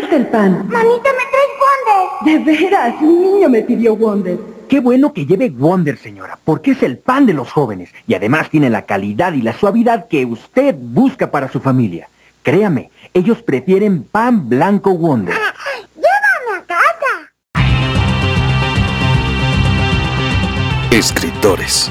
falta el pan. Manita, ¿me traes De veras, un niño me pidió Wonder. Qué bueno que lleve Wonder, señora, porque es el pan de los jóvenes y además tiene la calidad y la suavidad que usted busca para su familia. Créame, ellos prefieren pan blanco Wonder. Llévame a casa. Escritores.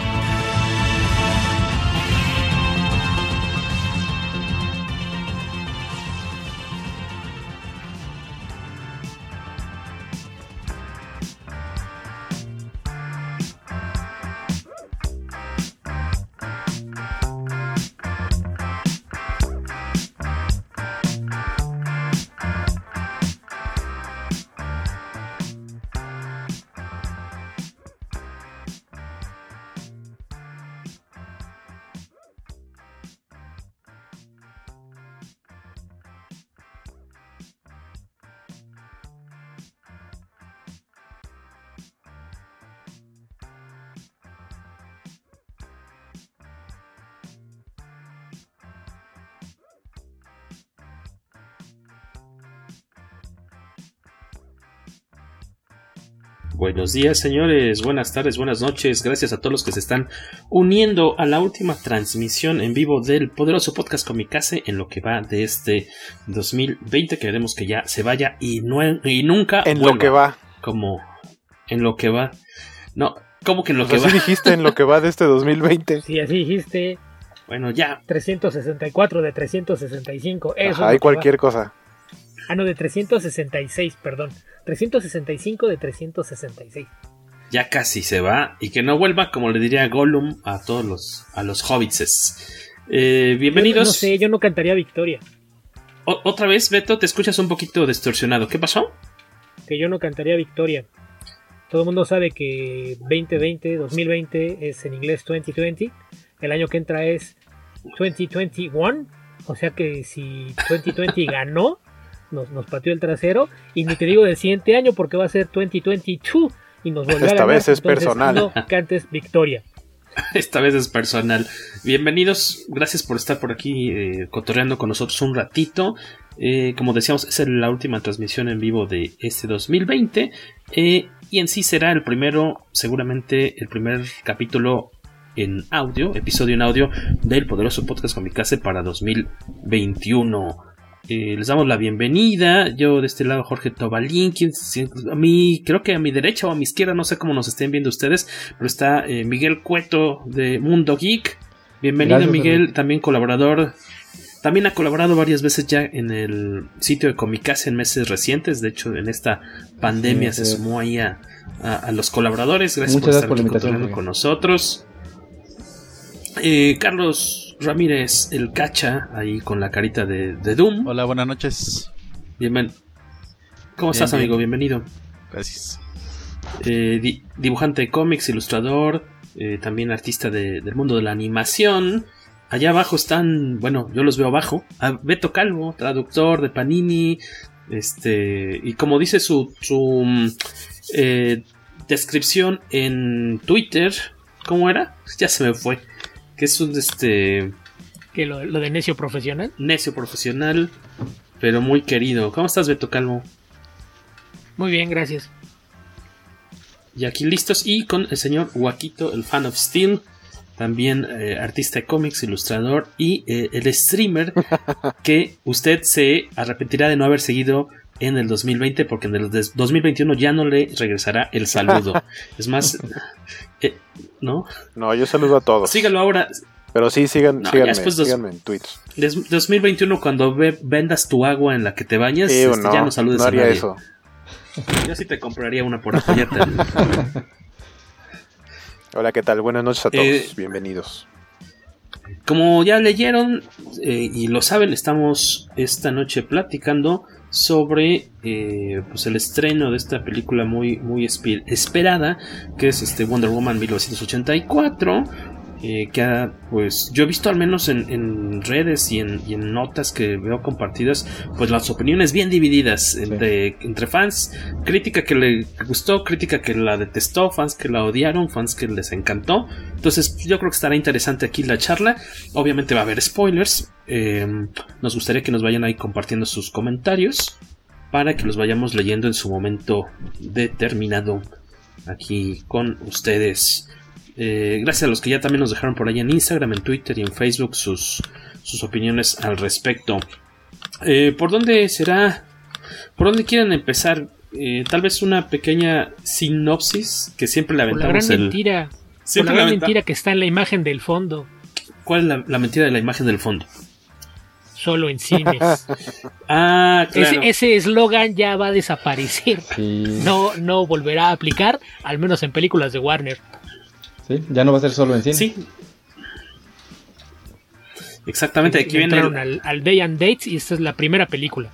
Buenos días, señores. Buenas tardes, buenas noches. Gracias a todos los que se están uniendo a la última transmisión en vivo del poderoso podcast Comicase en lo que va de este 2020. Queremos que ya se vaya y, y nunca. En lo que va. Como en lo que va. No, ¿cómo que en lo pues que así va? dijiste en lo que va de este 2020. Sí, así dijiste. Bueno, ya. 364 de 365. Eso Ajá, hay cualquier cosa. Ah, no, de 366, perdón. 365 de 366. Ya casi se va y que no vuelva, como le diría Gollum a todos los, a los hobbitses. Eh, bienvenidos. Yo, no sé, yo no cantaría Victoria. O, otra vez, Beto, te escuchas un poquito distorsionado. ¿Qué pasó? Que yo no cantaría Victoria. Todo el mundo sabe que 2020, 2020 es en inglés 2020. El año que entra es 2021. O sea que si 2020 ganó, nos, nos, pateó el trasero. Y ni te digo del siguiente año porque va a ser 2022 y nos volverá Esta a ganar. vez es Entonces, personal. No cantes victoria. Esta vez es personal. Bienvenidos, gracias por estar por aquí eh, cotorreando con nosotros un ratito. Eh, como decíamos, es la última transmisión en vivo de este 2020. Eh, y en sí será el primero, seguramente el primer capítulo en audio, episodio en audio del poderoso podcast Comicase para 2021. Eh, les damos la bienvenida. Yo de este lado, Jorge Tobalín. A mí, creo que a mi derecha o a mi izquierda, no sé cómo nos estén viendo ustedes, pero está eh, Miguel Cueto de Mundo Geek. Bienvenido, Gracias, Miguel, amigo. también colaborador. También ha colaborado varias veces ya en el sitio de Comicase en meses recientes. De hecho, en esta pandemia Sí, se sumó ahí a, a- a los colaboradores. Gracias Muchas por estar gracias por la aquí invitación, con nosotros. Eh, Carlos Ramírez, el cacha, ahí con la carita de, de Doom. Hola, buenas noches. Bienven- ¿Cómo Bien, estás, bien. amigo? Bienvenido. Gracias. Eh, di- dibujante de cómics, ilustrador, eh, también artista de- del mundo de la animación. Allá abajo están, bueno, yo los veo abajo, a Beto Calvo, traductor de Panini, este, y como dice su, su mm, eh, descripción en Twitter, ¿cómo era? Ya se me fue, que es un, este, Que lo, lo de necio profesional. necio profesional, pero muy querido. ¿Cómo estás, Beto Calvo? Muy bien, gracias. Y aquí listos y con el señor Waquito, el fan of Steel, también eh, artista de cómics, ilustrador y eh, el streamer que usted se arrepentirá de no haber seguido en el 2020 porque en el des- 2021 ya no le regresará el saludo. Es más, eh, ¿no? No, yo saludo a todos. Sígalo ahora. Pero sí, sigan, No, síganme, dos- síganme en Twitter. Des- 2021, cuando ve- vendas tu agua en la que te bañas, Ew, este, no, ya no saludes no a haría nadie. eso. Yo sí te compraría una por apoyarte. Hola, ¿qué tal? Buenas noches a todos. Eh, Bienvenidos. Como ya leyeron eh, y lo saben, estamos esta noche platicando sobre eh, pues el estreno de esta película muy, muy esperada, que es este Wonder Woman 1984. Eh, que ha, pues yo he visto al menos en, en redes y en, y en notas que veo compartidas, pues las opiniones bien divididas entre, entre fans, crítica que le gustó, crítica que la detestó, fans que la odiaron, fans que les encantó. Entonces yo creo que estará interesante aquí la charla. Obviamente va a haber spoilers. eh, nos gustaría que nos vayan ahí compartiendo sus comentarios para que los vayamos leyendo en su momento determinado aquí con ustedes. Eh, gracias a los que ya también nos dejaron por ahí en Instagram, en Twitter y en Facebook sus, sus opiniones al respecto. Eh, ¿Por dónde será? ¿Por dónde quieren empezar? Eh, tal vez una pequeña sinopsis que siempre le Por la aventamos gran el. mentira. Por la gran mentira que está en la imagen del fondo. ¿Cuál es la, la mentira de la imagen del fondo? Solo en cines. ah, claro. Ese- Ese eslogan ya va a desaparecer. No, no volverá a aplicar, al menos en películas de Warner. Sí, ya no va a ser solo en cine. Sí. Exactamente, aquí viene. Entraron al, al Day and Dates y esta es la primera película.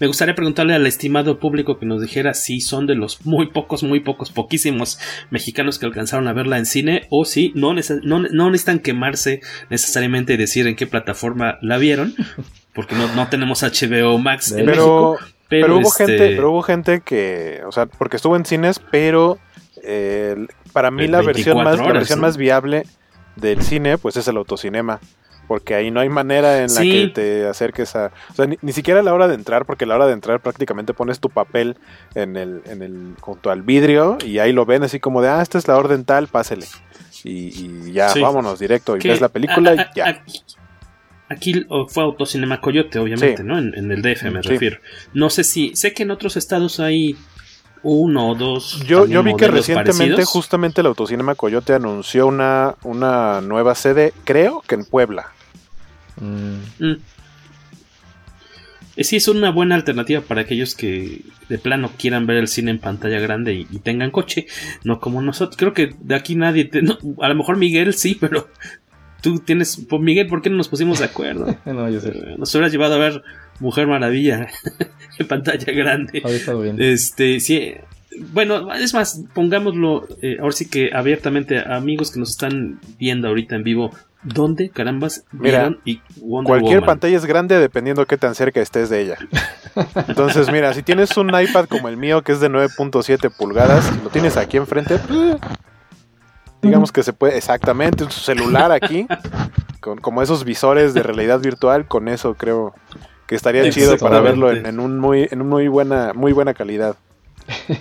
Me gustaría preguntarle al estimado público que nos dijera si son de los muy pocos, muy pocos, poquísimos mexicanos que alcanzaron a verla en cine o si no, neces- no, no necesitan quemarse necesariamente y decir en qué plataforma la vieron, porque no, no tenemos HBO Max en Pero, México. pero, hubo este, gente, pero hubo gente que, o sea, porque estuvo en cines, pero eh, para mí la versión 24 más, la versión ¿no? más viable del cine, pues es el autocinema. Porque ahí no hay manera en la Sí. que te acerques a... O sea, ni, ni siquiera a la hora de entrar, porque a la hora de entrar prácticamente pones tu papel en el, en el, junto al vidrio y ahí lo ven así como de, ah, esta es la orden tal, pásele. Y, y ya, Sí. vámonos directo y Que- ves la película a- y a- ya. Aquí fue Autocinema Coyote, obviamente, Sí. ¿no? En, en el DF me refiero. No sé si, sé que en otros estados hay uno o dos. Yo, yo vi que recientemente parecidos. justamente el Autocinema Coyote anunció una, una nueva sede, creo que en Puebla. Mm. Eh, Sí, es una buena alternativa para aquellos que de plano quieran ver el cine en pantalla grande y, y tengan coche, no como nosotros. Creo que de aquí nadie, te- no, a lo mejor Miguel sí, pero tú tienes, pues Miguel, ¿por qué no nos pusimos de acuerdo? no, yo sé. Eh, Nos hubieras llevado a ver Mujer Maravilla en pantalla grande. Había estado bien. Este, sí. Bueno, es más, pongámoslo eh, ahora sí que abiertamente, amigos que nos están viendo ahorita en vivo, ¿dónde carambas Mira, vieron y Wonder Cualquier Woman? pantalla es grande dependiendo qué tan cerca estés de ella. Entonces, mira, si tienes un iPad como el mío que es de 9.7 pulgadas, y lo tienes aquí enfrente, eh, digamos que se puede, exactamente, un celular aquí, con como esos visores de realidad virtual, con eso creo que estaría chido para verlo en, en un muy, en un muy buena, muy buena calidad.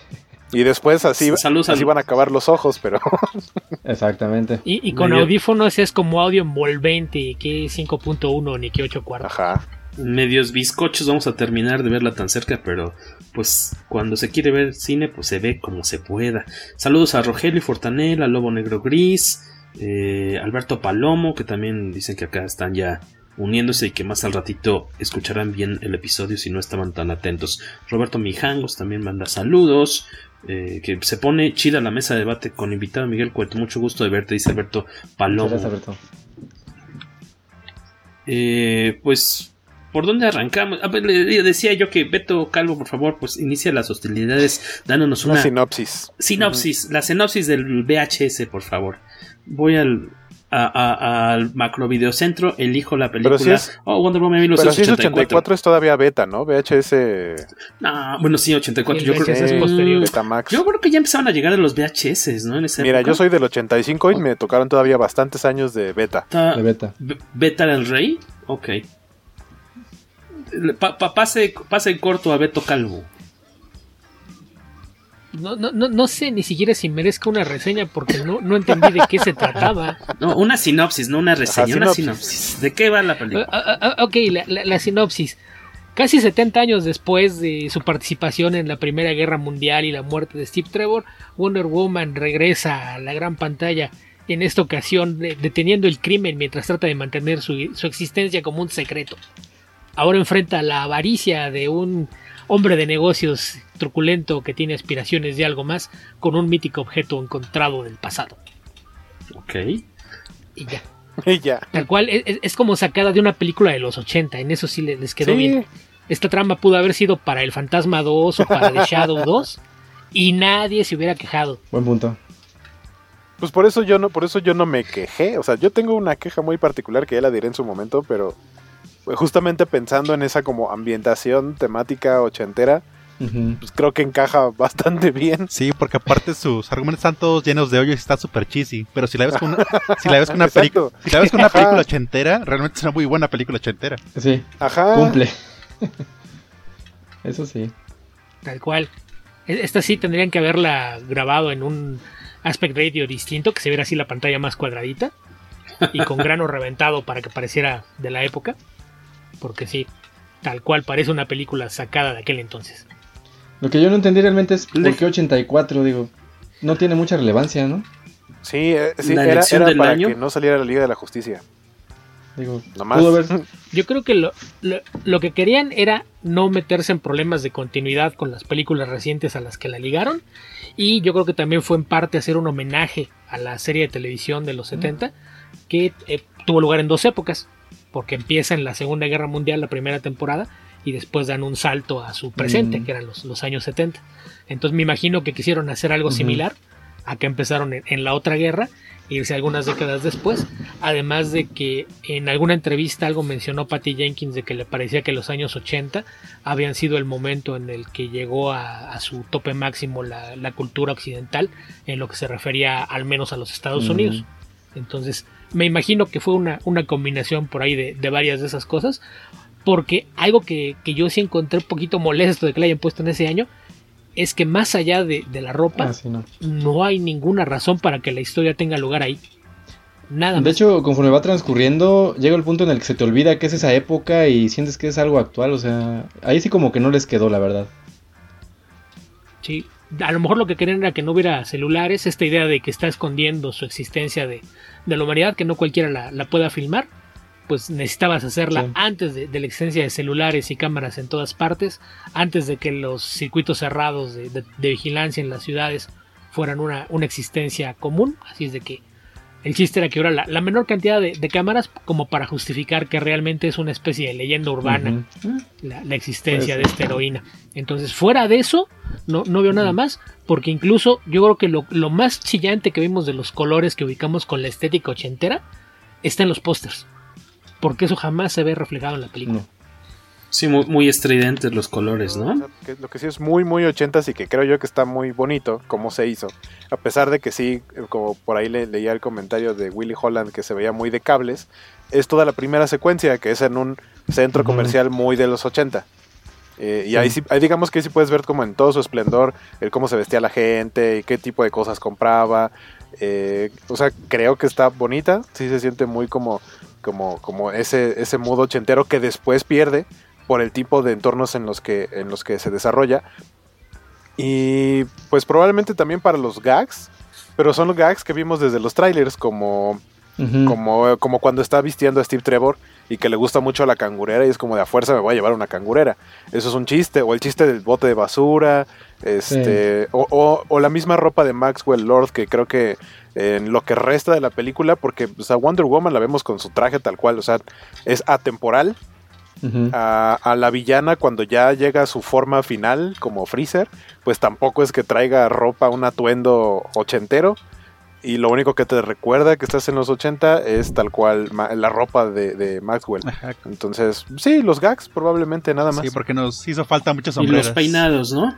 Y después así, Salud, así van a acabar los ojos, pero Exactamente. Y, y con Medio- audífonos es como audio envolvente, que 5.1 ni que 8 cuartos. Ajá. medios bizcochos vamos a terminar de verla tan cerca, pero pues cuando se quiere ver cine, pues se ve como se pueda. Saludos a Rogelio Fortanel, a Lobo Negro Gris, eh, Alberto Palomo, que también dicen que acá están ya uniéndose y que más al ratito escucharán bien el episodio si no estaban tan atentos. Roberto Mijangos también manda saludos. eh, que se pone chida la mesa de debate con invitado Miguel Cueto. Mucho gusto de verte, dice Alberto Palomo. Gracias, Alberto. Eh, pues, ¿por dónde arrancamos? Ah, pues, le- decía yo que Beto Calvo, por favor, pues inicia las hostilidades dándonos una una, sinopsis. sinopsis, la sinopsis del VHS, por favor. Voy al, al macro videocentro, elijo la película. Pero si es- oh, Wonder Woman Pero si es 1984. 84 es todavía beta, ¿no? VHS No, bueno, sí, 84. Sí, yo, creo, VHS es posterior. Betamax. yo creo que ya empezaron a llegar a los VHS, ¿no? En esa Mira, época. yo soy del 85 y me tocaron todavía bastantes años de beta. De beta. Be- ¿Beta del Rey? Ok. Le- pa- pa- pase, pase en corto a Beto Calvo. No, no, no, no sé ni siquiera si merezca una reseña porque no, no entendí de qué se trataba. No, una sinopsis, no una reseña, Ajá, una sinopsis. sinopsis. ¿De qué va la película? Ah, ah, ah, ok, la, la- la sinopsis. Casi 70 años después de su participación en la Primera Guerra Mundial y la muerte de Steve Trevor, Wonder Woman regresa a la gran pantalla en esta ocasión deteniendo el crimen mientras trata de mantener su, existencia como un secreto. Ahora enfrenta la avaricia de un hombre de negocios truculento que tiene aspiraciones de algo más con un mítico objeto encontrado del pasado. Ok. Y ya. Y ya. Tal cual, es, como sacada de una película de los 80, en eso sí les quedó bien. Esta trama pudo haber sido para El Fantasma 2 o para The Shadow 2 y nadie se hubiera quejado. Buen punto. Pues por eso yo no, por eso yo no me quejé. O sea, yo tengo una queja muy particular que ya la diré en su momento, pero justamente pensando en esa como ambientación temática ochentera, pues creo que encaja bastante bien. Sí, porque aparte sus argumentos están todos llenos de hoyos y está súper cheesy. Pero si la ves con una, si la ves con una, película, si la ves con una película ochentera, realmente es una muy buena película ochentera. Sí. Ajá. Cumple. Eso sí. Tal cual. E, esta sí tendrían que haberla grabado en un aspect radio distinto, que se viera así la pantalla más cuadradita y con grano reventado para que pareciera de la época. Porque sí, tal cual parece una película sacada de aquel entonces. Lo que yo no entendí realmente es por qué 84, digo, no tiene mucha relevancia, ¿no? Sí, eh, sí era, para que no saliera la Liga de la Justicia. Digo, Yo creo que lo, lo, que querían era no meterse en problemas de continuidad con las películas recientes a las que la ligaron. Y yo creo que también fue en parte hacer un homenaje a la serie de televisión de los 70, que eh, tuvo lugar en dos épocas, porque empieza en la Segunda Guerra Mundial la primera temporada y después dan un salto a su presente, que eran los, los, años 70. Entonces me imagino que quisieron hacer algo similar a que empezaron en la otra guerra irse algunas décadas después. Además de que en alguna entrevista algo mencionó Patty Jenkins de que le parecía que los años 80 habían sido el momento en el que llegó a, su tope máximo la, cultura occidental en lo que se refería al menos a los Estados Unidos. Entonces me imagino que fue una, una combinación por ahí de, varias de esas cosas. Porque algo que, que yo sí encontré un poquito molesto de que le hayan puesto en ese año es que más allá de, la ropa, ah, no. hay ninguna razón para que la historia tenga lugar ahí. Nada de hecho, conforme va transcurriendo, llega el punto en el que se te olvida que es esa época y sientes que es algo actual. O sea, ahí sí como que no les quedó, la verdad. Sí, a lo mejor lo que querían era que no hubiera celulares, esta idea de que está escondiendo su existencia de, de la humanidad, que no cualquiera la, la pueda filmar pues necesitabas hacerla antes de, la existencia de celulares y cámaras en todas partes, antes de que los circuitos cerrados de, vigilancia en las ciudades fueran una, existencia común. Así es de que el chiste era que hubiera la, menor cantidad de, cámaras como para justificar que realmente es una especie de leyenda urbana la, existencia de esta heroína. Entonces, fuera de eso, no, no veo nada más, porque incluso yo creo que lo, lo más chillante que vimos de los colores que ubicamos con la estética ochentera está en los pósters porque eso jamás se ve reflejado en la película. Sí, muy, estridentes los colores, ¿no? Lo que sí es muy, muy ochentas y que creo yo que está muy bonito cómo se hizo. A pesar de que sí, como por ahí le, leía el comentario de Willy Holland que se veía muy de cables, es toda la primera secuencia que es en un centro comercial muy de los 80. Eh, y ahí, sí, ahí digamos que sí puedes ver como en todo su esplendor el cómo se vestía la gente y qué tipo de cosas compraba. Eh, o sea, creo que está bonita, sí se siente muy como como, como ese, ese modo ochentero que después pierde por el tipo de entornos en los que, en los que se desarrolla. Y pues probablemente también para los gags, pero son los gags que vimos desde los trailers, como, como, como cuando está vistiendo a Steve Trevor y que le gusta mucho la cangurera y es como de a fuerza me voy a llevar una cangurera. Eso es un chiste, o el chiste del bote de basura, este, o, o, la misma ropa de Maxwell Lord que creo que en lo que resta de la película, porque o Wonder Woman la vemos con su traje tal cual, o sea, es atemporal. A, la villana cuando ya llega a su forma final como Freezer, pues tampoco es que traiga ropa, un atuendo ochentero. Y lo único que te recuerda que estás en los 80 es tal cual la ropa de, Maxwell. Entonces, sí, los gags probablemente nada más. Sí, porque nos hizo falta muchas sombreras. Y los peinados, ¿no?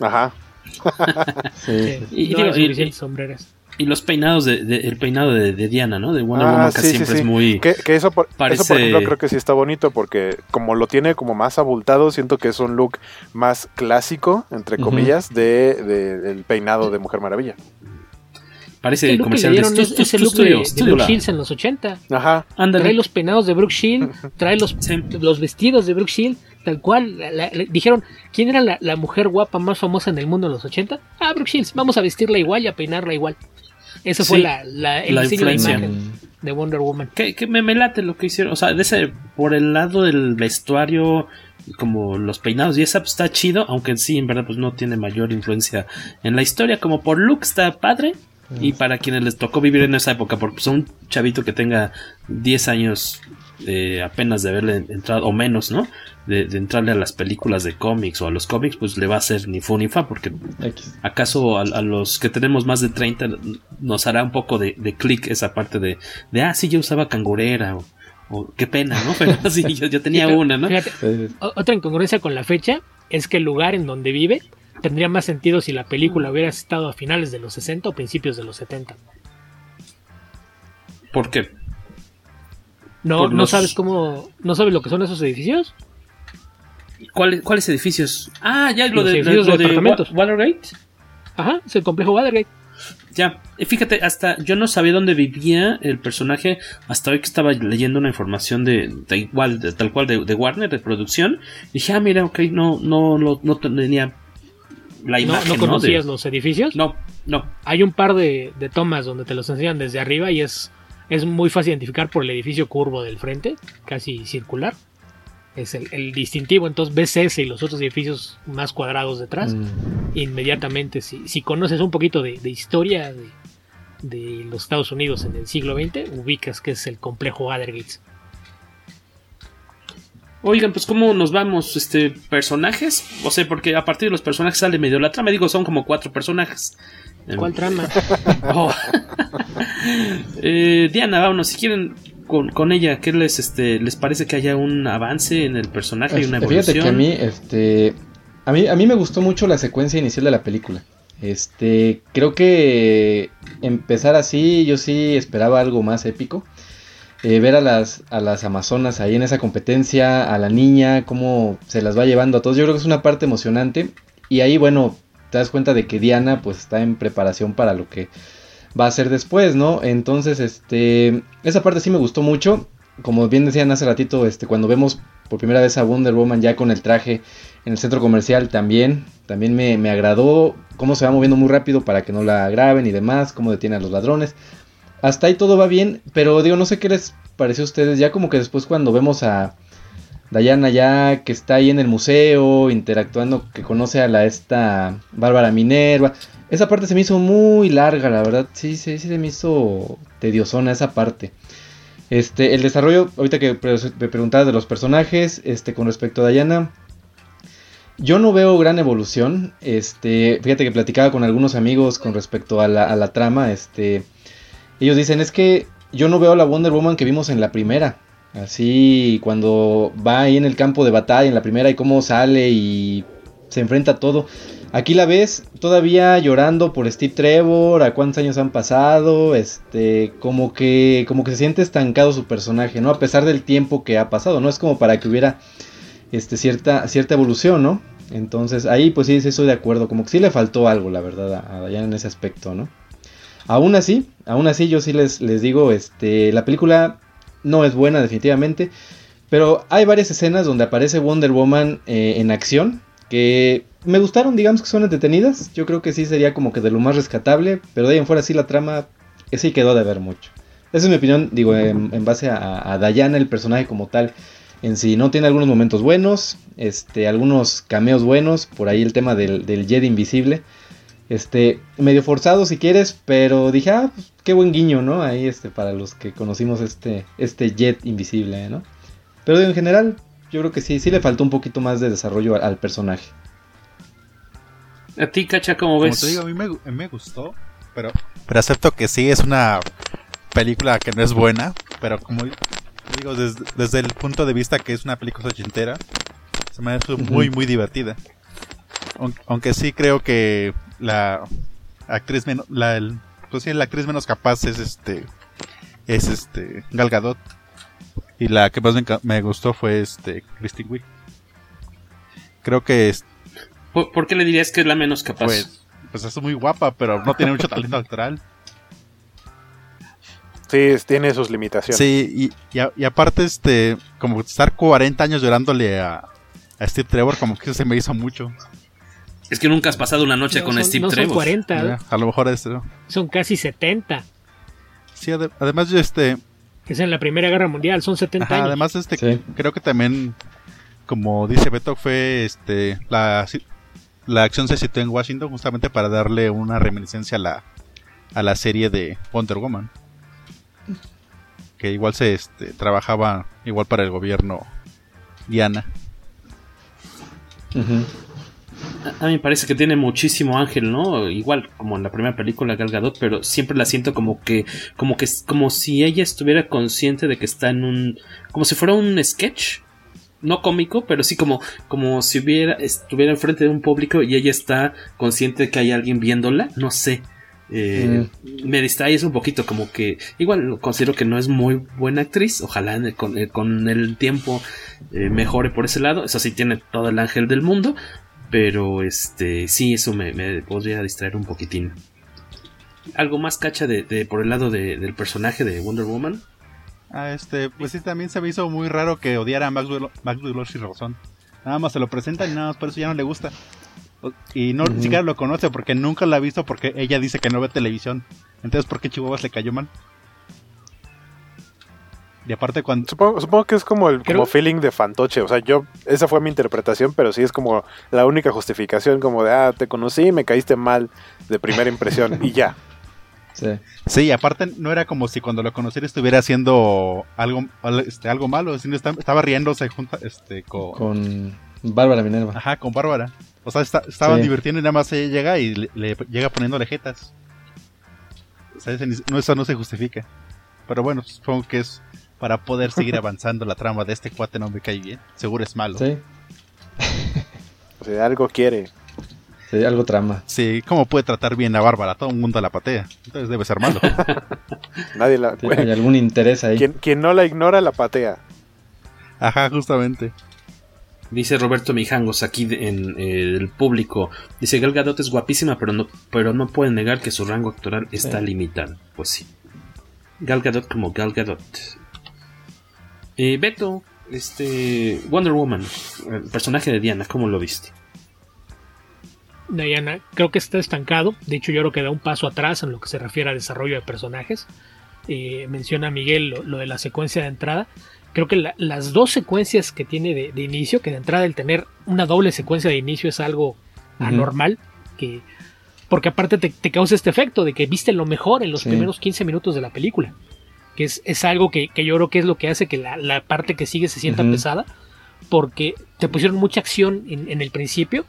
Ajá. sí. Y, y, sombreras. Y los peinados, de, el peinado de, Diana, ¿no? De Wonder ah, que siempre es muy... Que, eso, por, ejemplo, creo que sí está bonito porque como lo tiene como más abultado, siento que es un look más clásico, entre comillas, de, del peinado de Mujer Maravilla. Parece el comercial de ese look de, Brooke Shields en los 80. Ajá. Trae los peinados de Brooke Shields, trae los, los vestidos de Brooke Shields, tal cual. dijeron, ¿quién era la, la, mujer guapa más famosa en el mundo en los 80? Ah, Brooke Shields, vamos a vestirla igual y a peinarla igual. Esa fue la, la, el la de influencia. imagen de Wonder Woman. Que, que me, me late lo que hicieron. O sea, de ese, por el lado del vestuario, como los peinados y esa, pues está chido. Aunque sí, en verdad, pues no tiene mayor influencia en la historia. Como por look está padre. Y para quienes les tocó vivir en esa época, porque pues un chavito que tenga 10 años eh, apenas de haberle entrado, o menos, ¿no? De, de entrarle a las películas de cómics o a los cómics, pues le va a hacer ni fu ni fa, porque acaso a, a los que tenemos más de 30 nos hará un poco de, de clic esa parte de, de, ah, sí, yo usaba cangurera, o, o qué pena, ¿no? Pero sí, yo, yo tenía Sí, pero una, ¿no? fíjate, otra incongruencia con la fecha es que el lugar en donde vive tendría más sentido si la película hubiera estado a finales de los 60 o principios de los 70. ¿Por qué? No, no los- sabes cómo, no sabes lo que son esos edificios. ¿Cuáles, ¿Cuáles edificios? Ah, ya, lo Los de, lo de de departamentos. Wa- Watergate. Ajá, es el complejo Watergate. Ya, fíjate, hasta yo no sabía dónde vivía el personaje hasta hoy que estaba leyendo una información de, de igual, de- tal cual de, de Warner, de producción. Dije, ah, mira, ok, no, no, no, no tenía la ¿No, imagen. ¿No conocías los edificios? No, no. Hay un par de, de tomas donde te los enseñan desde arriba y es, es muy fácil identificar por el edificio curvo del frente, casi circular. Es el, el distintivo, entonces ves ese y los otros edificios más cuadrados detrás. Mm. Inmediatamente, si, si conoces un poquito de, de historia de, de los Estados Unidos en el siglo XX, ubicas que es el complejo Watergate. Oigan, pues cómo nos vamos, este, personajes, o sea, porque a partir de los personajes sale medio la trama, digo, son como cuatro personajes. ¿Cuál trama? Oh. Eh, Diana, vámonos, si quieren con, con ella, ¿qué les, este, les parece que haya un avance en el personaje y una Este, evolución? Fíjate que a mí, este, a mí, a mí me gustó mucho la secuencia inicial de la película. Este, creo que empezar así, yo sí esperaba algo más épico. Eh, ver a las, a las amazonas ahí en esa competencia, a la niña, cómo se las va llevando a todos. Yo creo que es una parte emocionante. Y ahí, bueno, te das cuenta de que Diana pues está en preparación para lo que va a ser después, ¿no? Entonces, este, esa parte sí me gustó mucho. Como bien decían hace ratito, este, cuando vemos por primera vez a Wonder Woman ya con el traje en el centro comercial también, también me, me agradó cómo se va moviendo muy rápido para que no la graben y demás, cómo detiene a los ladrones. Hasta ahí todo va bien, pero digo, no sé qué les pareció a ustedes, ya como que después cuando vemos a Diana ya que está ahí en el museo, interactuando, que conoce a la esta Bárbara Minerva, esa parte se me hizo muy larga, la verdad, sí, sí, sí se me hizo tediosona esa parte. Este, el desarrollo, ahorita que me preguntabas de los personajes, este, con respecto a Diana, yo no veo gran evolución. Este, fíjate que platicaba con algunos amigos con respecto a la, a la trama. Este, ellos dicen es que yo no veo la Wonder Woman que vimos en la primera. Así cuando va ahí en el campo de batalla en la primera y cómo sale y se enfrenta a todo. Aquí la ves todavía llorando por Steve Trevor, a cuántos años han pasado, este, como que, como que se siente estancado su personaje, ¿no? A pesar del tiempo que ha pasado, ¿no? Es como para que hubiera, este, cierta, cierta evolución, ¿no? Entonces ahí pues sí, estoy de acuerdo, como que sí le faltó algo, la verdad, a Diana en ese aspecto, ¿no? Aún así, aún así yo sí les, les digo, este, la película no es buena definitivamente, pero hay varias escenas donde aparece Wonder Woman eh, en acción que me gustaron, digamos que son entretenidas. Yo creo que sí sería como que de lo más rescatable, pero de ahí en fuera sí la trama eh, sí quedó de ver mucho. Esa es mi opinión, digo, en, en base a, a Diana, el personaje como tal. En sí, no tiene algunos momentos buenos, este, algunos cameos buenos, por ahí el tema del, del Jedi invisible. Este, medio forzado si quieres, pero dije, ah, pues, qué buen guiño, ¿no? Ahí, este, para los que conocimos este, este Jet invisible, ¿no? Pero digo, en general, yo creo que sí, sí le faltó un poquito más de desarrollo al, al personaje. A ti, Cacha, ¿cómo Como ves? te digo, a mí me, gu- me gustó, pero, pero acepto que sí es una película que no es buena, pero como digo, desde, desde el punto de vista que es una película ochentera, se me hace muy, muy divertida. Aun- Aunque sí creo que la actriz menos, la, el- pues sí, la actriz menos capaz es este, es este, Gal Gadot. Y la que más me, me gustó fue este, Kristen Wiig. Creo que es, ¿Por, por qué le dirías que es la menos capaz? pues, pues es muy guapa, pero no tiene mucho talento actoral. Sí, tiene sus limitaciones. Sí, y, y, a- y aparte, este, como estar 40 años llorándole a, a Steve Trevor, como que se me hizo mucho. Es que nunca has pasado una noche No, con son- Steve no son Trevor. 40. Ya, A lo mejor es. ¿no? Son casi 70. Sí, ade- además yo este. Que es en la Primera Guerra Mundial, son 70 Ajá, años. además este creo que también como dice Beto fue este la la acción se situó en Washington justamente para darle una reminiscencia a la a la serie de Wonder Woman. Que igual se este, trabajaba igual para el gobierno Diana. A a mí me parece que tiene muchísimo ángel, ¿no? Igual como en la primera película Gal Gadot, pero siempre la siento como que como que como si ella estuviera consciente de que está en un como si fuera un sketch, no cómico, pero sí como como si hubiera estuviera enfrente de un público y ella está consciente de que hay alguien viéndola, no sé. Eh, Me distrae eso un poquito, como que igual considero que no es muy buena actriz. Ojalá en el- con, eh, con el tiempo eh, mejore por ese lado. Eso sí tiene todo el ángel del mundo, pero este sí, eso me, me podría distraer un poquitín. Algo más cacha de, de- por el lado de- del personaje de Wonder Woman. Ah, este, pues sí, también se me hizo muy raro que odiara a Maxwell, Maxwell Lord sin razón. Nada más se lo presentan y nada más por eso ya no le gusta. Y no ni siquiera lo conoce porque nunca lo ha visto porque ella dice que no ve televisión. Entonces, ¿por qué Chihuahuas le cayó mal? Y aparte cuando... Supongo, supongo que es como el como feeling de fantoche. O sea, yo, esa fue mi interpretación, pero sí es como la única justificación, como de, ah, te conocí y me caíste mal de primera impresión y ya. Sí. Sí, y aparte no era como si cuando lo conociera estuviera haciendo algo, al- este, algo malo, sino está- estaba riéndose junta, este, con... Con Bárbara Minerva. Ajá, con Bárbara. O sea, está- estaban Sí. divirtiendo y nada más ella llega y le, le llega poniéndole jetas. O sea, ese no, eso no se justifica. Pero bueno, supongo que es para poder seguir avanzando la trama de este cuate no me cae bien. Seguro es malo. Sí. O sea, algo quiere. Sí, algo trama. Sí, ¿cómo puede tratar bien a Bárbara? Todo el mundo la patea. Entonces debe ser malo. Nadie la... Sí, hay algún interés ahí. Quien, quien no la ignora, la patea. Ajá, justamente. Dice Roberto Mijangos aquí de- en eh, el público. Dice Gal Gadot es guapísima, pero no, pero no pueden negar que su rango actoral está Sí. limitado. Pues sí. Gal Gadot como Gal Gadot. Eh, Beto, este Wonder Woman, el personaje de Diana, ¿cómo lo viste? Diana, creo que está estancado. De hecho, yo creo que da un paso atrás en lo que se refiere a desarrollo de personajes. Eh, menciona Miguel lo, lo de la secuencia de entrada. Creo que la- las dos secuencias que tiene de, de inicio, que de entrada el tener una doble secuencia de inicio es algo anormal, que porque aparte te, te causa este efecto de que viste lo mejor en los Sí. primeros 15 minutos de la película. Que es, es algo que, que yo creo que es lo que hace que la, la parte que sigue se sienta pesada, porque te pusieron mucha acción en, en el principio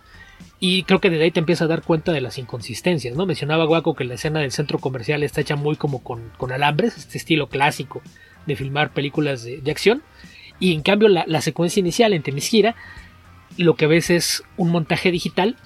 y creo que desde ahí te empiezas a dar cuenta de las inconsistencias, ¿no? Mencionaba Guaco que la escena del centro comercial está hecha muy como con, con alambres, este estilo clásico de filmar películas de, de acción. Y en cambio la, la secuencia inicial en Temisquira, lo que ves es un montaje digital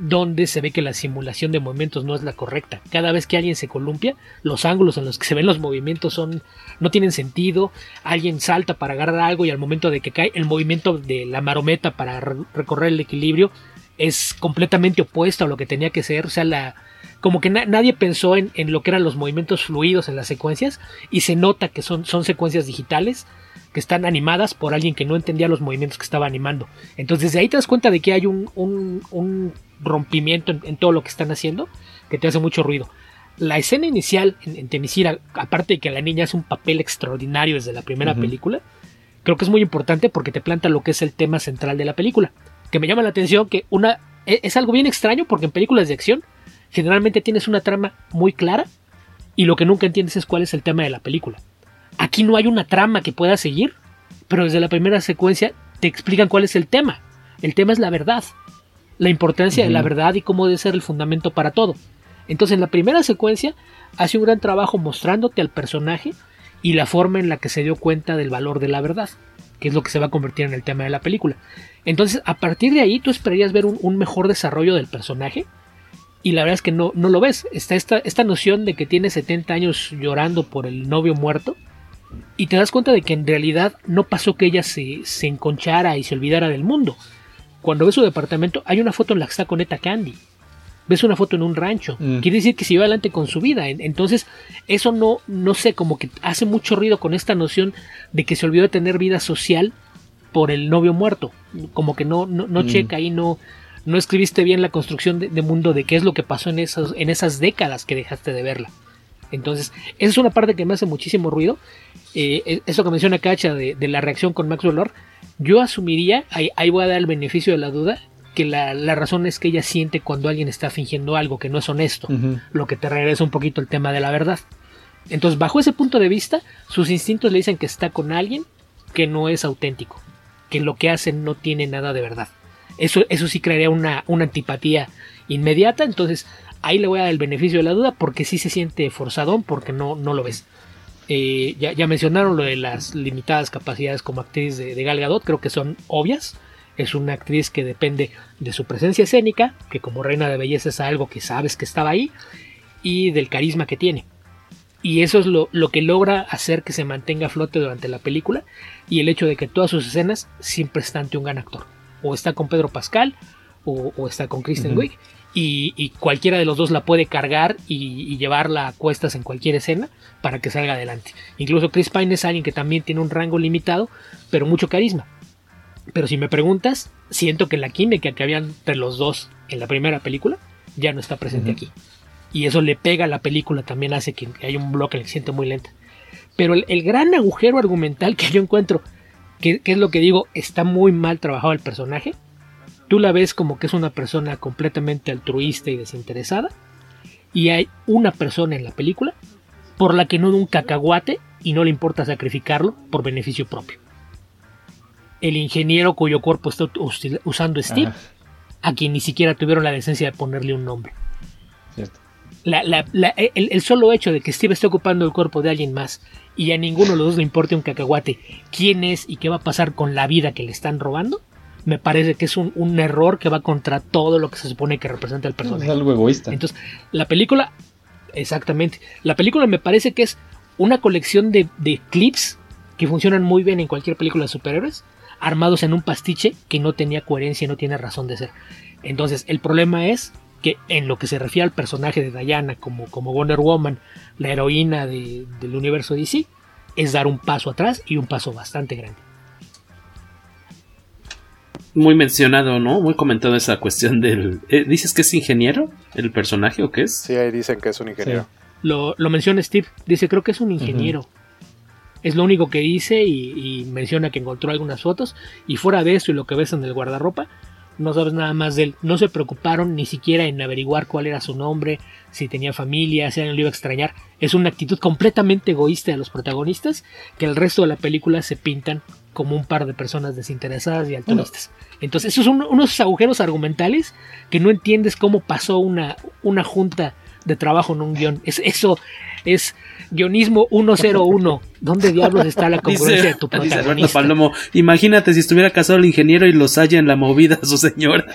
donde se ve que la simulación de movimientos no es la correcta. Cada vez que alguien se columpia, los ángulos en los que se ven los movimientos son no tienen sentido. Alguien salta para agarrar algo y al momento de que cae el movimiento de la marometa para re- recorrer el equilibrio es completamente opuesto a lo que tenía que ser. O sea, la como que na- nadie pensó en, en lo que eran los movimientos fluidos en las secuencias y se nota que son, son secuencias digitales que están animadas por alguien que no entendía los movimientos que estaba animando. Entonces desde ahí te das cuenta de que hay un, un- un rompimiento en, en todo lo que están haciendo que te hace mucho ruido. La escena inicial en, en Temisira, aparte de que la niña hace un papel extraordinario desde la primera película, creo que es muy importante porque te planta lo que es el tema central de la película. Que me llama la atención que una e- es algo bien extraño porque en películas de acción generalmente tienes una trama muy clara y lo que nunca entiendes es cuál es el tema de la película. Aquí no hay una trama que pueda seguir, pero desde la primera secuencia te explican cuál es el tema. El tema es la verdad, la importancia de la verdad y cómo debe ser el fundamento para todo. Entonces en la primera secuencia hace un gran trabajo mostrándote al personaje y la forma en la que se dio cuenta del valor de la verdad, que es lo que se va a convertir en el tema de la película. Entonces a partir de ahí tú esperarías ver un, un mejor desarrollo del personaje y la verdad es que no, no lo ves. Está esta, esta noción de que tiene 70 años llorando por el novio muerto y te das cuenta de que en realidad no pasó que ella se, se enconchara y se olvidara del mundo. Cuando ves su departamento hay una foto en la que está con Eta Candy. Ves una foto en un rancho. Mm. Quiere decir que siguió adelante con su vida. En- Entonces, eso no, no sé, como que hace mucho ruido con esta noción de que se olvidó de tener vida social por el novio muerto. Como que no, no, no Mm. checa ahí, no, no escribiste bien la construcción de, de mundo de qué es lo que pasó en, esos, en esas décadas que dejaste de verla. Entonces, esa es una parte que me hace muchísimo ruido. Eh, eso que menciona Cacha de, de, la reacción con Maxwell Lord, yo asumiría, ahí, ahí, voy a dar el beneficio de la duda, que la, la, razón es que ella siente cuando alguien está fingiendo algo que no es honesto, uh -huh. lo que te regresa un poquito el tema de la verdad. Entonces, bajo ese punto de vista, sus instintos le dicen que está con alguien que no es auténtico, que lo que hace no tiene nada de verdad. Eso, eso sí crearía una, una antipatía inmediata, entonces ahí le voy a dar el beneficio de la duda porque sí se siente forzadón porque no, no lo ves. Eh, ya, ya, mencionaron lo de las limitadas capacidades como actriz de, de, Gal Gadot, creo que son obvias. Es una actriz que depende de su presencia escénica, que como reina de belleza es algo que sabes que estaba ahí, y del carisma que tiene. Y eso es lo, lo que logra hacer que se mantenga a flote durante la película, y el hecho de que todas sus escenas siempre están ante un gran actor. O está con Pedro Pascal, o, o está con Kristen uh -huh. Wiig y, y, cualquiera de los dos la puede cargar y, y, llevarla a cuestas en cualquier escena para que salga adelante. Incluso Chris Pine es alguien que también tiene un rango limitado, pero mucho carisma. Pero si me preguntas, siento que la química que había entre los dos en la primera película ya no está presente uh -huh. aquí. Y eso le pega a la película, también hace que haya un bloque que se siente muy lenta. Pero el, el, gran agujero argumental que yo encuentro, que, que es lo que digo, está muy mal trabajado el personaje, tú la ves como que es una persona completamente altruista y desinteresada, y hay una persona en la película por la que no da un cacahuate y no le importa sacrificarlo por beneficio propio. El ingeniero cuyo cuerpo está usando Steve, Ajá. a quien ni siquiera tuvieron la decencia de ponerle un nombre. La, la, la, el, el, solo hecho de que Steve esté ocupando el cuerpo de alguien más y a ninguno de los dos le importe un cacahuate quién es y qué va a pasar con la vida que le están robando, me parece que es un, un, error que va contra todo lo que se supone que representa el personaje. Es algo egoísta. Entonces, la película, exactamente, la película me parece que es una colección de, de clips que funcionan muy bien en cualquier película de superhéroes, armados en un pastiche que no tenía coherencia y no tiene razón de ser. Entonces, el problema es que en lo que se refiere al personaje de Diana como, como Wonder Woman, la heroína de, del universo DC, es dar un paso atrás y un paso bastante grande muy mencionado, ¿no? Muy comentado esa cuestión del... Eh, ¿Dices que es ingeniero el personaje o qué es? Sí, ahí dicen que es un ingeniero. Sí. Lo, lo, menciona Steve, dice creo que es un ingeniero. Uh -huh. Es lo único que dice y, y, menciona que encontró algunas fotos y fuera de eso y lo que ves en el guardarropa, no sabes nada más de él. No se preocuparon ni siquiera en averiguar cuál era su nombre, si tenía familia, si alguien lo iba a extrañar. Es una actitud completamente egoísta de los protagonistas que el resto de la película se pintan como un par de personas desinteresadas y altruistas. Entonces, esos son unos agujeros argumentales que no entiendes cómo pasó una, una junta de trabajo en un guion. Es, eso es guionismo 101. ¿Dónde diablos está la congruencia dice, de tu protagonista? Dice Palomo, imagínate si estuviera casado el ingeniero y los haya en la movida a su señora.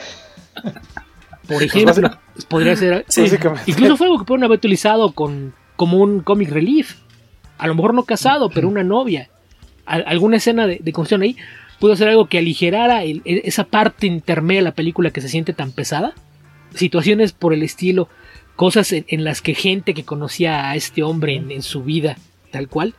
Por ejemplo, podría ser. Sí. Incluso fue algo que pueden haber utilizado con, como un comic relief. A lo mejor no casado, pero una novia. Alguna escena de, de construcción ahí pudo ser algo que aligerara el, esa parte intermedia de la película que se siente tan pesada. Situaciones por el estilo, cosas en, en las que gente que conocía a este hombre en, en, su vida, tal cual,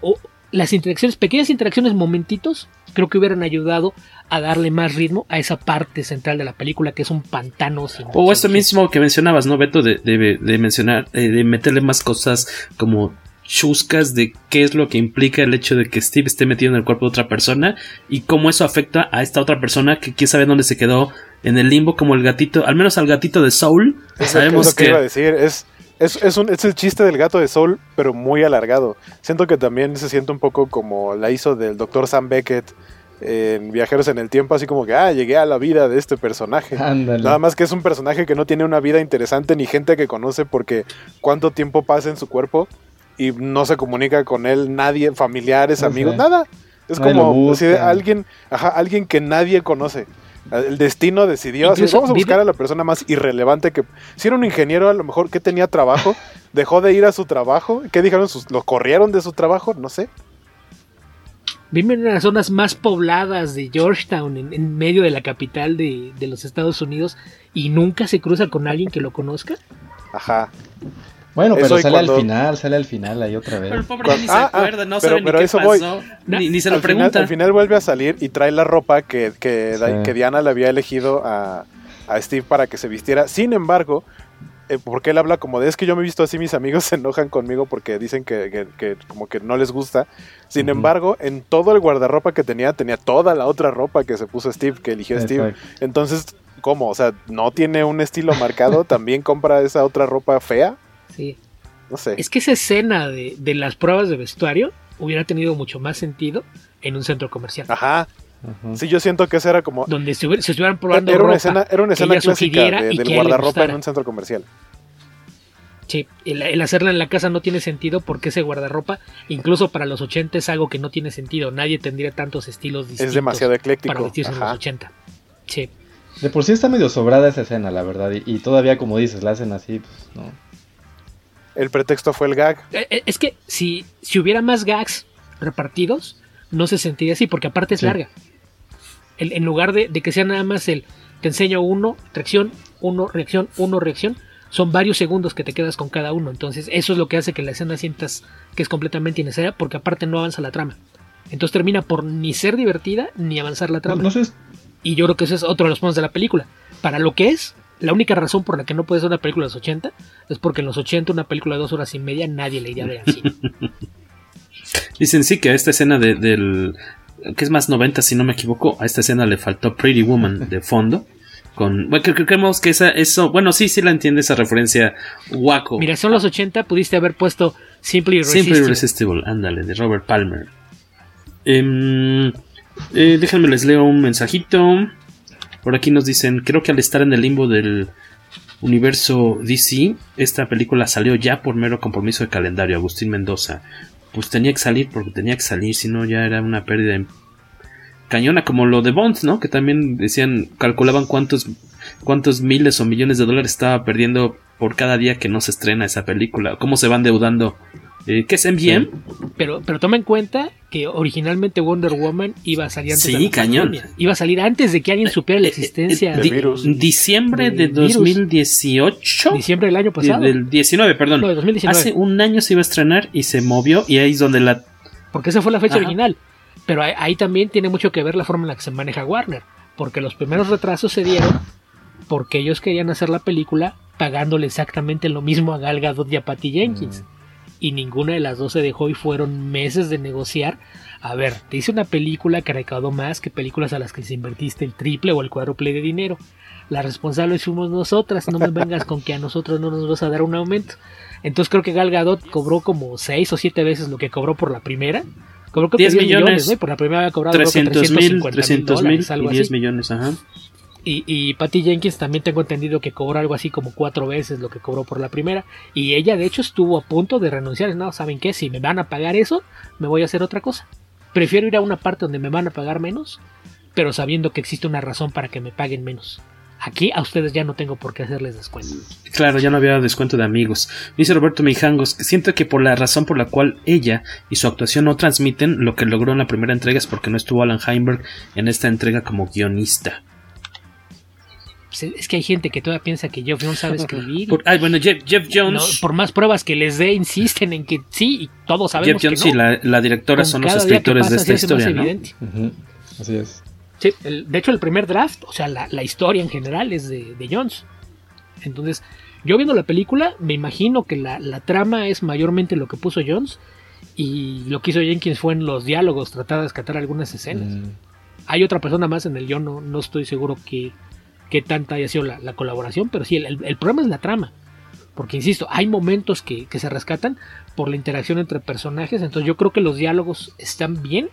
o las interacciones, pequeñas interacciones, momentitos, creo que hubieran ayudado a darle más ritmo a esa parte central de la película que es un pantano. Sin, o esto mismo que mencionabas, ¿no, Beto? De, de, de mencionar, eh, de meterle más cosas como chuscas de qué es lo que implica el hecho de que Steve esté metido en el cuerpo de otra persona y cómo eso afecta a esta otra persona que quién sabe dónde se quedó en el limbo como el gatito, al menos al gatito de Soul. Es sabemos lo que, que... iba a decir, es, es, es, un, es el chiste del gato de Soul, pero muy alargado. Siento que también se siente un poco como la hizo del Dr. Sam Beckett en Viajeros en el Tiempo, así como que, ah, llegué a la vida de este personaje. Ándale. Nada más que es un personaje que no tiene una vida interesante ni gente que conoce porque cuánto tiempo pasa en su cuerpo y no se comunica con él nadie, familiares, No amigos, sé. nada. Es Nadie como busca. alguien, ajá, alguien que nadie conoce. El destino decidió, así, vamos a buscar vive- a la persona más irrelevante que... Si era un ingeniero, a lo mejor que tenía trabajo, dejó de ir a su trabajo. ¿Qué dijeron? Sus- ¿Lo corrieron de su trabajo? No sé. Viven en las zonas más pobladas de Georgetown, en, en medio de la capital de, de los Estados Unidos, y nunca se cruza con alguien que lo conozca. Ajá. Bueno, pero Eso sale cuando- al final, sale al final ahí otra Pero el vez. pobre Cuando- ni se ah, ah, acuerda, no pero- sabe pero ni qué eso voy. pasó, ni, ni se lo al final, pregunta. al final vuelve a salir y trae la ropa que, que, Sí. que Diana le había elegido a, a Steve para que se vistiera. Sin embargo, eh, porque él habla como de es que yo me he visto así, mis amigos se enojan conmigo porque dicen que, que- que como que no les gusta. Sin Ujú. embargo, en todo el guardarropa que tenía, tenía toda la otra ropa que se puso Steve, que eligió Steve. Exacto. Entonces, ¿cómo? O sea, ¿no tiene un estilo marcado? ¿También compra esa otra ropa fea? Sí. No sé. Es que esa escena de, de las pruebas de vestuario hubiera tenido mucho más sentido en un centro comercial. Ajá. Sí, yo siento que esa era como... Donde se, hubiera- se estuvieran probando Era una ropa escena, era una que escena clásica de- del guardarropa en un centro comercial. Sí, el, el hacerla en la casa no tiene sentido porque ese guardarropa, incluso para los 80 es algo que no tiene sentido. Nadie tendría tantos estilos distintos. demasiado ecléctico, Para vestirse en ajá. los 80. Sí. De por sí está medio sobrada esa escena, la verdad. Y, y todavía, como dices, la hacen así, pues no. El pretexto fue el gag. Eh, eh, Es que si, si hubiera más gags repartidos, no se sentiría así, porque aparte es Sí. larga. El- en lugar de, de que sea nada más el te enseño uno, reacción, uno, reacción, uno, reacción, son varios segundos que te quedas con cada uno. Entonces, eso es lo que hace que la escena sientas que es completamente innecesaria, porque aparte no avanza la trama. Entonces termina por ni ser divertida ni avanzar la trama. No sé. Y yo creo que ese es otro de los puntos de la película. Para lo que es, la única razón por la que no puede ser una película de los 80 es porque en los 80 una película de dos horas y media nadie le iría a ver al cine. Dicen sí que a esta escena de- del. que es más 90, si no me equivoco, a esta escena le faltó Pretty Woman de fondo. Con, bueno, creemos que esa, eso. Bueno, sí, sí la entiende esa referencia. Waco. Mira, son los 80, pudiste haber puesto Simply Irresistible. Simple Irresistible, ándale, de Robert Palmer. Em, eh, déjenme les leo un mensajito. Por aquí nos dicen, creo que al estar en el limbo del universo DC, esta película salió ya por mero compromiso de calendario, Agustín Mendoza. Pues tenía que salir porque tenía que salir, si no ya era una pérdida cañona, como lo de Bond, ¿no? Que también decían, calculaban cuántos, cuántos miles o millones de dólares estaba perdiendo por cada día que no se estrena esa película, cómo se van deudando. Eh, ¿Qué es MGM? Pero, pero toma en cuenta que originalmente Wonder Woman iba a salir antes Sí, de la cañón. pandemia. Iba a salir antes de que alguien supiera la existencia Di- del diciembre de virus. 2018. Diciembre del año pasado. Del 19, perdón. No, de 2019. Hace un año se iba a estrenar y se movió y ahí es donde la... Porque esa fue la fecha Ajá. original. Pero ahí, ahí también tiene mucho que ver la forma en la que se maneja Warner. Porque los primeros retrasos se dieron porque ellos querían hacer la película pagándole exactamente lo mismo a Gal Gadot y a Patty Jenkins. Y ninguna de las dos se dejó y fueron meses de negociar. A ver, te hice una película que recaudó más que películas a las que se invertiste el triple o el cuádruple de dinero. La responsable fuimos nosotras, no me vengas con que a nosotros no nos vas a dar un aumento. Entonces creo que Gal Gadot cobró como 6 o 7 veces lo que cobró por la primera. Cobró creo que 10 millones. ¿no? Y por la primera había cobrado creo que 300 mil, 350 300 mil dólares, algo y 10 así. millones, ajá. Y, y Patty Jenkins también tengo entendido que cobró algo así como cuatro veces lo que cobró por la primera. Y ella de hecho estuvo a punto de renunciar. No, ¿saben qué? Si me van a pagar eso, me voy a hacer otra cosa. Prefiero ir a una parte donde me van a pagar menos, pero sabiendo que existe una razón para que me paguen menos. Aquí a ustedes ya no tengo por qué hacerles descuento. Claro, ya no había descuento de amigos. Dice Roberto Mijangos siento que por la razón por la cual ella y su actuación no transmiten lo que logró en la primera entrega es porque no estuvo Alan Heinberg en esta entrega como guionista. Pues, Es que hay gente que todavía piensa que Jeff Jones sabe escribir. Por- ay, bueno, Jeff, Jeff Jones. No, por más pruebas que les dé, insisten en que sí, y todos sabemos Jeff Jones que no. y la, la directora Con son los escritores de esta más historia, ¿no? evidente. Así es. Sí, el- de hecho el primer draft, o sea, la, la historia en general es de, de Jones. Entonces, yo viendo la película, me imagino que la, la trama es mayormente lo que puso Jones y lo que hizo Jenkins fue en los diálogos tratar de rescatar algunas escenas. Mm. Hay otra persona más en el yo no, no estoy seguro que, que tanta haya sido la, la colaboración, pero sí, el, problema es la trama. Porque, insisto, hay momentos que, que se rescatan por la interacción entre personajes, entonces yo creo que los diálogos están bien,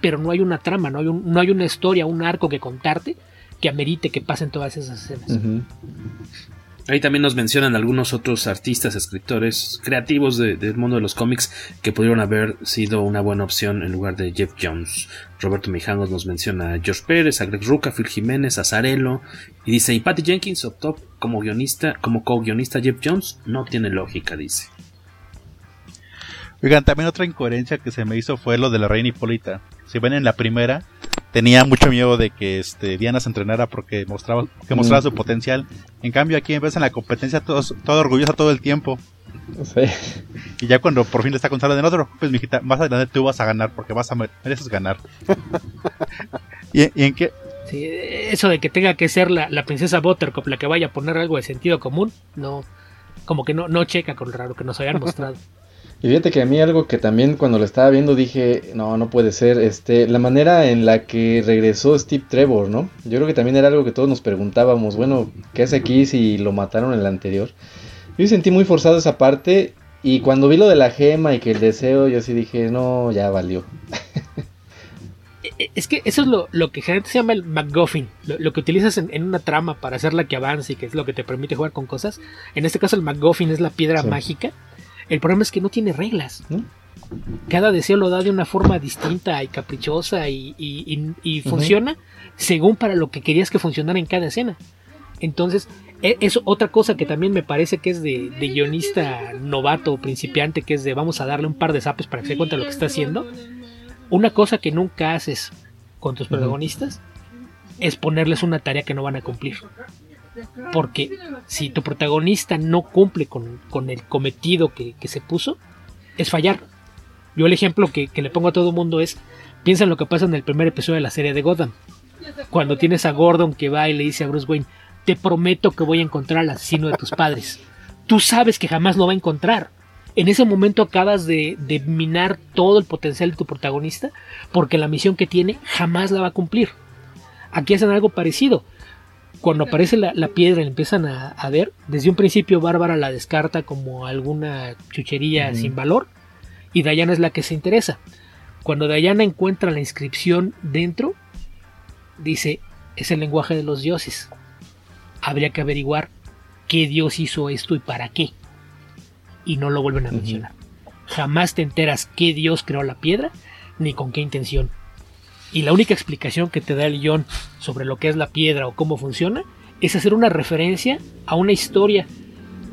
pero no hay una trama, no hay, no hay una historia, un arco que contarte que amerite que pasen todas esas escenas. Ahí también nos mencionan algunos otros artistas, escritores, creativos de- del mundo de los cómics que pudieron haber sido una buena opción en lugar de Jeff Jones. Roberto Mijangos nos menciona a George Pérez, a Greg Ruca, Phil Jiménez, a Zarello. Y dice, y Patty Jenkins optó como guionista, como co-guionista Jeff Jones. No tiene lógica, dice. Oigan, también otra incoherencia que se me hizo fue lo de la reina Hipólita. Si ven en la primera, tenía mucho miedo de que este, Diana se entrenara porque mostraba, que mostraba Mm. su potencial. En cambio, aquí en vez en la competencia, todos, todo orgullosa todo el tiempo. Y ya cuando por fin le está contando de no te preocupes, mijita, más adelante tú vas a ganar porque vas a mer- mereces ganar. ¿Y, y en qué? Sí, eso de que tenga que ser la, la, princesa Buttercup la que vaya a poner algo de sentido común, no, como que no, no checa con lo raro que nos habían mostrado. Y fíjate que a mí algo que también cuando lo estaba viendo dije, no, no puede ser, este, la manera en la que regresó Steve Trevor, ¿no? Yo creo que también era algo que todos nos preguntábamos, bueno, ¿qué hace aquí si lo mataron en el anterior? Yo sentí muy forzado esa parte y cuando vi lo de la gema y que el deseo, yo sí dije, no, ya valió. es que eso es lo, lo, que generalmente se llama el MacGuffin, lo, lo que utilizas en, en, una trama para hacerla que avance y que es lo que te permite jugar con cosas. En este caso el MacGuffin es la piedra sí. mágica. El problema es que no tiene reglas. ¿no? Cada deseo lo da de una forma distinta y caprichosa y, y, y, y funciona uh -huh. según para lo que querías que funcionara en cada escena. Entonces, e, es otra cosa que también me parece que es de, de guionista novato o principiante, que es de vamos a darle un par de zapes para que se dé cuenta de lo que está haciendo. Una cosa que nunca haces con tus protagonistas uh -huh. es ponerles una tarea que no van a cumplir. Porque si tu protagonista no cumple con, con el cometido que, que, se puso, es fallar. Yo el ejemplo que, que le pongo a todo mundo es, piensa en lo que pasa en el primer episodio de la serie de Gotham. Cuando tienes a Gordon que va y le dice a Bruce Wayne, te prometo que voy a encontrar al asesino de tus padres. Tú sabes que jamás lo va a encontrar. En ese momento acabas de, de, minar todo el potencial de tu protagonista porque la misión que tiene jamás la va a cumplir. Aquí hacen algo parecido. Cuando aparece la, la piedra y empiezan a, a, ver, desde un principio Bárbara la descarta como alguna chuchería sin valor y Diana es la que se interesa. Cuando Diana encuentra la inscripción dentro, dice, es el lenguaje de los dioses. Habría que averiguar qué dios hizo esto y para qué y no lo vuelven a mencionar. Uh -huh. Jamás te enteras qué dios creó la piedra ni con qué intención. Y la única explicación que te da el guion sobre lo que es la piedra o cómo funciona es hacer una referencia a una historia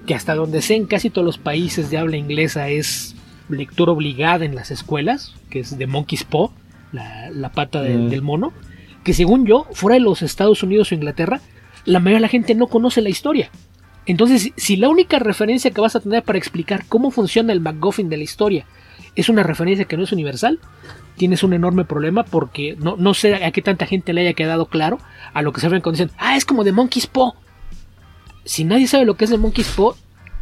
que hasta donde sé en casi todos los países de habla inglesa es lectura obligada en las escuelas, que es de Monkey's Paw, la, la pata de, mm. del mono, que según yo, fuera de los Estados Unidos o Inglaterra, la mayoría de la gente no conoce la historia. Entonces, si la única referencia que vas a tener para explicar cómo funciona el MacGuffin de la historia es una referencia que no es universal, tienes un enorme problema porque no, no sé a qué tanta gente le haya quedado claro a lo que se ven cuando dicen, ah, es como de Monkey's Paw. Si nadie sabe lo que es de Monkey's Paw,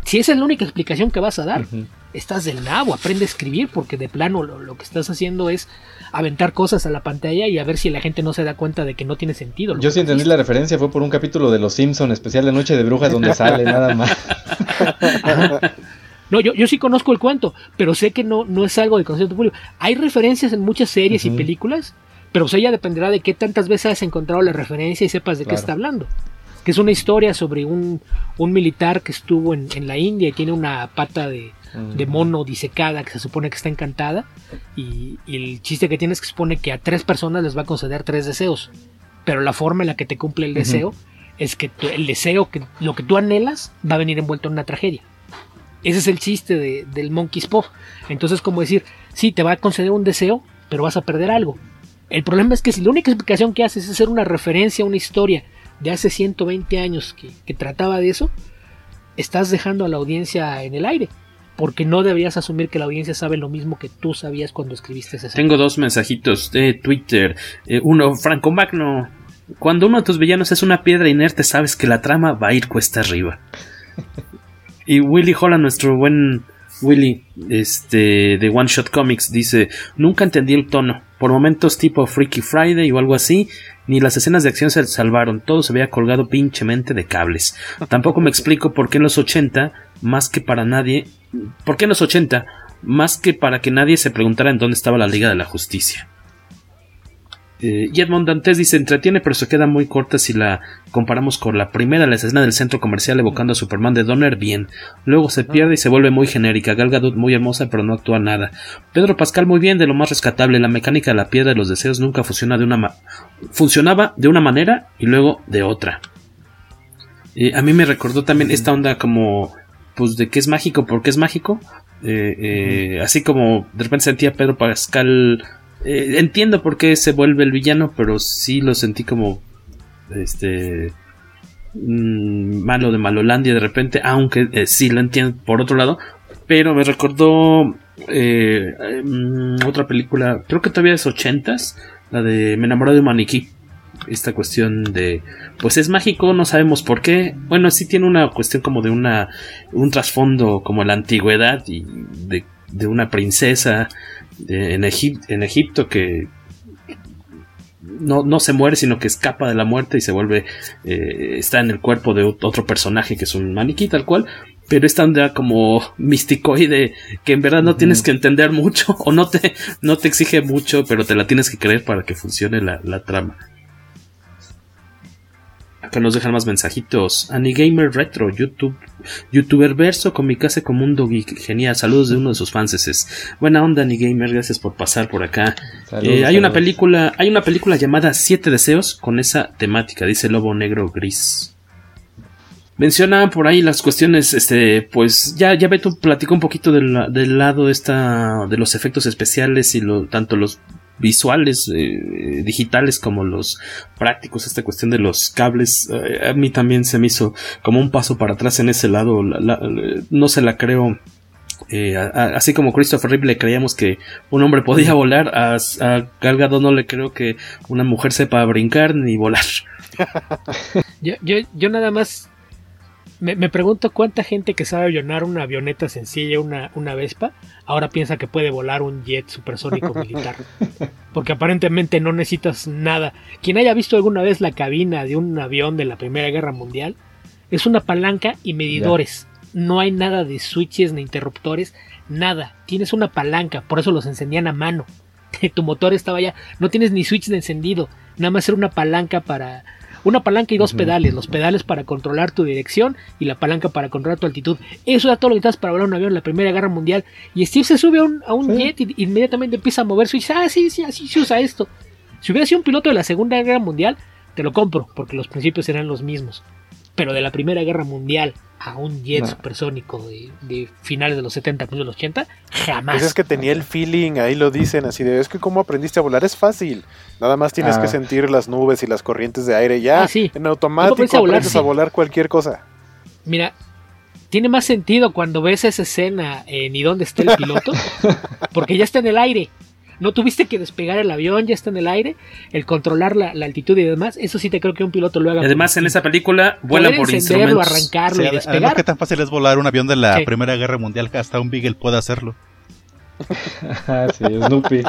si esa es la única explicación que vas a dar, uh -huh. estás del nabo, aprende a escribir porque de plano lo, lo, que estás haciendo es aventar cosas a la pantalla y a ver si la gente no se da cuenta de que no tiene sentido. Yo sí entendí la referencia, fue por un capítulo de Los Simpson especial de Noche de Brujas donde sale nada más. No, yo, yo sí conozco el cuento, pero sé que no, no es algo de conocimiento público. Hay referencias en muchas series uh -huh. y películas, pero pues ella dependerá de qué tantas veces has encontrado la referencia y sepas de claro. qué está hablando. Que es una historia sobre un, un militar que estuvo en, en, la India y tiene una pata de, uh -huh. de mono disecada que se supone que está encantada. Y, y, el chiste que tiene es que supone que a tres personas les va a conceder tres deseos. Pero la forma en la que te cumple el deseo uh -huh. es que tu, el deseo, que lo que tú anhelas, va a venir envuelto en una tragedia. Ese es el chiste de, del Monkey's Paw. Entonces, como decir, sí, te va a conceder un deseo, pero vas a perder algo. El problema es que si la única explicación que haces es hacer una referencia a una historia de hace 120 años que, que trataba de eso, estás dejando a la audiencia en el aire. Porque no deberías asumir que la audiencia sabe lo mismo que tú sabías cuando escribiste ese Tengo dos mensajitos de Twitter. Eh, uno, Franco Magno. Cuando uno de tus villanos es una piedra inerte, sabes que la trama va a ir cuesta arriba. Y Willy Holland, nuestro buen Willy, este, de One Shot Comics, dice, nunca entendí el tono. Por momentos tipo Freaky Friday o algo así, ni las escenas de acción se salvaron, todo se veía colgado pinchemente de cables. Tampoco me explico por qué en los 80, más que para nadie, por qué en los 80, más que para que nadie se preguntara en dónde estaba la Liga de la Justicia. Eh, y Edmond Dantes dice, entretiene pero se queda muy corta si la comparamos con la primera, la escena del centro comercial evocando a Superman de Donner, bien. Luego se pierde y se vuelve muy genérica, Gal Gadot muy hermosa pero no actúa nada. Pedro Pascal muy bien, de lo más rescatable, la mecánica de la piedra de los deseos nunca funciona de una ma funcionaba de una manera y luego de otra. Eh, a mí me recordó también esta onda como, pues de que es mágico porque es mágico. Eh, eh, así como de repente sentía Pedro Pascal eh, entiendo por qué se vuelve el villano, pero sí lo sentí como este mmm, malo de Malolandia de repente, aunque eh, sí lo entiendo por otro lado, pero me recordó eh, mmm, otra película, creo que todavía es ochentas, la de Me enamoré de un maniquí, esta cuestión de pues es mágico, no sabemos por qué. Bueno, sí tiene una cuestión como de una un trasfondo como la antigüedad y de, de una princesa en, en Egipto que no, no, se muere, sino que escapa de la muerte y se vuelve, eh, está en el cuerpo de otro personaje que es un maniquí tal cual, pero es tan como misticoide que en verdad no tienes que entender mucho o no te, no te exige mucho, pero te la tienes que creer para que funcione la, la trama. Acá nos dejan más mensajitos. Anigamer Retro, YouTube, YouTuber verso con mi casa como un geek. Genial, saludos de uno de sus fans. Es buena onda, Anigamer, gracias por pasar por acá. Eh, hay una película, hay una película llamada Siete Deseos con esa temática, dice Lobo Negro Gris. Menciona por ahí las cuestiones, este, pues ya, ya Beto platicó un poquito del, del lado esta, de los efectos especiales y lo, tanto los visuales eh, digitales como los prácticos esta cuestión de los cables eh, a mí también se me hizo como un paso para atrás en ese lado no se la creo eh, así como Christopher Reeve le creíamos que un hombre podía volar a, a Gal no le creo que una mujer sepa brincar ni volar. Yo, yo, yo nada más me, pregunto cuánta gente que sabe avionar una avioneta sencilla, una, una Vespa, ahora piensa que puede volar un jet supersónico militar. Porque aparentemente no necesitas nada. Quien haya visto alguna vez la cabina de un avión de la Primera Guerra Mundial, es una palanca y medidores. No hay nada de switches ni interruptores, nada. Tienes una palanca, por eso los encendían a mano. tu motor estaba ya, no tienes ni switch de encendido, nada más era una palanca para una palanca y dos pedales, los pedales para controlar tu dirección y la palanca para controlar tu altitud. Eso era todo lo que necesitas para volar un avión en la Primera Guerra Mundial. Y Steve se sube a un, jet y inmediatamente empieza a moverse y dice, ah, sí, sí, así se usa esto. Si hubiera sido un piloto de la Segunda Guerra Mundial, te lo compro, porque los principios eran los mismos. Pero de la Primera Guerra Mundial a un jet supersónico de, finales de los 70, de los 80, jamás. Pues es que tenía el feeling, ahí lo dicen, así de, es que cómo aprendiste a volar, es fácil. Nada más tienes que ah. sentir las nubes y las corrientes de aire ya. Ah, en automático aprendes a volar cualquier cosa. Mira, tiene más sentido cuando ves esa escena en ¿Y dónde está el piloto? Porque ya está en el aire. No tuviste que despegar el avión, ya está en el aire, el controlar la, altitud y demás, eso sí te creo que un piloto lo haga. además en esa película vuela por instrumentos. arrancarlo y despegar. Además, ¿qué tan fácil es volar un avión de la Primera Guerra Mundial que hasta un Beagle puede hacerlo? sí, Snoopy.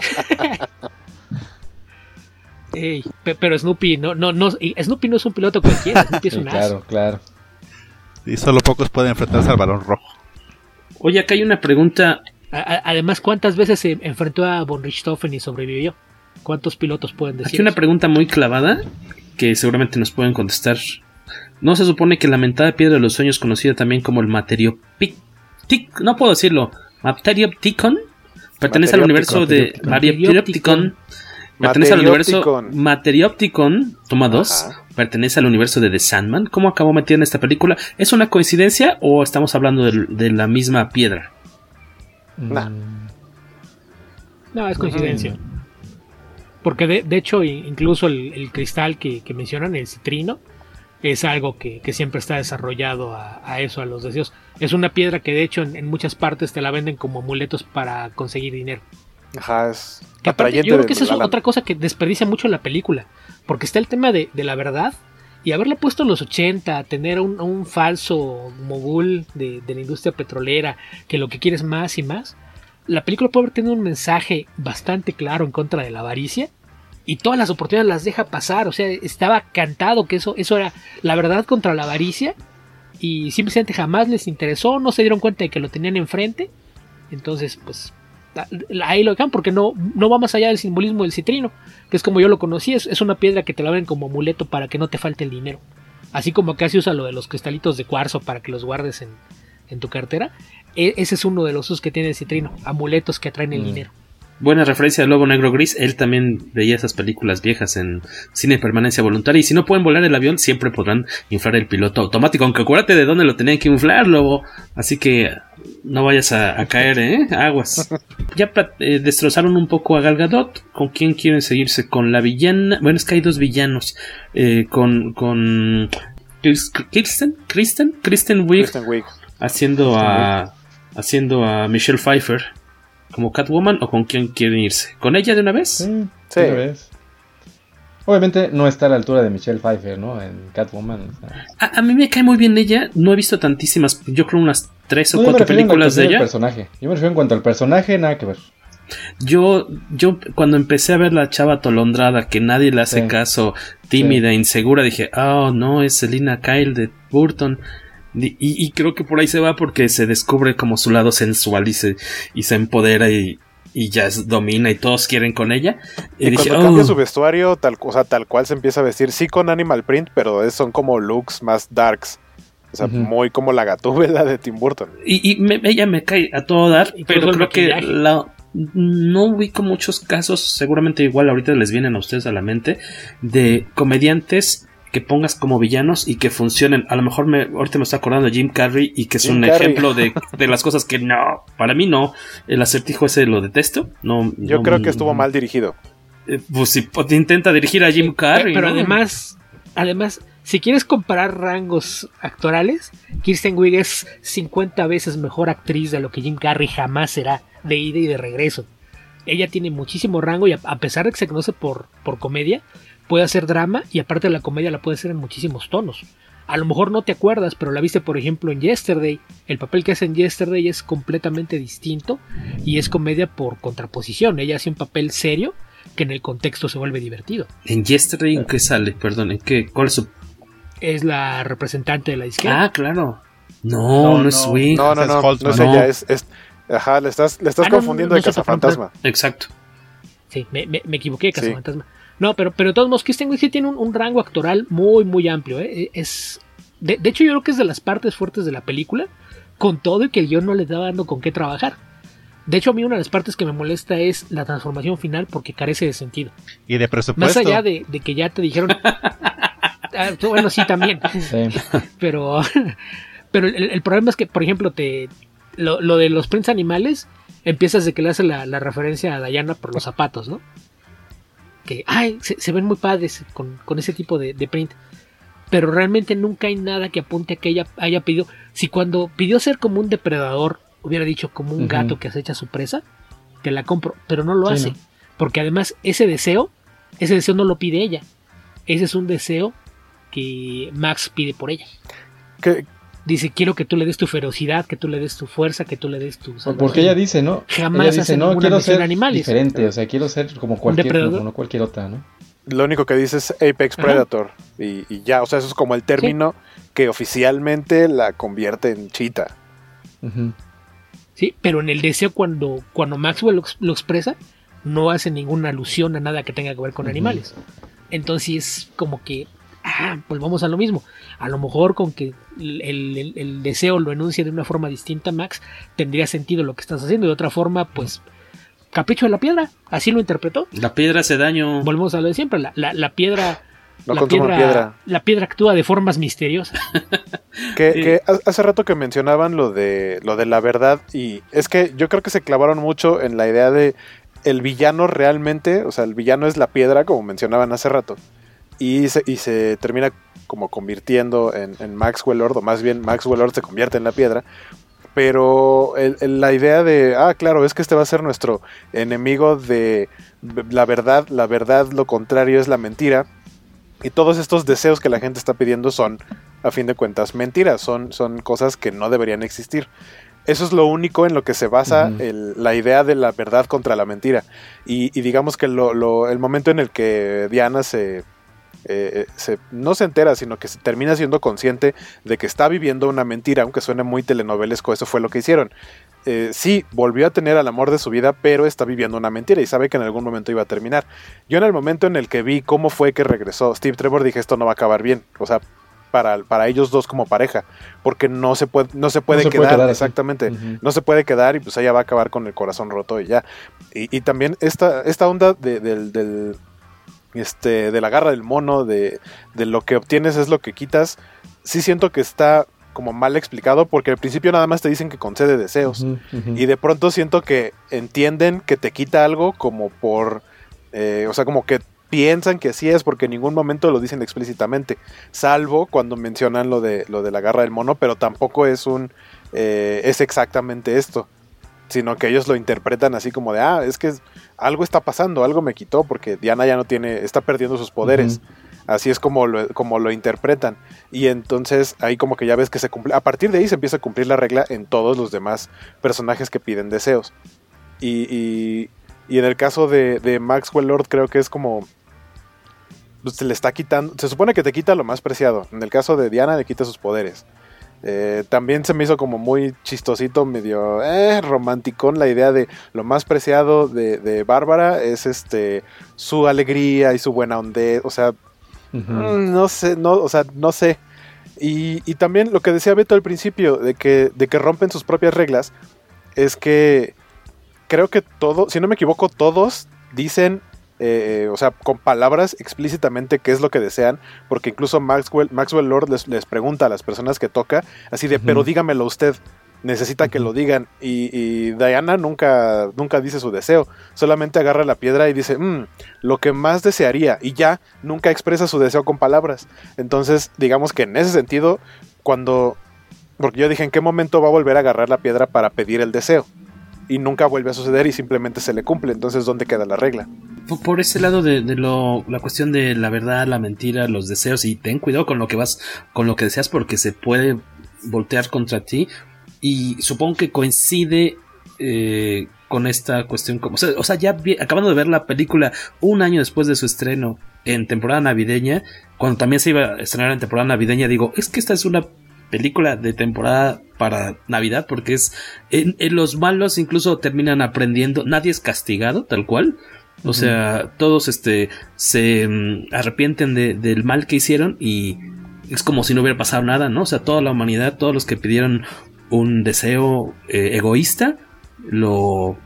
pero Snoopy no, no, no, Snoopy no es un piloto cualquiera, Snoopy es un Claro, claro. Y solo pocos pueden enfrentarse al balón rojo. Oye, acá hay una pregunta además, ¿cuántas veces se enfrentó a von Richthofen y sobrevivió? ¿Cuántos pilotos pueden decir? Aquí una pregunta muy clavada que seguramente nos pueden contestar. ¿No se supone que la mentada piedra de los sueños, conocida también como el Materioptic, no puedo decirlo, Materiopticon, pertenece al universo de Materiopticon, pertenece al universo Materiopticon, toma dos, pertenece al universo de The Sandman. ¿Cómo acabó metida en esta película? ¿Es una coincidencia o estamos hablando de la misma piedra? Mm. No, es coincidencia. Porque de, hecho, incluso el, cristal que, mencionan, el citrino, es algo que, siempre está desarrollado a, eso, a los deseos. Es una piedra que de hecho en, muchas partes te la venden como amuletos para conseguir dinero. Ajá, es yo creo que esa es otra cosa que desperdicia mucho la película. Porque está el tema de, la verdad. Y haberla puesto en los 80, tener un, un falso mogul de, de, la industria petrolera, que lo que quiere es más y más, la película puede haber tenido un mensaje bastante claro en contra de la avaricia, y todas las oportunidades las deja pasar, o sea, estaba cantado que eso, eso era la verdad contra la avaricia, y simplemente jamás les interesó, no se dieron cuenta de que lo tenían enfrente, entonces pues ahí lo dejan porque no, no va más allá del simbolismo del citrino, que es como yo lo conocí, es, una piedra que te la ven como amuleto para que no te falte el dinero. Así como casi usa lo de los cristalitos de cuarzo para que los guardes en, en tu cartera. E, ese es uno de los usos que tiene el citrino, amuletos que atraen el mm. dinero. Buena referencia al Lobo Negro Gris. Él también veía esas películas viejas en cine de permanencia voluntaria. Y si no pueden volar el avión, siempre podrán inflar el piloto automático. Aunque acuérdate de dónde lo tenían que inflar, Lobo. Así que no vayas a, caer, ¿eh? Aguas. Ya eh, destrozaron un poco a Galgadot. ¿Con quién quieren seguirse? Con la villana. Bueno, es que hay dos villanos. Eh, con. con. Kristen, Kristen, Kristen Wiig, haciendo a haciendo a Michelle Pfeiffer como Catwoman o con quién quieren irse? ¿Con ella de una vez? Sí, sí. Una vez. Obviamente no está a la altura de Michelle Pfeiffer, ¿no? En Catwoman. O sea. a, a, mí me cae muy bien ella. No he visto tantísimas, yo creo unas tres o no, cuatro películas de ella. Personaje. Yo me refiero en cuanto al personaje, nada que ver. Yo, yo cuando empecé a ver la chava tolondrada, que nadie le hace sí. caso, tímida, sí. insegura, dije, oh no, es Selina Kyle de Burton. Y, y, creo que por ahí se va porque se descubre como su lado sensual y se, y se empodera y, y ya es, domina y todos quieren con ella. Y, y dije, cuando oh. cambia su vestuario, tal, o sea, tal cual se empieza a vestir, sí con Animal Print, pero es, son como looks más darks. O sea, uh -huh. muy como la gatúbela de Tim Burton. Y, y me, ella me cae a todo dar, pero creo que la, no ubico muchos casos, seguramente igual ahorita les vienen a ustedes a la mente, de comediantes que pongas como villanos y que funcionen. A lo mejor me, ahorita me estoy acordando de Jim Carrey y que es Jim un Carrey. ejemplo de, de, las cosas que no, para mí no. El acertijo ese lo detesto. No, Yo no, creo que estuvo mal dirigido. Eh, pues si pues, intenta dirigir a Jim Carrey. Pero ¿no? además, además, si quieres comparar rangos actorales, Kirsten Wiig es 50 veces mejor actriz de lo que Jim Carrey jamás será, de ida y de regreso. Ella tiene muchísimo rango y a, a pesar de que se conoce por, por comedia, puede hacer drama y aparte de la comedia la puede hacer en muchísimos tonos. A lo mejor no te acuerdas, pero la viste por ejemplo en Yesterday. El papel que hace en Yesterday es completamente distinto y es comedia por contraposición. Ella hace un papel serio que en el contexto se vuelve divertido. ¿En Yesterday en qué sale? Perdón, ¿en qué? ¿Cuál es su...? Es la representante de la izquierda. Ah, claro. No, no, no, es Wing. No, no, no, no, no es ella, es, es... Ajá, le estás, le estás ah, confundiendo de Cazafantasma. Exacto. Sí, me, me, me equivoqué de Cazafantasma. Sí. No, pero, pero de todos modos, Kristen Wiig sí tiene un, un, rango actoral muy, muy amplio. ¿eh? Es, de, de, hecho, yo creo que es de las partes fuertes de la película, con todo y que el guion no le estaba dando con qué trabajar. De hecho, a mí una de las partes que me molesta es la transformación final porque carece de sentido. Y de presupuesto. Más allá de, de que ya te dijeron... ah, bueno, sí, también. Sí. Pero, pero el, el, problema es que, por ejemplo, te lo, lo de los prints animales empiezas de que le hace la, la referencia a Diana por los zapatos, ¿no? Que ay, se, se, ven muy padres con, con ese tipo de, de, print. Pero realmente nunca hay nada que apunte a que ella haya pedido. Si cuando pidió ser como un depredador, hubiera dicho como un uh -huh. gato que acecha a su presa, te la compro. Pero no lo sí, hace. No. Porque además ese deseo, ese deseo no lo pide ella. Ese es un deseo que Max pide por ella. ¿Qué, dice quiero que tú le des tu ferocidad, que tú le des tu fuerza, que tú le des tu salvación. Porque ella dice, ¿no? Jamás ella dice, no, quiero ser animales. diferente, o sea, quiero ser como cualquier, como, no cualquier otra, ¿no? Lo único que dice es Apex Predator y, y, ya, o sea, eso es como el término sí. que oficialmente la convierte en chita. Uh -huh. Sí, pero en el deseo cuando, cuando Maxwell lo, lo, expresa, no hace ninguna alusión a nada que tenga que ver con uh -huh. animales. Entonces, como que ah, volvamos a lo mismo. A lo mejor con que el, el, el, deseo lo enuncie de una forma distinta, Max, tendría sentido lo que estás haciendo. De otra forma, pues, capricho de la piedra. Así lo interpretó. La piedra hace daño. Volvemos a lo de siempre. La, la, la piedra. No la, piedra, piedra, la piedra actúa de formas misteriosas. que, que, hace rato que mencionaban lo de lo de la verdad y es que yo creo que se clavaron mucho en la idea de el villano realmente, o sea, el villano es la piedra, como mencionaban hace rato y se, y se termina como convirtiendo en, en, Maxwell Lord, o más bien Maxwell Lord se convierte en la piedra. Pero el, el, la idea de, ah, claro, es que este va a ser nuestro enemigo de la verdad, la verdad, lo contrario es la mentira. Y todos estos deseos que la gente está pidiendo son, a fin de cuentas, mentiras, son, son cosas que no deberían existir. Eso es lo único en lo que se basa uh -huh. el, la idea de la verdad contra la mentira. Y, y digamos que lo, lo, el momento en el que Diana se eh, se, no se entera, sino que se termina siendo consciente de que está viviendo una mentira, aunque suene muy telenovelesco, eso fue lo que hicieron. Eh, sí, volvió a tener al amor de su vida, pero está viviendo una mentira y sabe que en algún momento iba a terminar. Yo en el momento en el que vi cómo fue que regresó Steve Trevor dije esto no va a acabar bien, o sea, para, para ellos dos como pareja, porque no se puede, no se puede, no se quedar, puede quedar, exactamente, uh -huh. no se puede quedar y pues ella va a acabar con el corazón roto y ya. Y, y también esta, esta onda de, de, del este, de la garra del mono, de, de, lo que obtienes es lo que quitas, sí siento que está como mal explicado porque al principio nada más te dicen que concede deseos uh -huh, uh -huh. y de pronto siento que entienden que te quita algo como por, eh, o sea, como que piensan que así es porque en ningún momento lo dicen explícitamente, salvo cuando mencionan lo de, lo de la garra del mono, pero tampoco es un, eh, es exactamente esto. Sino que ellos lo interpretan así como de, ah, es que algo está pasando, algo me quitó porque Diana ya no tiene, está perdiendo sus poderes. Así es como lo, como lo interpretan. Y entonces ahí como que ya ves que se cumple. A partir de ahí se empieza a cumplir la regla en todos los demás personajes que piden deseos. Y, y, y en el caso de, de, Maxwell Lord creo que es como... Pues, se le está quitando... Se supone que te quita lo más preciado. En el caso de Diana le quita sus poderes. Eh, también se me hizo como muy chistosito, medio eh, romanticón la idea de lo más preciado de, de Bárbara es este su alegría y su buena onda. O sea, uh -huh. no sé, no, o sea, no sé. Y, y, también lo que decía Beto al principio, de que, de que rompen sus propias reglas, es que creo que todo, si no me equivoco, todos dicen eh, o sea, con palabras explícitamente qué es lo que desean, porque incluso Maxwell, Maxwell Lord les, les pregunta a las personas que toca, así de, uh -huh. pero dígamelo usted, necesita que lo digan, y, y, Diana nunca, nunca dice su deseo, solamente agarra la piedra y dice, mmm, lo que más desearía, y ya, nunca expresa su deseo con palabras, entonces, digamos que en ese sentido, cuando, porque yo dije, ¿en qué momento va a volver a agarrar la piedra para pedir el deseo? Y nunca vuelve a suceder y simplemente se le cumple. Entonces, ¿dónde queda la regla? Por, ese lado de, lo, la cuestión de la verdad, la mentira, los deseos, y ten cuidado con lo que vas, con lo que deseas, porque se puede voltear contra ti. Y supongo que coincide eh, con esta cuestión. O sea, o sea ya acabando de ver la película un año después de su estreno en temporada navideña, cuando también se iba a estrenar en temporada navideña, digo, es que esta es una película de temporada para Navidad porque es en, en, los malos incluso terminan aprendiendo nadie es castigado tal cual. O sea todos este se um, arrepienten de, del mal que hicieron y es como si no hubiera pasado nada no o sea toda la humanidad todos los que pidieron un deseo eh, egoísta lo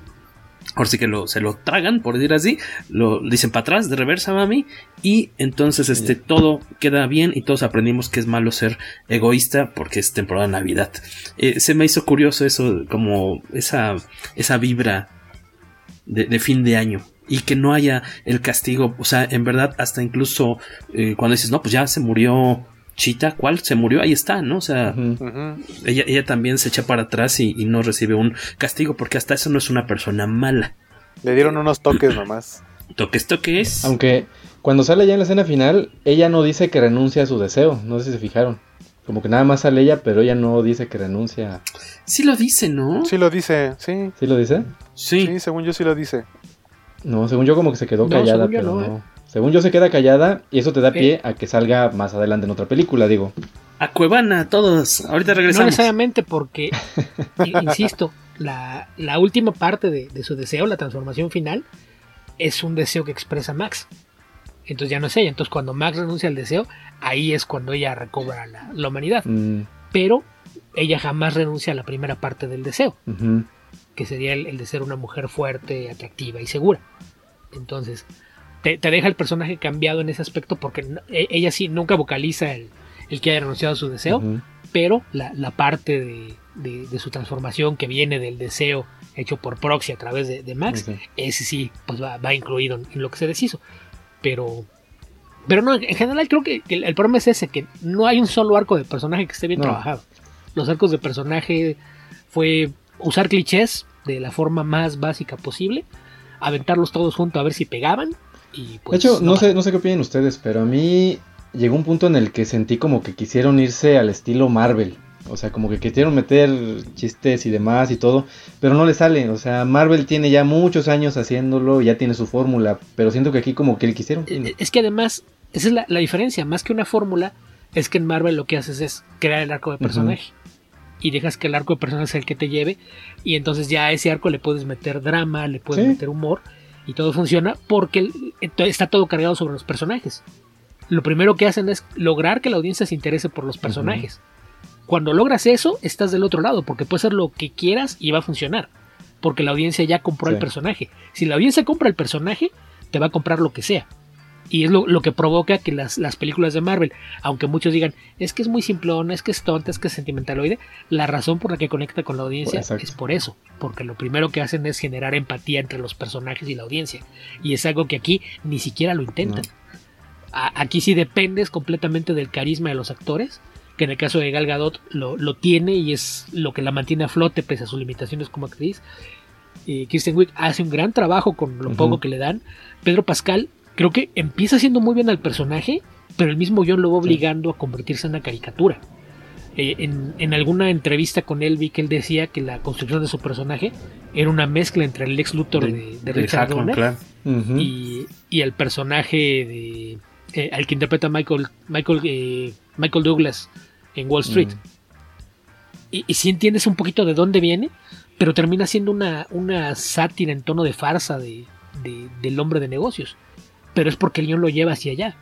ahora sí que lo, se lo tragan, por decir así, lo dicen para atrás, de reversa, mami, y entonces este todo queda bien y todos aprendimos que es malo ser egoísta porque es temporada de Navidad. Eh, se me hizo curioso eso, como esa, esa vibra de, de, fin de año. Y que no haya el castigo, o sea, en verdad, hasta incluso eh, cuando dices, no, pues ya se murió Chita, ¿cuál? Se murió, ahí está, ¿no? O sea, uh -huh. ella, ella, también se echa para atrás y, y, no recibe un castigo porque hasta eso no es una persona mala. Le dieron unos toques nomás. ¿Toques, toques? Aunque cuando sale ya en la escena final, ella no dice que renuncia a su deseo, no sé si se fijaron. Como que nada más sale ella, pero ella no dice que renuncia. Sí lo dice, ¿no? Sí lo dice, sí. ¿Sí lo dice? Sí. Sí, según yo sí lo dice. No, según yo como que se quedó no, callada, pero no. no. Según yo se queda callada y eso te da pie a que salga más adelante en otra película, digo. A Cuevana, todos. Ahorita regresamos. No necesariamente porque, insisto, la, la, última parte de, de, su deseo, la transformación final, es un deseo que expresa Max. Entonces ya no es ella. Entonces cuando Max renuncia al deseo, ahí es cuando ella recobra la, la humanidad. Mm. Pero ella jamás renuncia a la primera parte del deseo. Uh -huh. Que sería el, el de ser una mujer fuerte, atractiva y segura. Entonces, te, te, deja el personaje cambiado en ese aspecto porque e, ella sí nunca vocaliza el, el que haya renunciado a su deseo, uh -huh. pero la, la parte de, de, de, su transformación que viene del deseo hecho por proxy a través de, de Max, uh -huh. ese sí pues va, va incluido en, en, lo que se deshizo. Pero, pero no, en general creo que, el problema es ese, que no hay un solo arco de personaje que esté bien no. trabajado. Los arcos de personaje fue usar clichés de la forma más básica posible, aventarlos todos juntos a ver si pegaban y pues, de hecho, no, no, sé, no sé qué opinan ustedes, pero a mí llegó un punto en el que sentí como que quisieron irse al estilo Marvel. O sea, como que quisieron meter chistes y demás y todo, pero no le sale. O sea, Marvel tiene ya muchos años haciéndolo, ya tiene su fórmula, pero siento que aquí como que le quisieron. Eh, es que además, esa es la, la diferencia, más que una fórmula, es que en Marvel lo que haces es crear el arco de personaje. Uh -huh. Y dejas que el arco de personaje sea el que te lleve, y entonces ya a ese arco le puedes meter drama, le puedes ¿Sí? meter humor, y todo funciona porque está todo cargado sobre los personajes. Lo primero que hacen es lograr que la audiencia se interese por los personajes. Uh -huh. Cuando logras eso, estás del otro lado, porque puede ser lo que quieras y va a funcionar. Porque la audiencia ya compró sí. el personaje. Si la audiencia compra el personaje, te va a comprar lo que sea. Y es lo, lo que provoca que las, las, películas de Marvel, aunque muchos digan, es que es muy simplón, es que es tonta, es que es sentimentaloide, la razón por la que conecta con la audiencia Exacto. es por eso. Porque lo primero que hacen es generar empatía entre los personajes y la audiencia. Y es algo que aquí ni siquiera lo intentan. No. A, aquí sí dependes completamente del carisma de los actores que en el caso de Gal Gadot lo, lo tiene y es lo que la mantiene a flote pese a sus limitaciones como actriz. Eh, Kirsten Wick hace un gran trabajo con lo poco que le dan. Pedro Pascal creo que empieza haciendo muy bien al personaje, pero el mismo John lo va obligando a convertirse en una caricatura. Eh, en, en, alguna entrevista con él vi que él decía que la construcción de su personaje era una mezcla entre el Lex Luthor de, de, de Richard Hackman, Donner claro. y, y, el personaje de eh, al que interpreta Michael Michael eh, Michael Douglas en Wall Street. Mm. Y, y si entiendes un poquito de dónde viene, pero termina siendo una, una sátira en tono de farsa de, del hombre de negocios. Pero es porque el guion lo lleva hacia allá.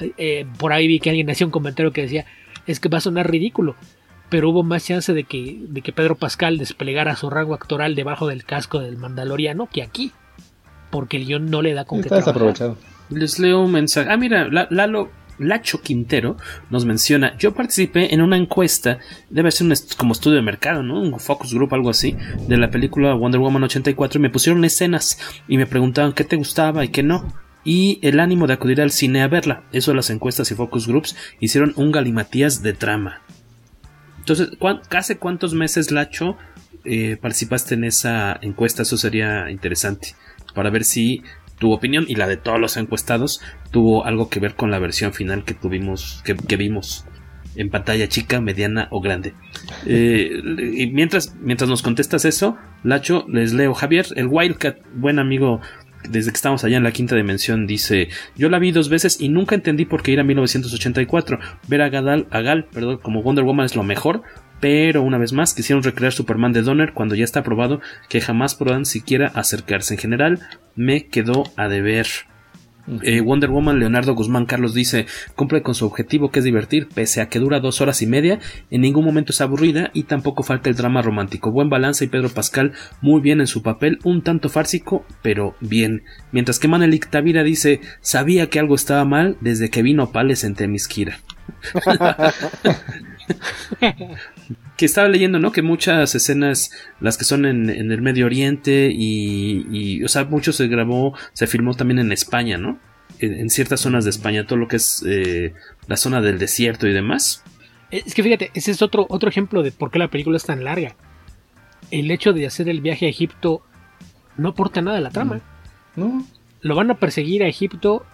Eh, por ahí vi que alguien hacía un comentario que decía, es que va a sonar ridículo, pero hubo más chance de que, de que Pedro Pascal desplegara su rango actoral debajo del casco del Mandaloriano que aquí. Porque el guion no le da con Está qué trabajar. desaprovechado. Les leo un mensaje. Ah, mira, La- Lalo Lacho Quintero nos menciona, yo participé en una encuesta, debe ser un est- como estudio de mercado, ¿no? Un focus group, algo así, de la película Wonder Woman 84 y me pusieron escenas y me preguntaban qué te gustaba y qué no. Y el ánimo de acudir al cine a verla. Eso las encuestas y focus groups hicieron un galimatías de trama. Entonces, ¿cuán- ¿hace cuántos meses, Lacho, eh, participaste en esa encuesta? Eso sería interesante. Para ver si tu opinión y la de todos los encuestados tuvo algo que ver con la versión final que tuvimos, que, que vimos en pantalla chica, mediana o grande. Eh, y mientras, mientras nos contestas eso, Lacho, les leo. Javier, el Wildcat, buen amigo, desde que estamos allá en la quinta dimensión, dice: Yo la vi dos veces y nunca entendí por qué ir a 1984. Ver a Gadal, a Gal, perdón, como Wonder Woman es lo mejor. Pero una vez más quisieron recrear Superman de Donner cuando ya está probado que jamás podrán siquiera acercarse. En general, me quedó a deber. Eh, Wonder Woman Leonardo Guzmán Carlos dice cumple con su objetivo que es divertir pese a que dura dos horas y media en ningún momento es aburrida y tampoco falta el drama romántico. Buen balance y Pedro Pascal muy bien en su papel un tanto fársico pero bien mientras que Manelik Tavira dice sabía que algo estaba mal desde que vino Pales en Temisquira que estaba leyendo, ¿no? Que muchas escenas, las que son en, en el Medio Oriente y, y, o sea, mucho se grabó, se filmó también en España, ¿no? En, en ciertas zonas de España, todo lo que es eh, la zona del desierto y demás. Es que fíjate, ese es otro, otro ejemplo de por qué la película es tan larga. El hecho de hacer el viaje a Egipto no aporta nada a la trama. No. Lo van a perseguir a Egipto,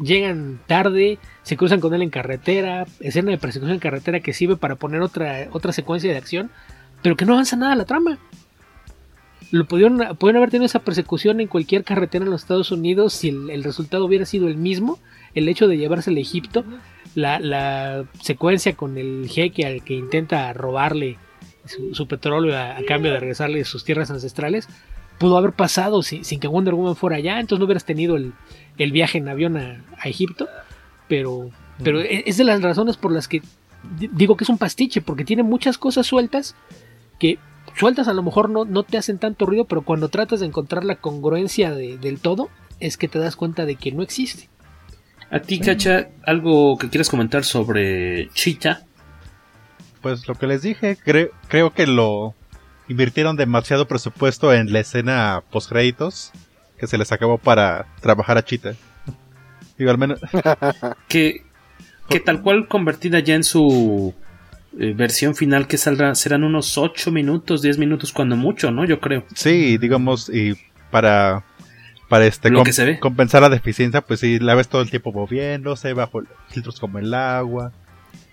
llegan tarde, se cruzan con él en carretera, escena de persecución en carretera que sirve para poner otra, otra secuencia de acción, pero que no avanza nada la trama. Lo pudieron, pudieron haber tenido esa persecución en cualquier carretera en los Estados Unidos si el, el resultado hubiera sido el mismo, el hecho de llevarse a Egipto, la, la secuencia con el jeque al que intenta robarle su, su petróleo a, a, cambio de regresarle sus tierras ancestrales, pudo haber pasado sin, sin que Wonder Woman fuera allá, entonces no hubieras tenido el, el viaje en avión a, a Egipto, pero, pero es de las razones por las que digo que es un pastiche, porque tiene muchas cosas sueltas que sueltas a lo mejor no, no te hacen tanto ruido, pero cuando tratas de encontrar la congruencia de, del todo, es que te das cuenta de que no existe. A ti, Cacha, algo que quieras comentar sobre Cheetah. Pues lo que les dije, cre creo que lo invirtieron demasiado presupuesto en la escena post créditos que se les acabó para trabajar a Cheetah. Digo, al menos. que, que tal cual convertida ya en su eh, versión final que saldrá, serán unos 8 minutos, 10 minutos cuando mucho, ¿no? Yo creo. Sí, digamos, y para. Para este Lo que se ve. compensar la deficiencia, pues sí, la ves todo el tiempo moviéndose, bajo filtros como el agua.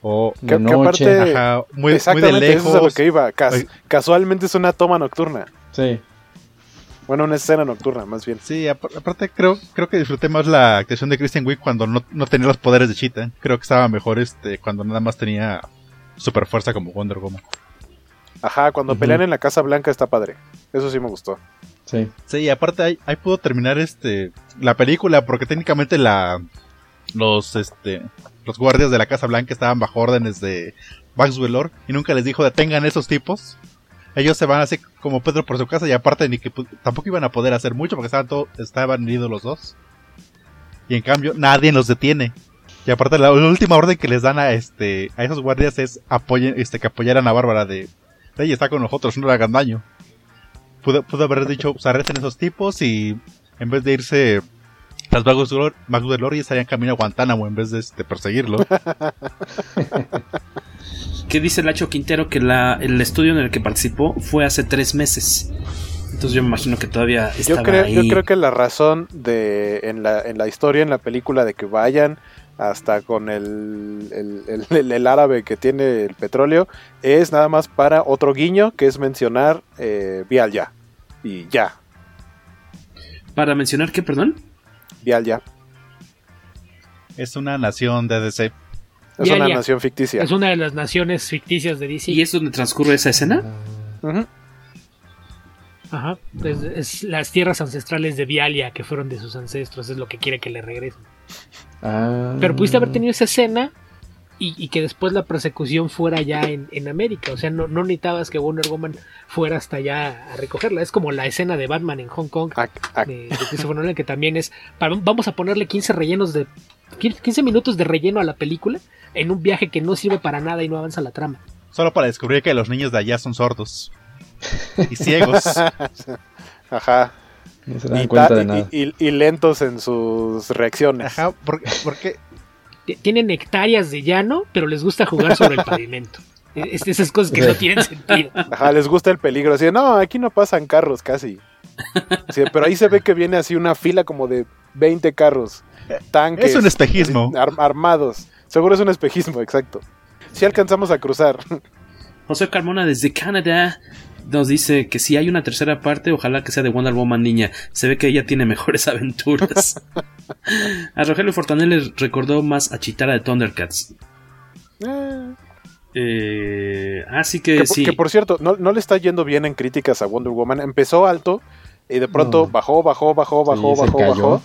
O que, que aparte, ajá, muy, exactamente, muy de lejos. eso es a lo que iba. Cas casualmente es una toma nocturna. Sí. Bueno, una escena nocturna, más bien. Sí, aparte creo, creo que disfruté más la actuación de Christian Wick cuando no, no, tenía los poderes de Cheetah. Creo que estaba mejor este cuando nada más tenía super fuerza como Wonder Woman. Ajá, cuando uh -huh. pelean en la Casa Blanca está padre. Eso sí me gustó. Sí. Sí, aparte ahí, ahí pudo terminar este la película porque técnicamente la los este los guardias de la Casa Blanca estaban bajo órdenes de Max Wheeler y nunca les dijo detengan esos tipos. Ellos se van así como Pedro por su casa y aparte ni que tampoco iban a poder hacer mucho porque estaban todo, estaban heridos los dos. Y en cambio nadie los detiene. Y aparte la, última orden que les dan a este a esos guardias es apoyen este que apoyaran a Bárbara de ella está con nosotros, no le hagan daño. Pudo, pudo haber dicho, pues arresten esos tipos y en vez de irse Las magos, magos de Lori estarían camino a Guantánamo en vez de, de perseguirlo. ¿Qué dice Lacho Quintero? Que la, el estudio en el que participó fue hace tres meses. Entonces yo me imagino que todavía estaba yo creo, ahí. Yo creo que la razón de en la, en la historia, en la película, de que vayan hasta con el, el, el, el, árabe que tiene el petróleo, es nada más para otro guiño, que es mencionar eh, Vial ya. Y ya. ¿Para mencionar qué, perdón? Vial ya. Es una nación de DC. Es una nación ficticia. Es una de las naciones ficticias de DC. ¿Y es donde transcurre esa escena? Uh -huh. Ajá. Es, es, las tierras ancestrales de Vialia que fueron de sus ancestros. Es lo que quiere que le regresen. Ah. Pero pudiste haber tenido esa escena y, y que después la persecución fuera ya en, en América. O sea, no, no, necesitabas que Wonder Woman fuera hasta allá a recogerla. Es como la escena de Batman en Hong Kong ac ac de, de Christopher Nolan, que también es. Para, vamos a ponerle 15 rellenos de. 15 minutos de relleno a la película en un viaje que no sirve para nada y no avanza la trama. Solo para descubrir que los niños de allá son sordos y ciegos. Ajá. No se dan y, cuenta de nada. Y, y, y, lentos en sus reacciones. Ajá, porque, porque... tienen hectáreas de llano, pero les gusta jugar sobre el pavimento. Es, esas cosas que no tienen sentido. Ajá, les gusta el peligro. Así, no, aquí no pasan carros casi. Sí, pero ahí se ve que viene así una fila como de 20 carros. Tanques. Es un espejismo. Ar armados. Seguro es un espejismo, exacto. Si sí alcanzamos a cruzar. José Carmona desde Canadá nos dice que si hay una tercera parte, ojalá que sea de Wonder Woman niña. Se ve que ella tiene mejores aventuras. a Rogelio Fortanel le recordó más a Chitara de Thundercats. Eh. Eh, así que, que, sí. que por cierto, no, no, le está yendo bien en críticas a Wonder Woman. Empezó alto y de pronto no. bajó, bajó, bajó, bajó, sí, bajó, bajó.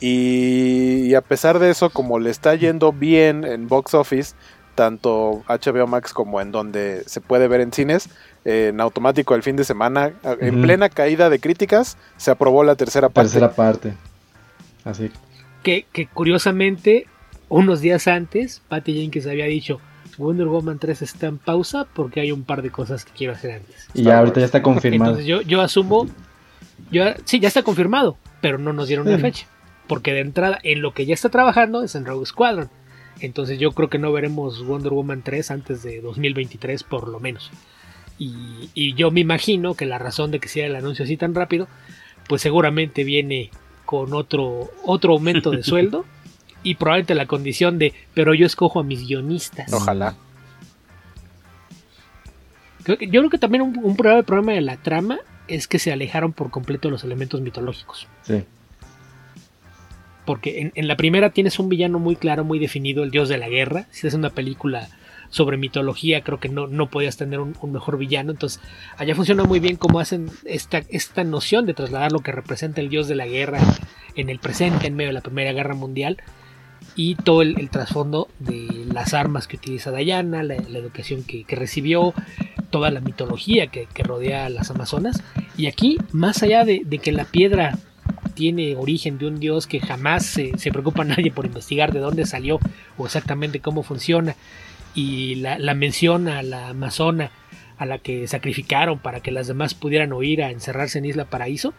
Y, y a pesar de eso, como le está yendo bien en box office, tanto HBO Max como en donde se puede ver en cines, en automático el fin de semana, uh -huh. en plena caída de críticas, se aprobó la tercera parte. Tercera parte. Así. Que, que curiosamente, unos días antes, Patty Jenkins había dicho, Wonder Woman 3 está en pausa porque hay un par de cosas que quiero hacer antes. Y ya ahorita ya está confirmado. Entonces yo, yo asumo, yo, sí, ya está confirmado, pero no nos dieron sí. una fecha. Porque de entrada, en lo que ya está trabajando es en Rogue Squadron. Entonces yo creo que no veremos Wonder Woman 3 antes de 2023 por lo menos. Y, y, yo me imagino que la razón de que sea el anuncio así tan rápido, pues seguramente viene con otro, otro aumento de sueldo y probablemente la condición de, pero yo escojo a mis guionistas. Ojalá. Yo creo que también un, un problema, problema de la trama es que se alejaron por completo de los elementos mitológicos. Sí. Porque en, en, la primera tienes un villano muy claro, muy definido, el dios de la guerra. Si es una película sobre mitología, creo que no, no podías tener un, mejor villano. Entonces, allá funciona muy bien cómo hacen esta, esta noción de trasladar lo que representa el dios de la guerra en el presente, en medio de la Primera Guerra Mundial. Y todo el, trasfondo de las armas que utiliza Diana, la, educación que, que, recibió, toda la mitología que, que, rodea a las Amazonas. Y aquí, más allá de, de que la piedra tiene origen de un dios que jamás se, se, preocupa nadie por investigar de dónde salió o exactamente cómo funciona. Y la, mención a la amazona a la que sacrificaron para que las demás pudieran oír a encerrarse en Isla Paraíso.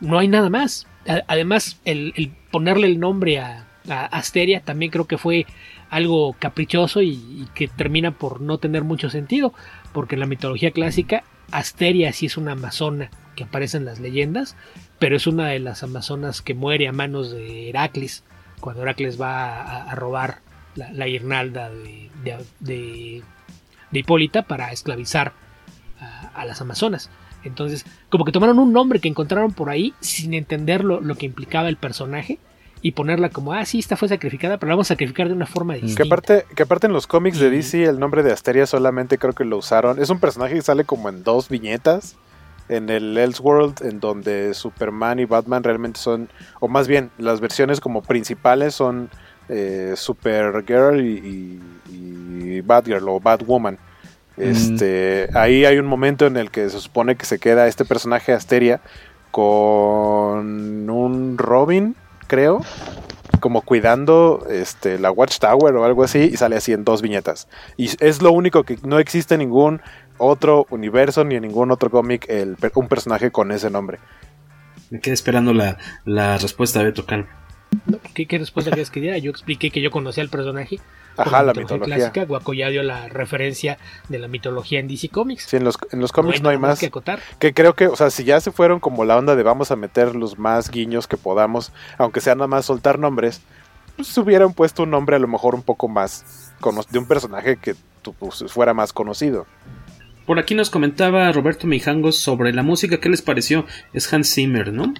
No hay nada más. Además, el, ponerle el nombre a, Asteria también creo que fue algo caprichoso y, que termina por no tener mucho sentido. Porque en la mitología clásica, Asteria sí es una amazona que aparece en las leyendas, pero es una de las amazonas que muere a manos de Heracles, cuando Heracles va a robar la, la guirnalda de, de, de, de, Hipólita para esclavizar a, a, las amazonas. Entonces, como que tomaron un nombre que encontraron por ahí sin entender lo, lo, que implicaba el personaje y ponerla como, ah, sí, esta fue sacrificada, pero la vamos a sacrificar de una forma distinta. Que aparte, que aparte en los cómics de DC el nombre de Asteria solamente creo que lo usaron. Es un personaje que sale como en dos viñetas en el Elseworld, en donde Superman y Batman realmente son, o más bien, las versiones como principales son eh, Supergirl y, y, y, Batgirl o Batwoman. Este, mm. Ahí hay un momento en el que se supone que se queda este personaje Asteria con un Robin, creo, como cuidando este, la Watchtower o algo así, y sale así en dos viñetas. Y es lo único que no existe ningún otro universo ni en ningún otro cómic un personaje con ese nombre. Me quedé esperando la, la respuesta de Beto Can. ¿Qué, qué respuesta quieres que diera? Yo expliqué que yo conocía al personaje. Ajá, la mitología. clásica. Guaco ya dio la referencia de la mitología en DC Comics. Sí, en los, en los cómics no hay, más. que acotar. Que creo que, o sea, si ya se fueron como la onda de vamos a meter los más guiños que podamos, aunque sea nada más soltar nombres, pues se hubieran puesto un nombre a lo mejor un poco más de un personaje que tu- pues, fuera más conocido. Por aquí nos comentaba Roberto Mijangos sobre la música. ¿Qué les pareció? Es Hans Zimmer, ¿no?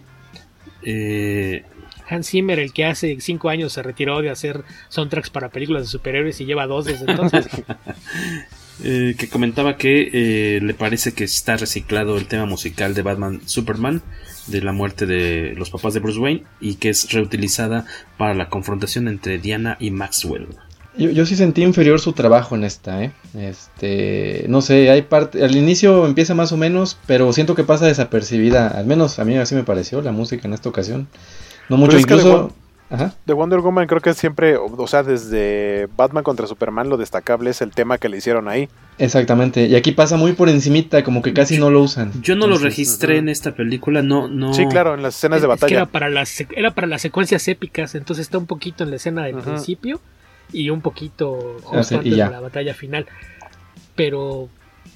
Eh, Hans Zimmer, el que hace cinco años se retiró de hacer soundtracks para películas de superhéroes y lleva dos desde entonces. eh, que comentaba que eh, le parece que está reciclado el tema musical de Batman Superman de la muerte de los papás de Bruce Wayne y que es reutilizada para la confrontación entre Diana y Maxwell. Yo, yo sí sentí inferior su trabajo en esta, ¿eh? Este, no sé, hay parte, al inicio empieza más o menos, pero siento que pasa desapercibida, al menos a mí así me pareció la música en esta ocasión. No mucho, Pero es que de incluso... Ajá. De Wonder Woman creo que siempre, o sea, desde Batman contra Superman lo destacable es el tema que le hicieron ahí. Exactamente, y aquí pasa muy por encimita, como que casi no lo usan. Yo no lo registré en esta película, no, no. Sí, claro, en las escenas de Es que batalla. era para, las, era para las secuencias épicas, entonces está un poquito en la escena del principio y un poquito justo antes ya. de la batalla final. Pero,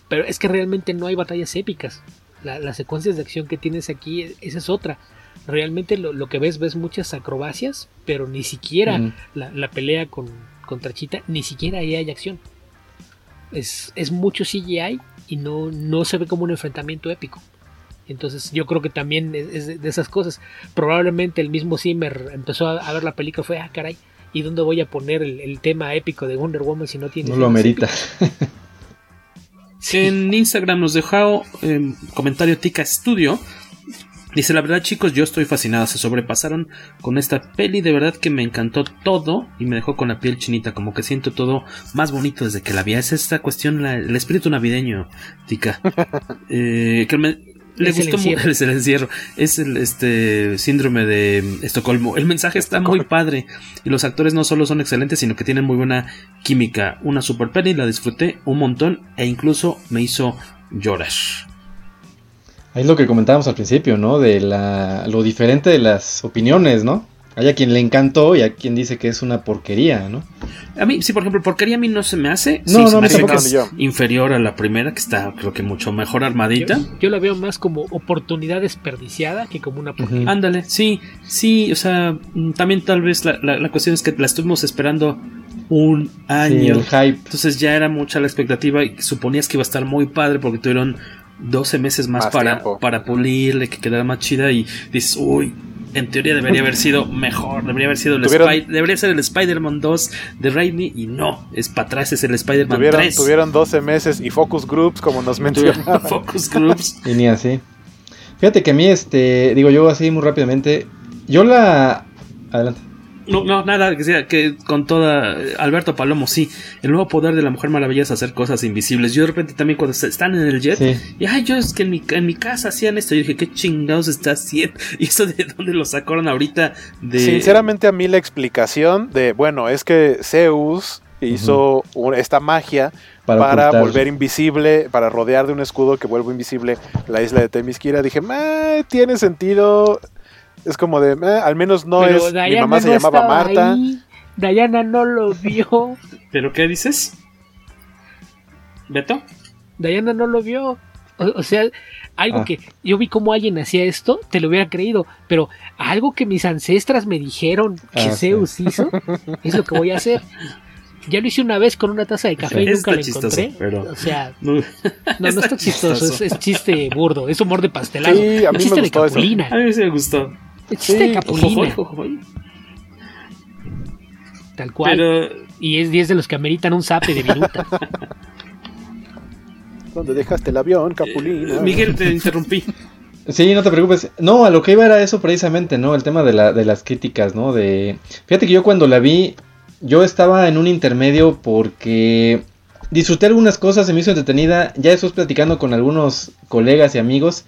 pero es que realmente no hay batallas épicas. La- las secuencias de acción que tienes aquí, esa es otra. Realmente lo, lo que ves, ves muchas acrobacias, pero ni siquiera la, la pelea con, contra Chita, ni siquiera ahí hay acción. Es, es mucho CGI y no, no se ve como un enfrentamiento épico. Entonces yo creo que también es, es de- esas cosas. Probablemente el mismo Zimmer empezó a, a ver la película y fue, ah, caray, ¿y dónde voy a poner el, el tema épico de Wonder Woman si no tiene... No lo amerita. épicas? En Instagram nos dejó eh, comentario Tika Studio. Dice, la verdad chicos, yo estoy fascinada, se sobrepasaron con esta peli, de verdad que me encantó todo y me dejó con la piel chinita, como que siento todo más bonito desde que la vi. Es esta cuestión, la- el espíritu navideño, Tika. Eh, que me- le Es gustó mucho el encierro, es el este síndrome de Estocolmo. El mensaje está muy padre y los actores no solo son excelentes, sino que tienen muy buena química. Una super peli, la disfruté un montón e incluso me hizo llorar. Ahí es lo que comentábamos al principio, ¿no? De la, lo diferente de las opiniones, ¿no? Hay a quien le encantó y a quien dice que es una porquería, ¿no? A mí, sí, por ejemplo, porquería a mí no se me hace. No, Sí, no, se me hace que es inferior a la primera, que está, creo que mucho mejor armadita. Yo, yo la veo más como oportunidad desperdiciada que como una porquería. Ándale, sí, sí, o sea, mm, también tal vez la, la- la cuestión es que la estuvimos esperando un Sí, año. el hype. Entonces ya era mucha la expectativa y suponías que iba a estar muy padre porque tuvieron 12 meses más, Más para, tiempo. para pulirle, que quedara más chida y dices, uy, en teoría debería haber sido mejor, debería haber sido el Spy- debería ser el Spider-Man 2 de Raimi y no, es para atrás, es el Spider-Man Tuvieron, 3. tuvieron 12 meses y focus groups, como nos mencionaban. focus groups. Y ni así. Fíjate que a mí, este, digo yo así muy rápidamente, yo la... Adelante. No, no, nada, que sea, que con toda. Alberto Palomo, sí. El nuevo poder de la Mujer Maravilla es hacer cosas invisibles. Yo de repente también cuando están en el jet, Sí. y ay, yo es que en mi, en mi casa hacían esto. Yo dije, ¿qué chingados está haciendo? ¿Y eso de dónde lo sacaron ahorita? De... Sinceramente a mí la explicación de, bueno, es que Zeus hizo un- esta magia Para volver invisible, para rodear de un escudo que vuelve invisible la isla de Temisquira. Dije, "Meh, tiene sentido. Es como de, "Meh, al menos no Pero es, mi mamá se no llamaba Marta. ahí. Diana no lo vio. ¿Pero qué dices? ¿Beto? Diana no lo vio. O, o sea, algo Ah. que yo vi cómo alguien hacía esto, te lo hubiera creído, pero algo que mis ancestras me dijeron que Ah, sí. Zeus hizo, es lo que voy a hacer. Ya lo hice una vez con una taza de café y nunca lo chistoso, encontré. pero- O sea, No, no, no está chistoso, es, es chiste burdo, es humor de pastelado. Sí, a mí es chiste me de eso. capulina. A mí sí me gustó. De Sí, capulina, Ojo, ojo, ojo. tal cual. Pero Y es 10 de los que ameritan un zape de viruta. ¿Dónde dejaste el avión, Capulina? Miguel, te interrumpí. Sí, no te preocupes. No, a lo que iba era eso precisamente, ¿no? El tema de, la, de las críticas, ¿no? De... Fíjate que yo cuando la vi, yo estaba en un intermedio porque disfruté algunas cosas, se me hizo entretenida. Ya después platicando con algunos colegas y amigos,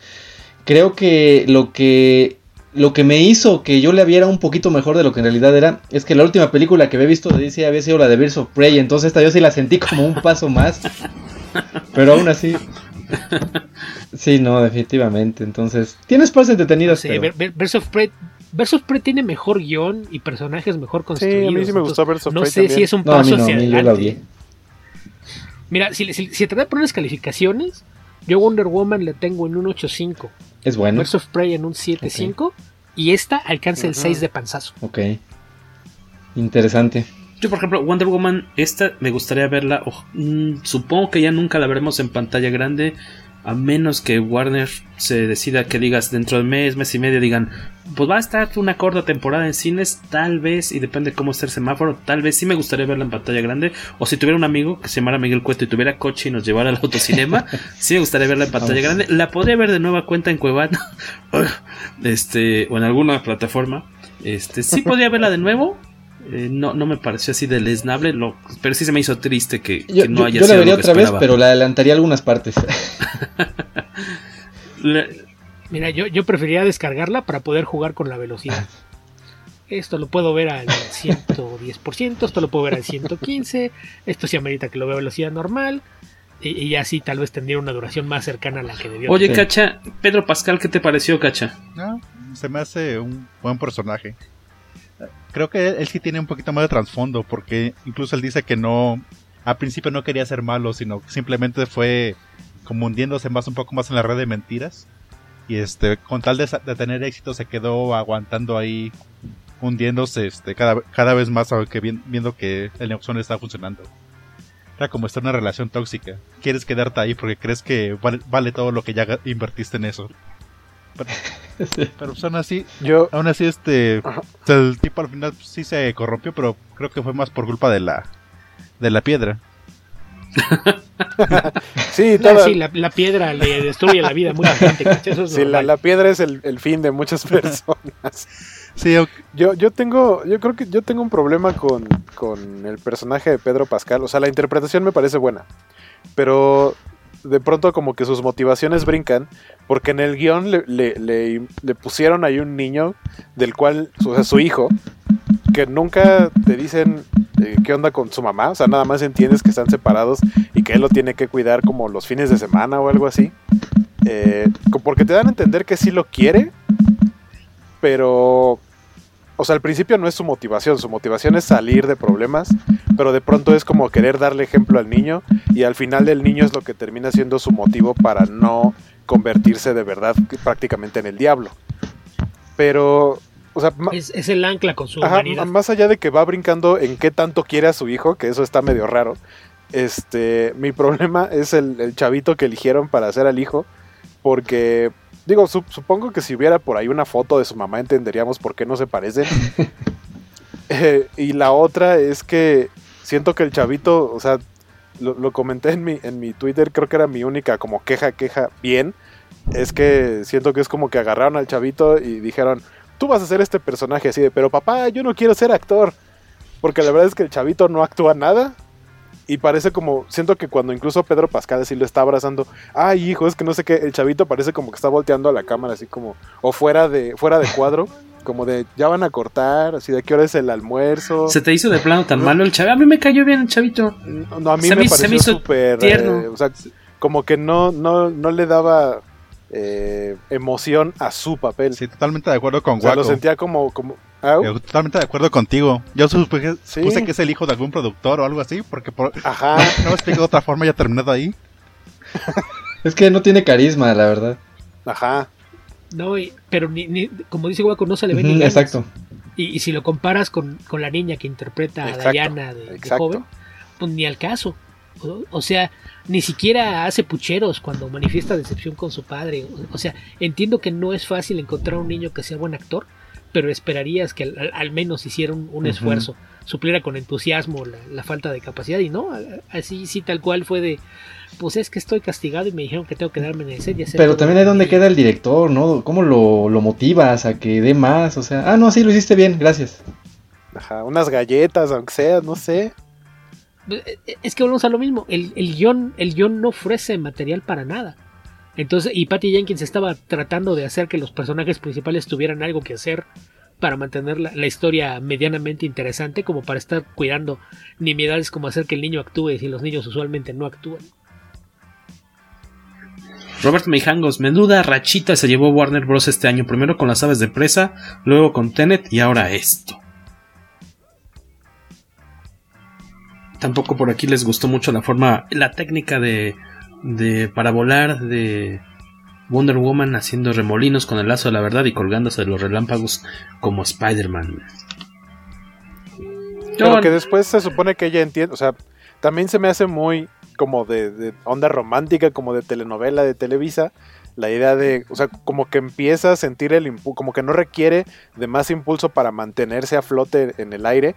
creo que lo que lo que me hizo que yo la viera un poquito mejor de lo que en realidad era, es que la última película que había visto de DC había sido la de Birds of Prey, entonces esta yo sí la sentí como un paso más. Pero aún así. Sí, no, definitivamente. Entonces, tienes partes entretenidas. Sí, pero- Birds of Prey Birds of Prey tiene mejor guion y personajes mejor construidos. Sí, a mí sí me gustó Birds of No Prey sé también. si es un No, a mí paso no, hacia a mí yo la adelante. odié. Mira, si, si, si trata de poner las calificaciones, yo Wonder Woman le tengo en un 8.5. Es bueno. Birds of Prey en un 7.5. Y esta alcanza el Ajá. 6 de panzazo. Ok. Interesante. Yo, por ejemplo, Wonder Woman, esta me gustaría verla. mm, supongo que ya nunca la veremos en pantalla grande. A menos que Warner se decida que digas dentro de mes, mes y medio, digan, pues va a estar una corta temporada en cines, tal vez, y depende cómo esté el semáforo, tal vez sí me gustaría verla en pantalla grande. O si tuviera un amigo que se llamara Miguel Cueto y tuviera coche y nos llevara al autocinema, sí me gustaría verla en pantalla grande. La podría ver de nueva cuenta en Cuevana, este, o en alguna plataforma. Este, sí podría verla de nuevo. Eh, no, no me pareció así deleznable, lo, pero sí se me hizo triste que, Yo, que no yo- haya yo la vería lo que otra vez, pero la adelantaría algunas partes. Mira, yo, yo preferiría descargarla para poder jugar con la velocidad. Esto lo puedo ver al 110%, esto lo puedo ver al 115, esto sí amerita que lo vea a velocidad normal, y, y así tal vez tendría una duración más cercana a la que debió Oye, tener. Cacha, Pedro Pascal, ¿qué te pareció, Cacha? No, se me hace un buen personaje. Creo que él, sí tiene un poquito más de trasfondo, porque incluso él dice que no, al principio no quería ser malo, sino que simplemente fue como hundiéndose más un poco más en la red de mentiras. Y este, con tal de, de tener éxito, se quedó aguantando ahí, hundiéndose este, cada, cada vez más, aunque vi- viendo que el negocio no está funcionando. Era como estar en una relación tóxica. Quieres quedarte ahí porque crees que vale, vale todo lo que ya invertiste en eso. Pero, pero aún así, Yo, aún así este, o sea, el tipo al final sí se corrompió, pero creo que fue más por culpa de la, de la piedra. sí, No, toda- sí, la, la piedra le destruye la vida a mucha gente. es sí, la, la piedra es el, el fin de muchas personas. Sí, Yo, yo tengo, yo creo que yo tengo un problema con, con el personaje de Pedro Pascal. O sea, la interpretación me parece buena. Pero de pronto como que sus motivaciones brincan. Porque en el guion le, pusieron ahí un niño del cual, o sea, su hijo, que nunca te dicen eh, qué onda con su mamá. O sea, nada más entiendes que están separados y que él lo tiene que cuidar como los fines de semana o algo así. Eh, porque te dan a entender que sí lo quiere, pero o sea, al principio no es su motivación, su motivación es salir de problemas, pero de pronto es como querer darle ejemplo al niño y al final el niño es lo que termina siendo su motivo para no convertirse de verdad prácticamente en el diablo. Pero, o sea, Es, es el ancla con su ajá, humanidad. más allá de que va brincando en qué tanto quiere a su hijo, que eso está medio raro, este, mi problema es el, el chavito que eligieron para hacer al hijo, porque Digo, su- supongo que si hubiera por ahí una foto de su mamá entenderíamos por qué no se parecen. Eh, y la otra es que siento que el chavito, o sea, lo, lo comenté en mi, en mi Twitter, creo que era mi única como queja, queja bien. Es que siento que es como que agarraron al chavito y dijeron, tú vas a ser este personaje así de, pero papá, yo no quiero ser actor. Porque la verdad es que el chavito no actúa nada. Y parece como, siento que cuando incluso Pedro Pascal así lo está abrazando, ay hijo, es que no sé qué, el chavito parece como que está volteando a la cámara así como, o fuera de, fuera de cuadro, como de, ya van a cortar, así de qué hora es el almuerzo. ¿Se te hizo de plano tan malo el chavito? A mí me cayó bien el chavito. No, a mí Se me me- se me pareció hizo súper, tierno. eh, o sea, como que no, no, no le daba eh, emoción a su papel. Sí, totalmente de acuerdo con O sea, lo sentía como, como, ¿au? Yo totalmente de acuerdo contigo. Yo supuse, Sí. supuse que es el hijo de algún productor o algo así, porque por, Ajá. no, me explico de otra forma ya terminado ahí. Es que no tiene carisma, la verdad. Ajá. No, y- pero ni, ni- como dice Guaco, no se le ve ni Ujú, ganas. exacto. Y, y si lo comparas con, con la niña que interpreta a Exacto, Diana de, joven, pues ni al caso. O, o sea, ni siquiera hace pucheros cuando manifiesta decepción con su padre. O, o sea, entiendo que no es fácil encontrar un niño que sea buen actor, pero esperarías que al, menos hiciera un, esfuerzo, supliera con entusiasmo la, la falta de capacidad. Y no, así sí tal cual fue de, pues es que estoy castigado y me dijeron que tengo que darme en el set y hacer Pero también que donde queda el director, ¿no? ¿Cómo lo, lo motivas a que dé más? O sea, ah, no, sí, lo hiciste bien, gracias. Ajá, unas galletas, aunque sea, no sé. Es que volvemos a lo mismo. El, el, guion, el guion no ofrece material para nada. Entonces, y Patty Jenkins estaba tratando de hacer que los personajes principales tuvieran algo que hacer para mantener la, la historia medianamente interesante, como para estar cuidando nimiedades como hacer que el niño actúe si los niños usualmente no actúan. Robert Meijangos, menuda rachita se llevó Warner Bros. este año, primero con las aves de presa, luego con Tenet y ahora esto. Tampoco por aquí les gustó mucho la forma, la técnica de, de para volar de Wonder Woman haciendo remolinos con el lazo de la verdad y colgándose de los relámpagos como Spider-Man. Pero que después se supone que ella entiende, o sea, también se me hace muy como de, de, onda romántica, como de telenovela de Televisa, la idea de, o sea, como que empieza a sentir el impulso, como que no requiere de más impulso para mantenerse a flote en el aire,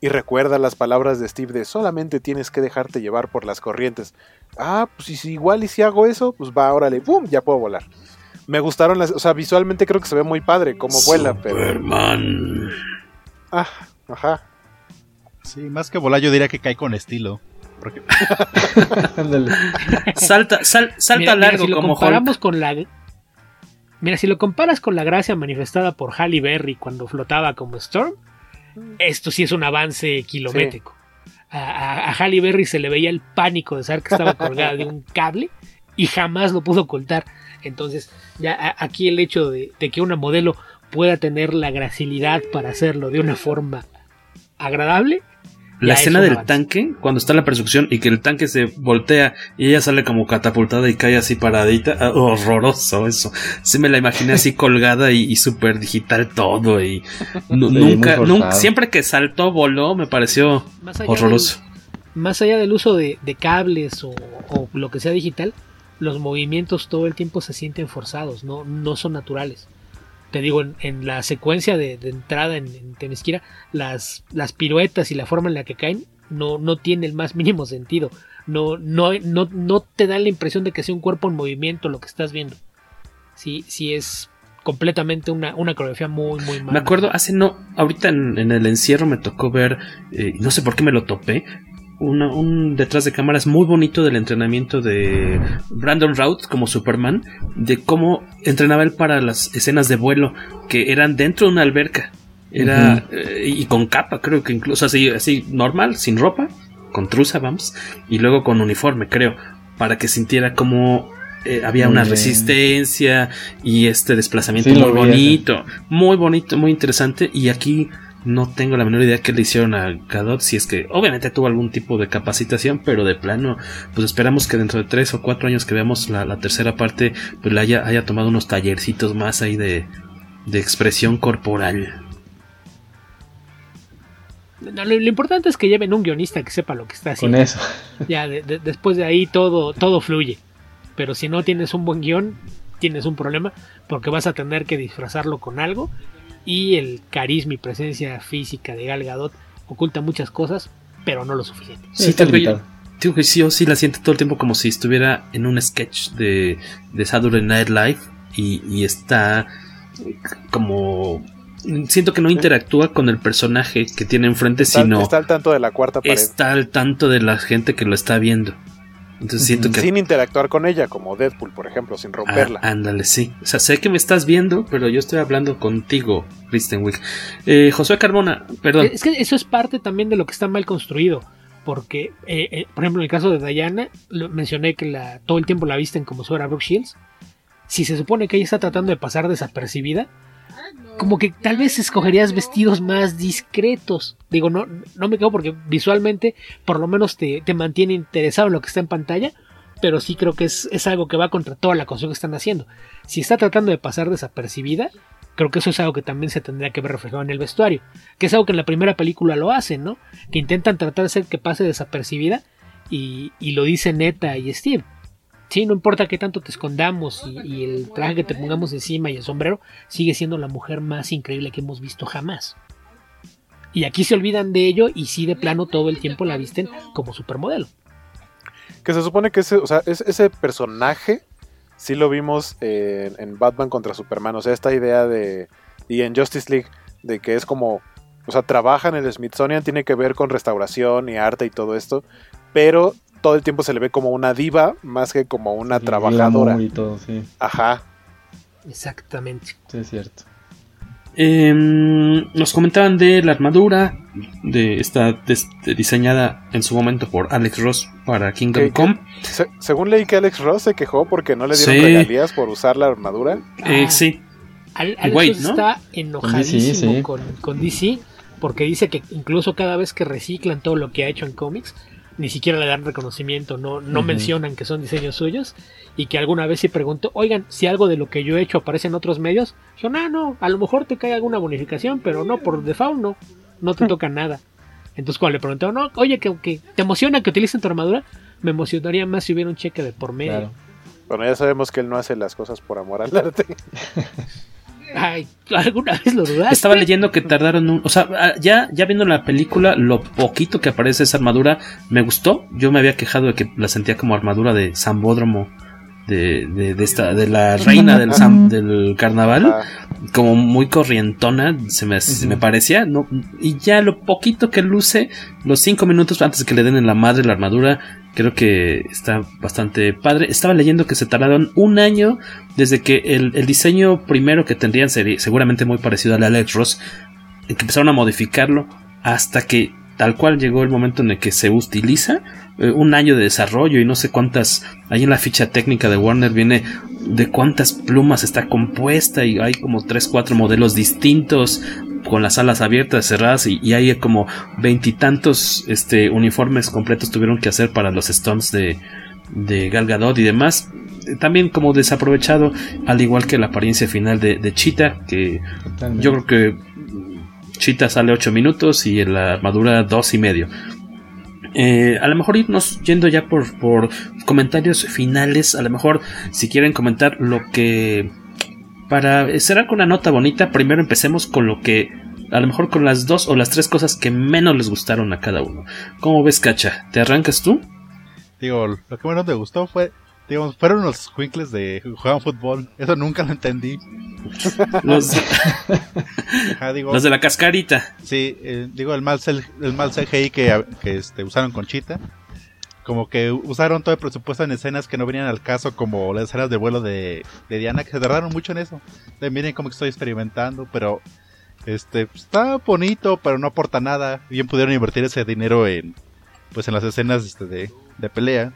y recuerda las palabras de Steve de solamente tienes que dejarte llevar por las corrientes. Ah, pues si igual y si hago eso, pues va, órale, ¡pum! Ya puedo volar. Me gustaron las, o sea, visualmente creo que se ve muy padre como vuela, pero... Ah, ajá. Sí, más que volar yo diría que cae con estilo. Porque... salta, sal, salta mira, largo mira, si lo como comparamos Hulk. con la Mira, si lo comparas con la gracia manifestada por Halle Berry cuando flotaba como Storm, esto sí es un avance kilométrico. Sí. A, a, a, Halle Berry se le veía el pánico de saber que estaba colgada de un cable y jamás lo pudo ocultar. Entonces, ya a, aquí el hecho de, de, que una modelo pueda tener la gracilidad para hacerlo de una forma agradable. La escena del avance. tanque, cuando está la persecución y que el tanque se voltea y ella sale como catapultada y cae así paradita, oh, horroroso eso. Sí me la imaginé así colgada y, y súper digital todo y sí, nunca, nunca, siempre que saltó, voló, me pareció horroroso. Del, más allá del uso de, de cables o, o, lo que sea digital, los movimientos todo el tiempo se sienten forzados, no, no son naturales te digo, en, en la secuencia de, de entrada en, en, Temesquira, las, las piruetas y la forma en la que caen no, no tiene el más mínimo sentido. No, no, no, no te da la impresión de que sea un cuerpo en movimiento lo que estás viendo. Sí, sí es completamente una, una coreografía muy, muy mala. Me acuerdo, hace no, ahorita en, en el encierro me tocó ver, eh, no sé por qué me lo topé, una, un detrás de cámaras muy bonito del entrenamiento de Brandon Routh como Superman, de cómo entrenaba él para las escenas de vuelo que eran dentro de una alberca. Era uh -huh. eh, y con capa, creo que incluso así, así normal, sin ropa, con truza, vamos, y luego con uniforme, creo, para que sintiera como eh, había muy una bien. resistencia y este desplazamiento sí, muy bonito, muy bonito, muy interesante. Y aquí no tengo la menor idea que le hicieron a Gadot, si es que obviamente tuvo algún tipo de capacitación, pero de plano, pues esperamos que dentro de tres o cuatro años que veamos la, la tercera parte, pues le haya, haya, tomado unos tallercitos más ahí de, de expresión corporal. No, lo, lo, importante es que lleven un guionista que sepa lo que está haciendo. Con eso. Ya, de, de, después de ahí todo, todo fluye. Pero si no tienes un buen guion, tienes un problema, porque vas a tener que disfrazarlo con algo y el carisma y presencia física de Gal Gadot oculta muchas cosas, pero no lo suficiente. Sí, sí digo, digo que sí sí la siente todo el tiempo como si estuviera en un sketch de, de Saturday Night Live y, y está como siento que no interactúa con el personaje que tiene enfrente, está, sino está al tanto de la cuarta pared. Está al tanto de la gente que lo está viendo. Entonces siento que... Sin interactuar con ella, como Deadpool, por ejemplo, sin romperla. Ah, ándale, sí. O sea, sé que me estás viendo, pero yo estoy hablando contigo, Kristen Wiig. Eh, Josué Carmona, perdón. Es que eso es parte también de lo que está mal construido. Porque, eh, eh, por ejemplo, en el caso de Diana, mencioné que la, todo el tiempo la visten como si fuera Brooke Shields. Si se supone que ella está tratando de pasar desapercibida, como que tal vez escogerías vestidos más discretos. Digo, no, no me quedo porque visualmente por lo menos te, te, mantiene interesado en lo que está en pantalla, pero sí creo que es, es, algo que va contra toda la construcción que están haciendo. Si está tratando de pasar desapercibida, creo que eso es algo que también se tendría que ver reflejado en el vestuario, que es algo que en la primera película lo hacen, ¿no? Que intentan tratar de hacer que pase desapercibida y, y lo dice Neta y Steve. Sí, no importa qué tanto te escondamos y, el traje que te pongamos encima y el sombrero, sigue siendo la mujer más increíble que hemos visto jamás. Y aquí se olvidan de ello y sí de plano todo el tiempo la visten como supermodelo. Que se supone que ese, o sea, ese personaje sí lo vimos en, en, Batman contra Superman. O sea, esta idea de. Y en Justice League, de que es como. O sea, trabaja en el Smithsonian, tiene que ver con restauración y arte y todo esto. Pero todo el tiempo se le ve como una diva más que como una sí, trabajadora. Y todo, sí. Ajá. Exactamente. Sí, es cierto. Eh, nos comentaban de la armadura, de esta de, de, diseñada en su momento por Alex Ross para Kingdom ¿Qué, Come. qué? Se, según leí que Alex Ross se quejó porque no le dieron sí. regalías por usar la armadura. Eh, sí. Al, Alex Wait, Ross ¿no? está enojadísimo DC, sí. con, con DC porque dice que incluso cada vez que reciclan todo lo que ha hecho en cómics, ni siquiera le dan reconocimiento, no, no uh -huh. mencionan que son diseños suyos y que alguna vez sí preguntó, oigan, si algo de lo que yo he hecho aparece en otros medios, son, ah, no, a lo mejor te cae alguna bonificación, pero no, por default no, no te toca nada. Entonces cuando le preguntó, no, oye, que, que te emociona que utilicen tu armadura, me emocionaría más si hubiera un cheque de por medio. Claro. Bueno, ya sabemos que él no hace las cosas por amor al arte. Ay, ¿alguna vez lo? Estaba leyendo que tardaron un... O sea, ya, ya viendo la película, lo poquito que aparece esa armadura me gustó. Yo me había quejado de que la sentía como armadura de Zambódromo. De, de, de, esta, de la reina del, Sam, del carnaval, como muy corrientona, se me, se me parecía, ¿no? y ya lo poquito que luce, los cinco minutos antes de que le den en la madre la armadura, creo que está bastante padre. Estaba leyendo que se tardaron un año desde que el, el diseño primero que tendrían sería seguramente muy parecido al Alex Ross, que empezaron a modificarlo hasta que tal cual llegó el momento en el que se utiliza eh, un año de desarrollo y no sé cuántas ahí en la ficha técnica de Warner viene de cuántas plumas está compuesta y hay como 3 4 modelos distintos con las alas abiertas cerradas y, y hay como veintitantos este uniformes completos tuvieron que hacer para los stunts de de Gal Gadot y demás también como desaprovechado al igual que la apariencia final de, de Cheetah que Totalmente. yo creo que Cheetah sale 8 minutos y la armadura 2 y medio. Eh, a lo mejor irnos yendo ya por, por comentarios finales. A lo mejor si quieren comentar lo que... Para cerrar con una nota bonita, primero empecemos con lo que... A lo mejor con las dos o las tres cosas que menos les gustaron a cada uno. ¿Cómo ves, Cacha? ¿Te arrancas tú? Digo, lo que menos me gustó fue digamos, fueron los quinkles de jugaban fútbol. Eso nunca lo entendí. los, Ajá, digo, los de la cascarita. Sí, eh, digo, el mal, el mal CGI que, que este, usaron con Chita. Como que usaron todo el presupuesto en escenas que no venían al caso, como las escenas de vuelo de, de Diana, que se tardaron mucho en eso. De, miren cómo estoy experimentando, pero este está bonito, pero no aporta nada. Bien pudieron invertir ese dinero en pues en las escenas este, de, de pelea.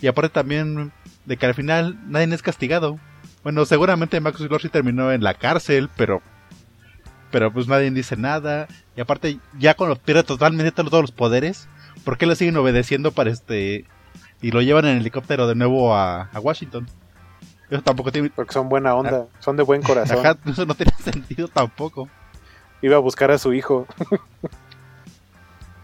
Y aparte también de que al final nadie es castigado. Bueno, seguramente Max Lorsi terminó en la cárcel, pero pero pues nadie dice nada. Y aparte ya cuando pierde totalmente todos los poderes, ¿por qué le siguen obedeciendo para este y lo llevan en helicóptero de nuevo a, a Washington? Eso tampoco tiene porque son buena onda, ah. son de buen corazón. Ajá, eso no tiene sentido tampoco. Iba a buscar a su hijo.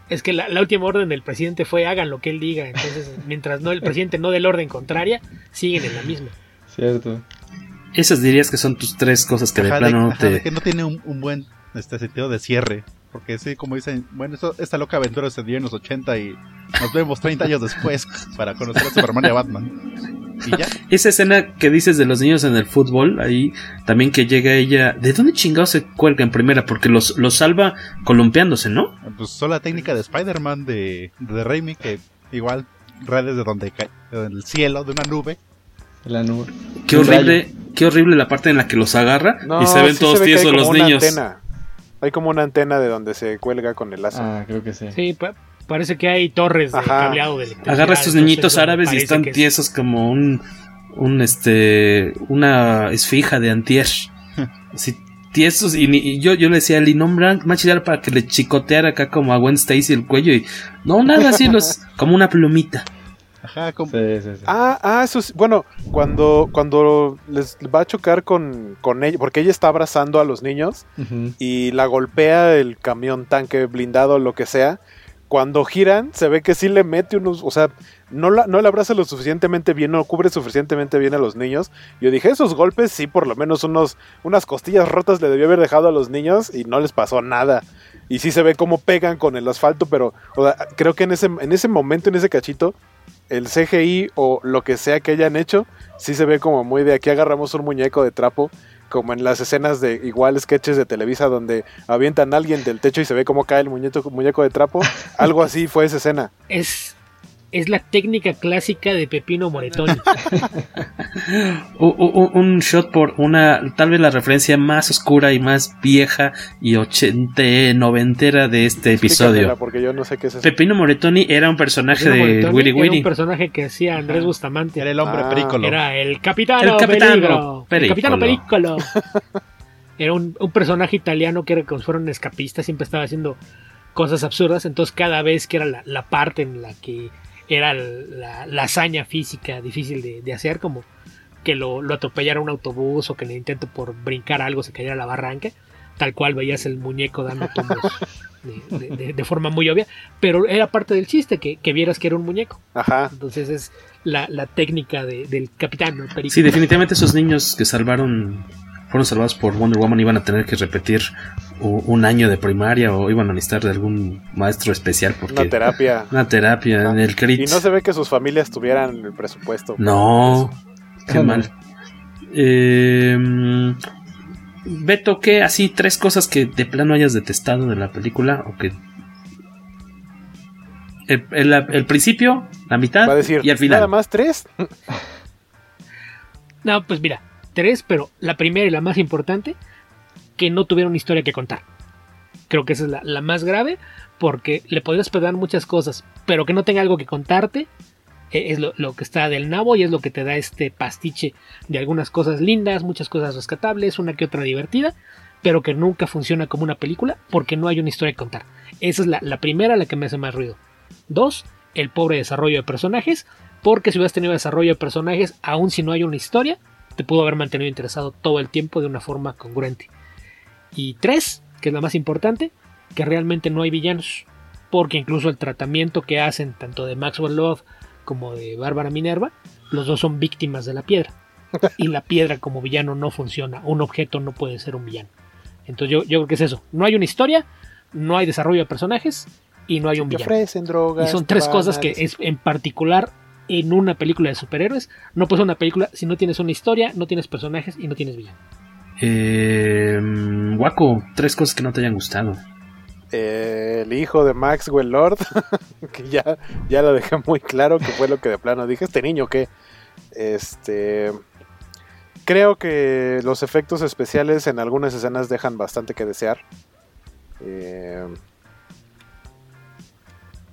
es que la, la, última orden del presidente fue hagan lo que él diga. Entonces, mientras no el presidente no dé la orden contraria, siguen en la misma. Cierto. Esas dirías que son tus tres cosas que ajá, de plano de, no ajá, te. De que no tiene un, un, buen este sentido de cierre. Porque sí, como dicen, bueno, esto, esta loca aventura se dio en los 80 y nos vemos 30 años después para conocer a Superman y a Batman. Y ya. Esa escena que dices de los niños en el fútbol, ahí también que llega ella. ¿De dónde chingados se cuelga en primera? Porque los, los salva columpiándose, ¿no? Pues son la técnica de Spider-Man de, de Raimi, que igual redes de donde cae, del cielo, de una nube. La nube. Qué horrible, qué horrible la parte en la que los agarra no, y se ven sí todos se ve tiesos los niños. Antena. Hay como una antena de donde se cuelga con el lazo. Ah, creo que sí. Sí, pa parece que hay torres de Ajá. cableado de Agarra a estos niñitos árabes y están tiesos es... como un, un este, una esfija de antier. Así tiesos y, y, yo, yo le decía a Lee, no, más para que le chicoteara acá como a Gwen Stacy el cuello y no, nada así, los, como una plumita. Ajá, como... sí, sí, sí. Ah, ah, eso es, bueno, cuando, cuando les va a chocar con, con ella, porque ella está abrazando a los niños uh -huh. y la golpea el camión, tanque, blindado, lo que sea. Cuando giran, se ve que sí le mete unos, o sea, no la, no abraza lo suficientemente bien, no cubre suficientemente bien a los niños. Yo dije, esos golpes sí, por lo menos unos, unas costillas rotas le debió haber dejado a los niños y no les pasó nada. Y sí se ve cómo pegan con el asfalto, pero creo que en ese, en ese momento, en ese cachito, el CGI o lo que sea que hayan hecho, sí se ve como muy de aquí agarramos un muñeco de trapo, como en las escenas de igual sketches de Televisa donde avientan a alguien del techo y se ve cómo cae el muñeco, muñeco de trapo. Algo así fue esa escena. Es, es la técnica clásica de Pepino Moretoni. un, un, shot por una, tal vez la referencia más oscura y más vieja y ochente, noventera de este episodio. Porque yo no sé qué es eso. Pepino Moretoni era un personaje Pepino de Willy Willy. Era un personaje que hacía Andrés Bustamante. Era el hombre Ah. perícolo. Era el capitano, El capitano Peligro. El capitano Pericolo. Pericolo. era un, un personaje italiano que era como si fuera un escapista, siempre estaba haciendo cosas absurdas, entonces cada vez que era la, la parte en la que era la, la hazaña física difícil de, de hacer, como que lo, lo, atropellara un autobús o que en el intento por brincar algo se cayera a la barranca, tal cual veías el muñeco dando tumbos de, de, de, forma muy obvia, pero era parte del chiste, que, que vieras que era un muñeco. Ajá. Entonces es la, la técnica del capitán. El sí, definitivamente esos niños que salvaron fueron salvados por Wonder Woman iban a tener que repetir un año de primaria o iban a necesitar de algún maestro especial porque una terapia. una terapia en el crit y no se ve que sus familias tuvieran el presupuesto no qué ah, mal eh, Beto ¿qué? así tres cosas que de plano hayas detestado de la película o que el, el, el principio la mitad Va a decir, y al final. nada más tres. No pues mira pero la primera y la más importante, que no tuvieron historia que contar. Creo que esa es la, la más grave, porque le podrías perdonar muchas cosas, pero que no tenga algo que contarte, es lo, lo, que está del nabo y es lo que te da este pastiche de algunas cosas lindas, muchas cosas rescatables, una que otra divertida, pero que nunca funciona como una película porque no hay una historia que contar. Esa es la, la primera la que me hace más ruido. Dos, el pobre desarrollo de personajes, porque si hubieras tenido desarrollo de personajes, aun si no hay una historia, te pudo haber mantenido interesado todo el tiempo de una forma congruente. Y tres, que es la más importante, que realmente no hay villanos, porque incluso el tratamiento que hacen tanto de Maxwell Love como de Bárbara Minerva, los dos son víctimas de la piedra. Y la piedra como villano no funciona, un objeto no puede ser un villano. Entonces yo, yo creo que es eso, no hay una historia, no hay desarrollo de personajes y no hay un villano. Ofrecen drogas, y son tres cosas que es en particular en una película de superhéroes. No puedes una película si no tienes una historia, no tienes personajes y no tienes villano. Eh, Waco, tres cosas que no te hayan gustado. Eh, el hijo de Maxwell Lord, que ya, ya lo dejé muy claro que fue lo que de plano dije. Este niño que, este, creo que los efectos especiales en algunas escenas dejan bastante que desear. Eh,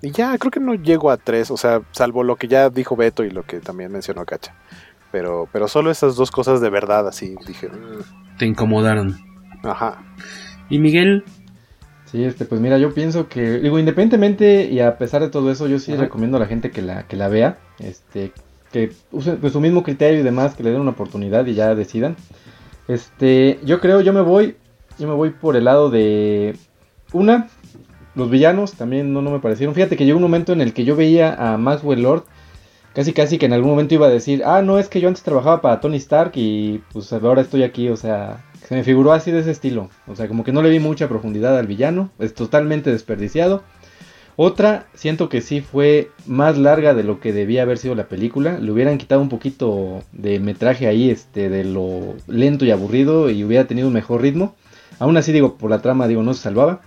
y ya, creo que no llego a tres, o sea, salvo lo que ya dijo Beto y lo que también mencionó Cacha. Pero, pero solo esas dos cosas de verdad, así dije. Mm. Te incomodaron. Ajá. ¿Y Miguel? Sí, este, pues mira, yo pienso que, digo, independientemente y a pesar de todo eso, yo sí Ajá. recomiendo a la gente que la, que la vea, este, que usen pues, su mismo criterio y demás, que le den una oportunidad y ya decidan. Este, yo creo, yo me voy, yo me voy por el lado de una, los villanos también no, no me parecieron. Fíjate que llegó un momento en el que yo veía a Maxwell Lord casi casi que en algún momento iba a decir, ah, no, es que yo antes trabajaba para Tony Stark y pues ahora estoy aquí, o sea, se me figuró así de ese estilo. O sea, como que no le vi mucha profundidad al villano, es totalmente desperdiciado. Otra, siento que sí fue más larga de lo que debía haber sido la película. Le hubieran quitado un poquito de metraje ahí, este, de lo lento y aburrido y hubiera tenido un mejor ritmo. Aún así, digo, por la trama, digo, no se salvaba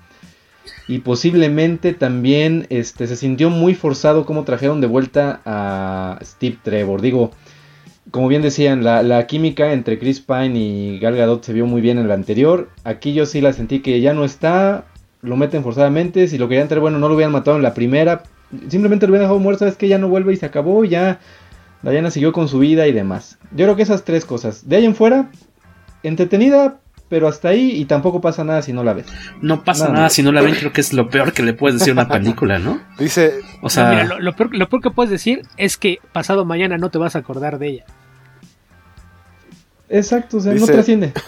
y posiblemente también este, se sintió muy forzado como trajeron de vuelta a Steve Trevor. Digo, como bien decían, la, química entre Chris Pine y Gal Gadot se vio muy bien en la anterior. Aquí yo sí la sentí que ya no está, lo meten forzadamente. Si lo querían traer, bueno, no lo hubieran matado en la primera. Simplemente lo hubieran dejado muerto, sabes que ya no vuelve y se acabó. Ya Diana siguió con su vida y demás. Yo creo que esas tres cosas. De ahí en fuera, entretenida, pero hasta ahí y tampoco pasa nada si no la ves. No pasa nada, nada si no la ven, creo que es lo peor que le puedes decir a una película, ¿no? Dice, o sea, no, mira, lo, lo, peor, lo, peor, que puedes decir es que pasado mañana no te vas a acordar de ella. Exacto, o sea, dice, no trasciende.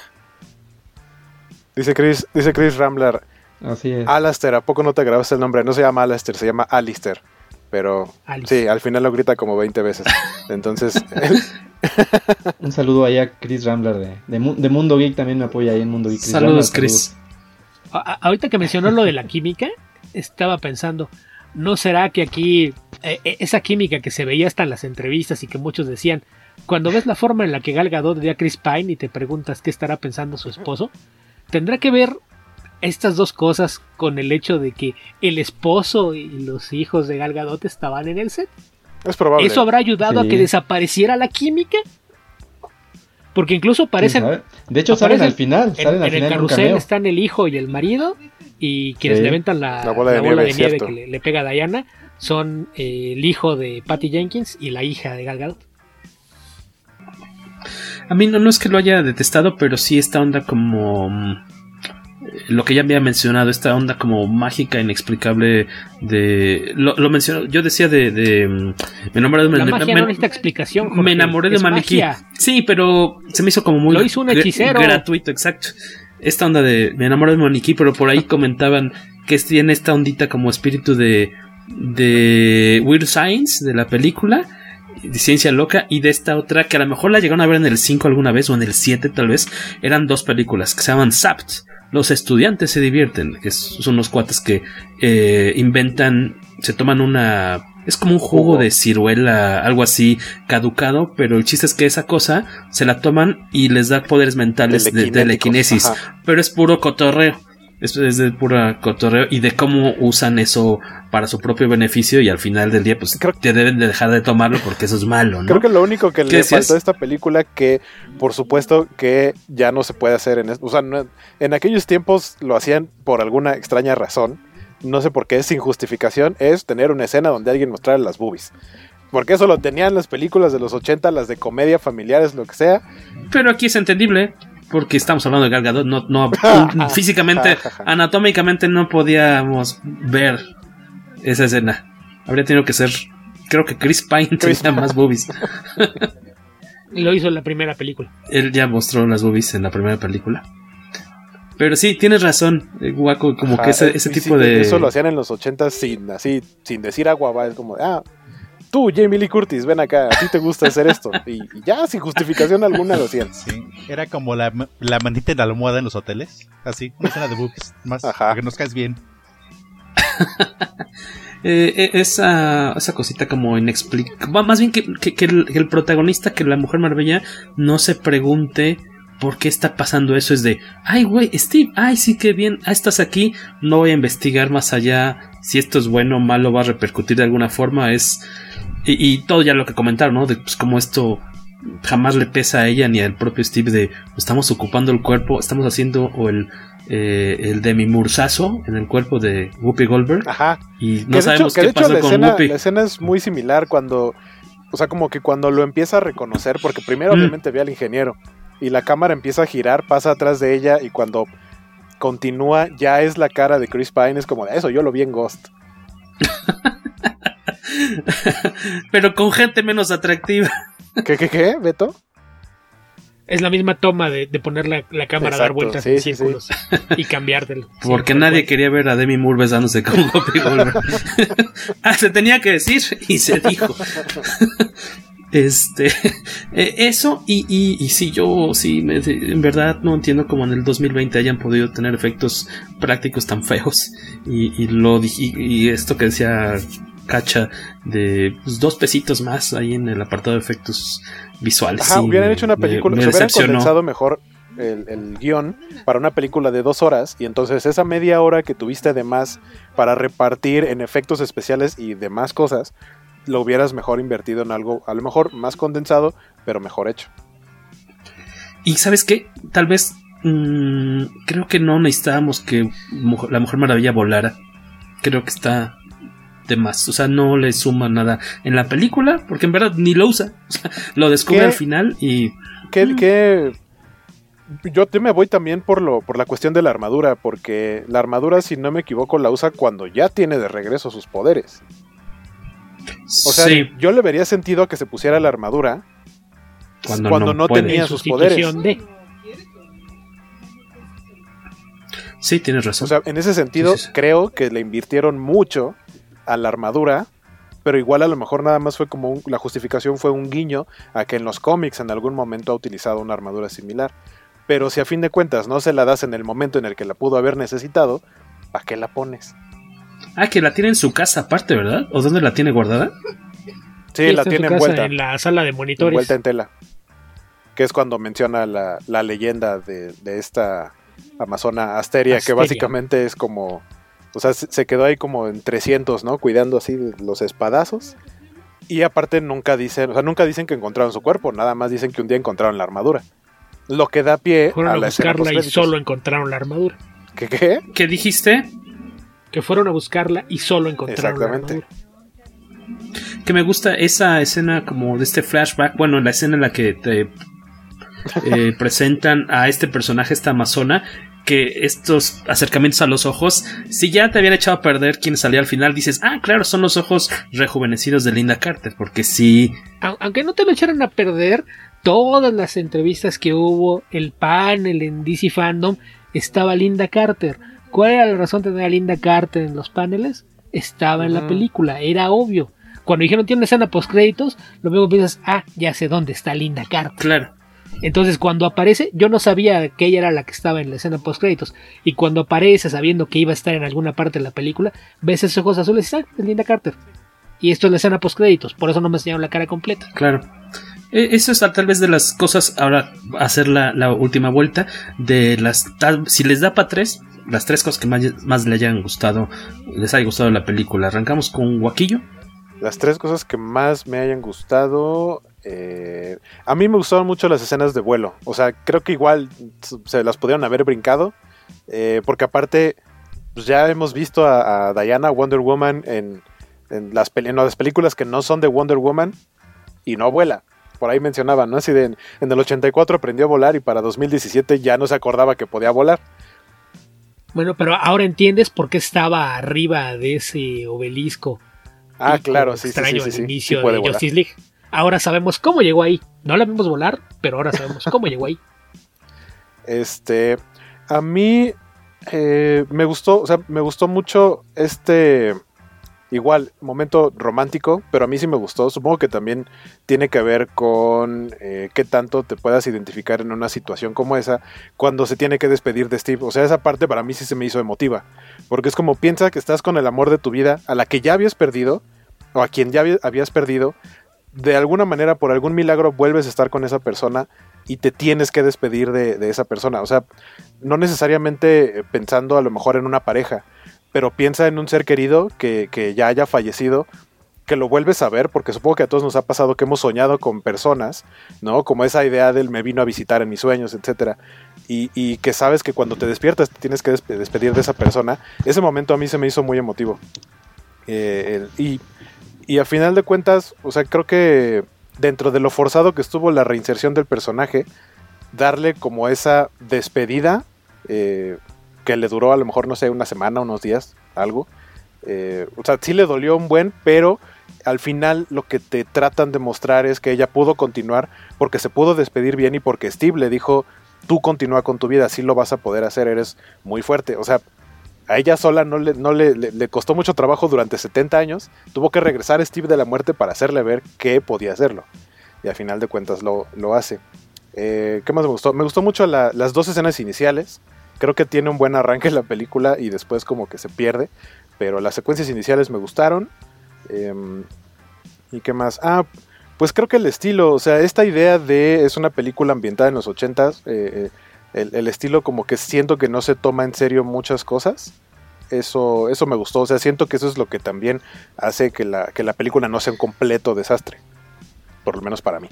Dice Chris, dice Chris Rambler. Así es. Alastair, ¿a poco no te grabaste el nombre? No se llama Alastair, se llama Alistair. Pero Alice. sí, al final lo grita como 20 veces. Entonces. Un saludo ahí a Chris Rambler de, de, de, Mundo Geek, también me apoya ahí en Mundo Geek. Chris saludos, Rambler, Chris. Saludos. A, ahorita que mencionó lo de la química, estaba pensando, ¿no será que aquí eh, esa química que se veía hasta en las entrevistas y que muchos decían, cuando ves la forma en la que Gal Gadot ve a Chris Pine y te preguntas qué estará pensando su esposo, tendrá que ver estas dos cosas con el hecho de que el esposo y los hijos de Gal Gadot estaban en el set. Es probable. ¿Eso habrá ayudado Sí. a que desapareciera la química? Porque incluso parecen. De hecho, salen al final, En, salen al en final el carrusel están el hijo y el marido. Y quienes Sí. le aventan la, La bola de la nieve, que le, le pega a Diana son eh, el hijo de Patty Jenkins y la hija de Gal Gadot. A mí no, no es que lo haya detestado, pero sí esta onda como... Lo que ya había mencionado, esta onda como mágica, inexplicable de... Lo, lo mencionó, yo decía de... de, me enamoré de... La me- magia me- no necesita explicación. Jorge. me enamoré de maniquí. Sí, pero se me hizo como muy Lo hizo un gr- hechicero. gratuito, exacto. Esta onda de me enamoré de maniquí, pero por ahí comentaban que tiene esta ondita como espíritu de de Weird Science de la película de ciencia loca y de esta otra que a lo mejor la llegaron a ver en el 5 alguna vez o en el 7 tal vez eran dos películas que se llaman Sapt los estudiantes se divierten que son unos cuates que eh, inventan se toman una es como un jugo de ciruela algo así caducado pero el chiste es que esa cosa se la toman y les da poderes mentales de telequinesis pero es puro cotorreo es, es de pura cotorreo y de cómo usan eso para su propio beneficio y al final del día pues te deben de dejar de tomarlo porque eso es malo, ¿no? Creo que lo único que ¿Qué le decías? faltó a esta película que, por supuesto, que ya no se puede hacer en... O sea, no- en aquellos tiempos lo hacían por alguna extraña razón. No sé por qué, sin justificación, es tener una escena donde alguien mostrara las boobies. Porque eso lo tenían las películas de los 80, las de comedia, familiares, lo que sea. Pero aquí es entendible porque estamos hablando de Gal Gadot, no, no físicamente, anatómicamente no podíamos ver esa escena. Habría tenido que ser, creo que Chris Pine tenía más boobies. Lo hizo en la primera película. Él ya mostró las boobies en la primera película. Pero sí, tienes razón, eh, Guaco, como Ajá, que ese, eh, ese tipo sí, de... Eso lo hacían en los 80 sin, así, sin decir agua, va, es como, ah, tú, Jamie Lee Curtis, ven acá, a ti te gusta hacer esto. Y, y ya, sin justificación alguna lo hacían. Era como la, la manita en la almohada en los hoteles. Así, una escena de books. Más, que nos caes bien. Eh, eh, esa, esa cosita como inexplicable. Más bien que, que- que el, que el protagonista, que la Mujer Maravilla, no se pregunte por qué está pasando eso. Es de, ay, güey, Steve, ay, sí, que bien, ah, estás aquí. No voy a investigar más allá si esto es bueno o malo, va a repercutir de alguna forma. Es. Y, y todo ya lo que comentaron, ¿no? De pues, cómo esto jamás le pesa a ella ni al propio Steve de estamos ocupando el cuerpo, estamos haciendo o el eh, el demimursazo en el cuerpo de Whoopi Goldberg Ajá. y no de sabemos hecho, de qué hecho pasó la, con escena, Whoopi. la escena es muy similar cuando, o sea, como que cuando lo empieza a reconocer, porque primero Mm. obviamente ve al ingeniero y la cámara empieza a girar, pasa atrás de ella y cuando continúa ya es la cara de Chris Pine, es como, eso yo lo vi en Ghost. Pero con gente menos atractiva. ¿Qué, qué, qué, Beto? Es la misma toma de, de poner la, la cámara a dar vueltas sí, en sí, sí. círculos y cambiártelo. Porque Sí, nadie quería ver a Demi Moore besándose con Whoopi ah, se tenía que decir y se dijo. Este, eh, eso y, y, y sí, yo sí, me- en verdad no entiendo cómo en el 2020 hayan podido tener efectos prácticos tan feos. Y, y lo y, y esto que decía Cacha de pues, dos pesitos más ahí en el apartado de efectos visuales. Ajá, hubieran hecho una película, me se hubieran decepcionó. condensado mejor el, el guion para una película de dos horas y entonces esa media hora que tuviste de más para repartir en efectos especiales y demás cosas, lo hubieras mejor invertido en algo, a lo mejor más condensado, pero mejor hecho. Y sabes qué, tal vez mm, creo que no necesitábamos que la Mujer Maravilla volara. Creo que está de más. O sea, no le suma nada en la película, porque en verdad ni lo usa. O sea, lo descubre ¿Qué? al final y Que, que yo te me voy también por lo por la cuestión de la armadura, porque la armadura, si no me equivoco, la usa cuando ya tiene de regreso sus poderes. O sea, Sí. yo le vería sentido a que se pusiera la armadura Cuando cuando, no tenía En sus poderes. de. sí, tienes razón. O sea, en ese sentido, Sí, sí, sí. creo que le invirtieron mucho a la armadura, pero igual a lo mejor nada más fue como un- la justificación fue un guiño a que en los cómics en algún momento ha utilizado una armadura similar. Pero si a fin de cuentas no se la das en el momento en el que la pudo haber necesitado, ¿para qué la pones? Ah, que la tiene en su casa aparte, ¿verdad? ¿O dónde la tiene guardada? Sí, Sí, la en tiene casa, envuelta. en la sala de monitores. envuelta en tela. Que es cuando menciona la, la leyenda de, de esta amazona Asteria, que básicamente es como. O sea, se quedó ahí como en 300, ¿no? Cuidando así de los espadazos. Y aparte nunca dicen, o sea, nunca dicen que encontraron su cuerpo, nada más dicen que un día encontraron la armadura. Lo que da pie Fueron a la buscarla y solo encontraron la armadura. ¿Qué qué? ¿Qué dijiste? Que fueron a buscarla y solo encontraron la Exactamente. armadura. Que me gusta esa escena como de este flashback. Bueno, la escena en la que te eh, presentan a este personaje, esta amazona. Que estos acercamientos a los ojos, si ya te habían echado a perder quien salía al final, dices, ah, claro, son los ojos rejuvenecidos de Linda Carter. Porque sí, Au- Aunque no te lo echaran a perder, todas las entrevistas que hubo, el panel en DC Fandom, estaba Linda Carter. ¿Cuál era la razón de tener a Linda Carter en los paneles? Estaba en la película, era obvio. Cuando dijeron tiene una escena post créditos, lo mismo piensas, ah, ya sé dónde está Linda Carter. claro. Entonces cuando aparece, yo no sabía que ella era la que estaba en la escena post créditos. Y cuando aparece sabiendo que iba a estar en alguna parte de la película, ves esos ojos azules y dices, ah, es Linda Carter. Y esto es la escena post créditos, por eso no me enseñaron la cara completa. Claro. E- Eso es tal vez de las cosas, ahora hacer la, la última vuelta, de las, tal- si les da para tres, las tres cosas que más, más le hayan gustado, les haya gustado la película. Arrancamos con Guaquillo. Las tres cosas que más me hayan gustado. Eh, a mí me gustaron mucho las escenas de vuelo. O sea, creo que igual se las pudieron haber brincado. eh, porque aparte, pues ya hemos visto a, a Diana Wonder Woman en, en las, peli- en las películas que no son de Wonder Woman y no vuela. Por ahí mencionaban, ¿no? Así de en, en el 84 aprendió a volar y para 2017 ya no se acordaba que podía volar. Bueno, pero ahora entiendes por qué estaba arriba de ese obelisco. Ah, claro, sí, sí, sí, extraño sí, al sí, inicio sí de volar. Justice League. Ahora sabemos cómo llegó ahí. No la vimos volar, pero ahora sabemos cómo llegó ahí. Este, a mí eh, me gustó, o sea, me gustó mucho este, igual, momento romántico, pero a mí sí me gustó. Supongo que también tiene que ver con eh, qué tanto te puedas identificar en una situación como esa cuando se tiene que despedir de Steve. O sea, esa parte para mí sí se me hizo emotiva, porque es como piensa que estás con el amor de tu vida, a la que ya habías perdido, o a quien ya había- habías perdido, de alguna manera, por algún milagro, vuelves a estar con esa persona y te tienes que despedir de, de esa persona. O sea, no necesariamente eh, pensando a lo mejor en una pareja, pero piensa en un ser querido que, que ya haya fallecido, que lo vuelves a ver, porque supongo que a todos nos ha pasado que hemos soñado con personas, ¿no? Como esa idea del me vino a visitar en mis sueños, etcétera. Y, y que sabes que cuando te despiertas te tienes que despe- despedir de esa persona. Ese momento a mí se me hizo muy emotivo. Eh, y, y a final de cuentas, o sea, creo que dentro de lo forzado que estuvo la reinserción del personaje, darle como esa despedida eh, que le duró a lo mejor, no sé, una semana, unos días, algo. Eh, o sea, sí le dolió un buen, pero al final lo que te tratan de mostrar es que ella pudo continuar porque se pudo despedir bien y porque Steve le dijo, tú continúa con tu vida, así lo vas a poder hacer, eres muy fuerte. O sea, a ella sola no le, no le, le- costó mucho trabajo durante 70 años, tuvo que regresar Steve de la muerte para hacerle ver que podía hacerlo. Y al final de cuentas lo, lo hace. Eh, ¿Qué más me gustó? Me gustó mucho la- las dos escenas iniciales. Creo que tiene un buen arranque la película y después como que se pierde. Pero las secuencias iniciales me gustaron. Em, ¿Y qué más? Ah, pues creo que el estilo, o sea, esta idea de es una película ambientada en los 80s, eh, eh, el, el estilo como que siento que no se toma en serio muchas cosas. Eso, eso me gustó, o sea, siento que eso es lo que también hace que la, que la película no sea un completo desastre. Por lo menos para mí.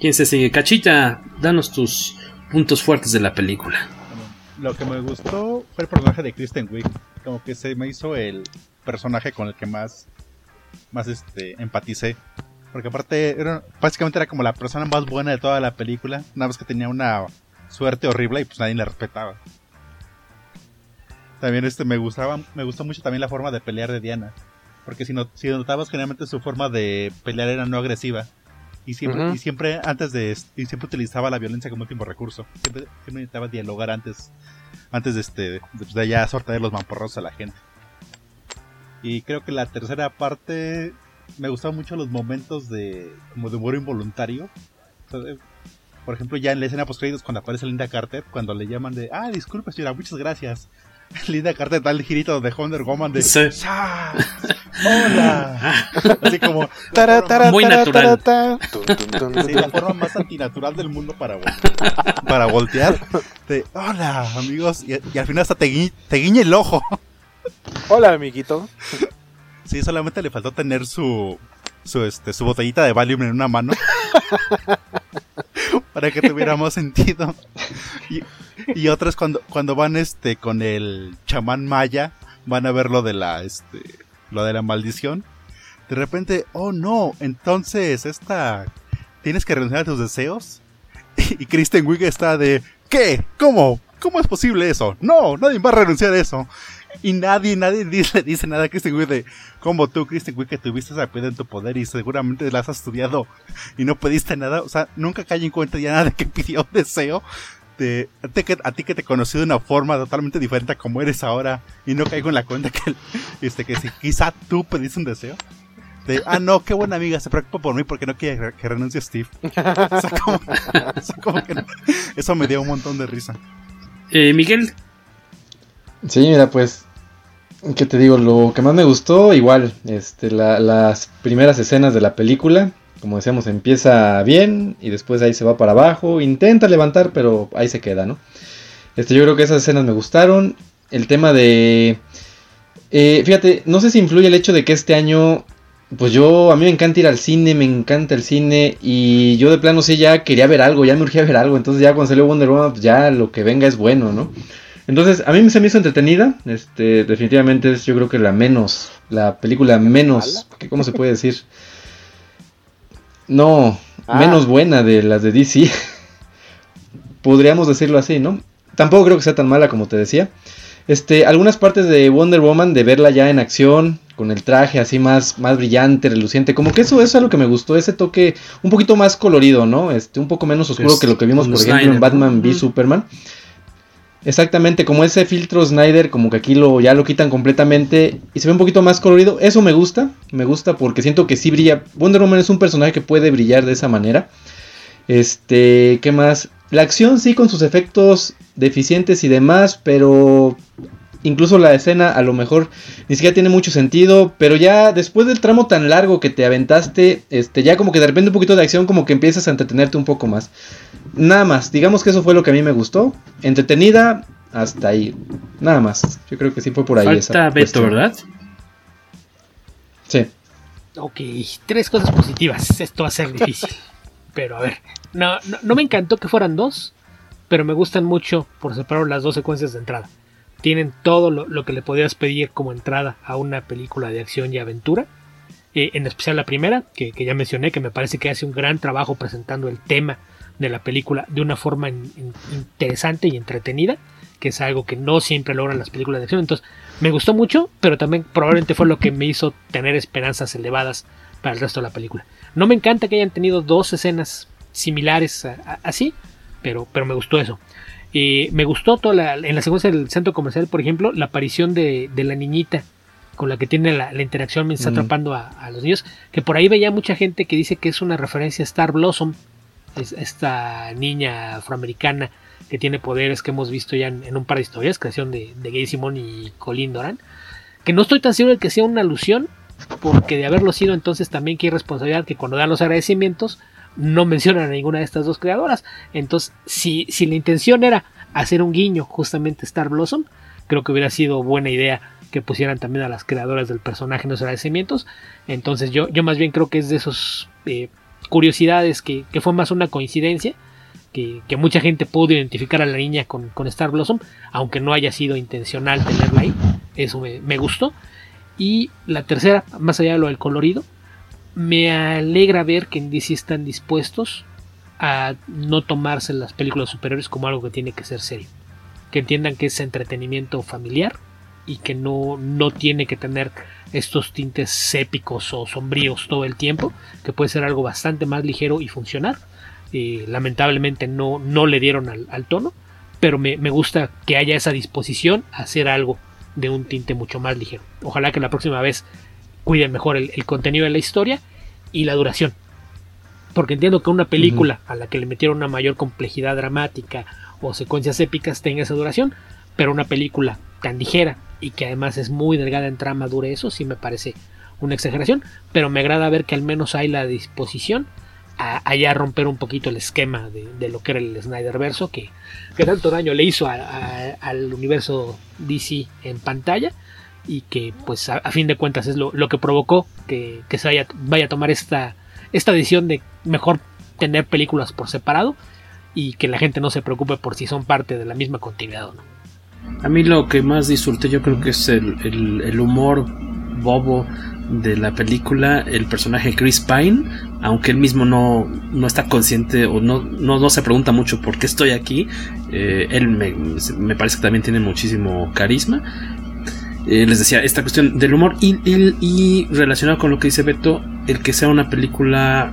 ¿Quién se sigue? Cachita, danos tus puntos fuertes de la película. Lo que me gustó fue el personaje de Kristen Wiig. Como que se me hizo el personaje con el que más, más este, empaticé. Porque aparte, era, básicamente era como la persona más buena de toda la película. Una vez que tenía una suerte horrible y pues nadie la respetaba. También este me gustaba, me gustó mucho también la forma de pelear de Diana. Porque si, no, si notabas generalmente su forma de pelear era no agresiva. Y siempre, y siempre antes de y siempre utilizaba la violencia como último recurso. Siempre, siempre necesitaba dialogar antes antes de este de, de ya sortear los mamporros a la gente. Y creo que la tercera parte me gustaban mucho los momentos de como de humor involuntario. O sea, por ejemplo, ya en la escena post créditos cuando aparece Linda Carter, cuando le llaman de, ah, disculpe señora, muchas gracias. Linda Carter da el girito de Wonder Woman de, Sí. "Ah, hola. Así como, Tara, tara, Muy tara, natural. Sí, la forma más antinatural del mundo para, vol- para voltear. De, hola, amigos. Y, y al final hasta te, gui- te guiña el ojo. Hola, amiguito. Sí, solamente le faltó tener su, su, este, su botellita de Valium en una mano. para que tuviera más sentido. Y, y otras cuando, cuando van este con el chamán maya, van a ver lo de la este lo de la maldición. De repente, oh no, entonces esta tienes que renunciar a tus deseos. Y Kristen Wiig está de ¿Qué? ¿Cómo? ¿Cómo es posible eso? No, nadie va a renunciar a eso. Y nadie, nadie dice, dice nada a Kristen Wiig de como tú, Kristen Wiig, que tuviste esa piedra en tu poder y seguramente la has estudiado y no pediste nada. O sea, nunca cae en cuenta ya nada que pidió un deseo. De, a, ti que, a ti que te conocí de una forma totalmente diferente a como eres ahora y no caigo en la cuenta que, este, que si quizá tú pediste un deseo. De, ah, no, qué buena amiga, se preocupa por mí porque no quiere que renuncie Steve. o sea, como, o sea, como que no. Eso me dio un montón de risa. Eh, Miguel. Sí, mira, pues, ¿qué te digo? Lo que más me gustó, igual, este, la, las primeras escenas de la película, como decíamos, empieza bien y después ahí se va para abajo, intenta levantar, pero ahí se queda, ¿no? Este, yo creo que esas escenas me gustaron. El tema de... Eh, fíjate, no sé si influye el hecho de que este año pues yo, a mí me encanta ir al cine, me encanta el cine y yo de plano sí ya quería ver algo, ya me urgía ver algo, entonces ya cuando salió Wonder Woman, pues ya lo que venga es bueno, ¿no? Entonces, a mí se me hizo entretenida, este, definitivamente es yo creo que la menos, la película menos, ¿cómo se puede decir? No, ah. menos buena de las de DC, podríamos decirlo así, ¿no? Tampoco creo que sea tan mala como te decía. Este, algunas partes de Wonder Woman, de verla ya en acción, con el traje así más, más brillante, reluciente, como que eso, eso es algo que me gustó, ese toque un poquito más colorido, ¿no? Este, un poco menos oscuro es que lo que vimos, por ejemplo, en Batman v Superman. Exactamente, como ese filtro Snyder, como que aquí lo, ya lo quitan completamente y se ve un poquito más colorido. Eso me gusta, me gusta porque siento que sí brilla. Wonder Woman es un personaje que puede brillar de esa manera. Este, ¿qué más? La acción sí con sus efectos deficientes y demás, pero incluso la escena a lo mejor ni siquiera tiene mucho sentido, pero ya después del tramo tan largo que te aventaste, este ya como que de repente un poquito de acción como que empiezas a entretenerte un poco más. Nada más, digamos que eso fue lo que a mí me gustó, entretenida hasta ahí. Nada más. Yo creo que sí fue por ahí Falta Beto, ¿verdad? Sí. Ok, tres cosas positivas. Esto va a ser difícil. pero a ver, no, no, no me encantó que fueran dos, pero me gustan mucho por separado las dos secuencias de entrada tienen todo lo, que le podías pedir como entrada a una película de acción y aventura. Eh, en especial la primera, que, ya mencioné, que me parece que hace un gran trabajo presentando el tema de la película de una forma interesante y entretenida, que es algo que no siempre logran las películas de acción. Entonces, me gustó mucho, pero también probablemente fue lo que me hizo tener esperanzas elevadas para el resto de la película. No me encanta que hayan tenido dos escenas similares así, pero, pero me gustó eso. Eh, me gustó toda la, en la secuencia del centro comercial, por ejemplo, la aparición de, la niñita con la que tiene la, interacción mientras está mm. atrapando a, los niños. Que por ahí veía mucha gente que dice que es una referencia a Star Blossom, esta niña afroamericana que tiene poderes que hemos visto ya en, un par de historias, creación de, Gay Simón y Colin Doran. Que no estoy tan seguro de que sea una alusión, porque de haberlo sido, entonces también que hay responsabilidad que cuando dan los agradecimientos no mencionan a ninguna de estas dos creadoras. Entonces, si, si la intención era hacer un guiño justamente Star Blossom, creo que hubiera sido buena idea que pusieran también a las creadoras del personaje en los agradecimientos. Entonces yo, yo más bien creo que es de esos eh, curiosidades que, fue más una coincidencia. Que, mucha gente pudo identificar a la niña con, Star Blossom, aunque no haya sido intencional tenerla ahí. Eso me, me gustó. Y la tercera, más allá de lo del colorido, me alegra ver que en DC están dispuestos a no tomarse las películas superiores como algo que tiene que ser serio. Que entiendan que es entretenimiento familiar y que no, no tiene que tener estos tintes épicos o sombríos todo el tiempo, que puede ser algo bastante más ligero y funcionar. Eh, lamentablemente no, no le dieron al, tono, pero me, gusta que haya esa disposición a hacer algo de un tinte mucho más ligero. Ojalá que la próxima vez cuiden mejor el, contenido de la historia y la duración. Porque entiendo que una película a la que le metieron una mayor complejidad dramática o secuencias épicas tenga esa duración, pero una película tan ligera y que además es muy delgada en trama dure eso, sí me parece una exageración, pero me agrada ver que al menos hay la disposición a, a romper un poquito el esquema de, lo que era el Snyder verso que, que tanto daño le hizo al universo DC en pantalla y que pues a, fin de cuentas es lo, que provocó que, se vaya, vaya, a tomar esta, esta decisión de mejor tener películas por separado y que la gente no se preocupe por si son parte de la misma continuidad o no. A mí lo que más disfruté yo creo que es el, el humor bobo de la película el personaje Chris Pine, aunque él mismo no, no está consciente o no, no, se pregunta mucho por qué estoy aquí, eh, él me, me, parece que también tiene muchísimo carisma. Eh, les decía, esta cuestión del humor y, y, relacionado con lo que dice Beto, el que sea una película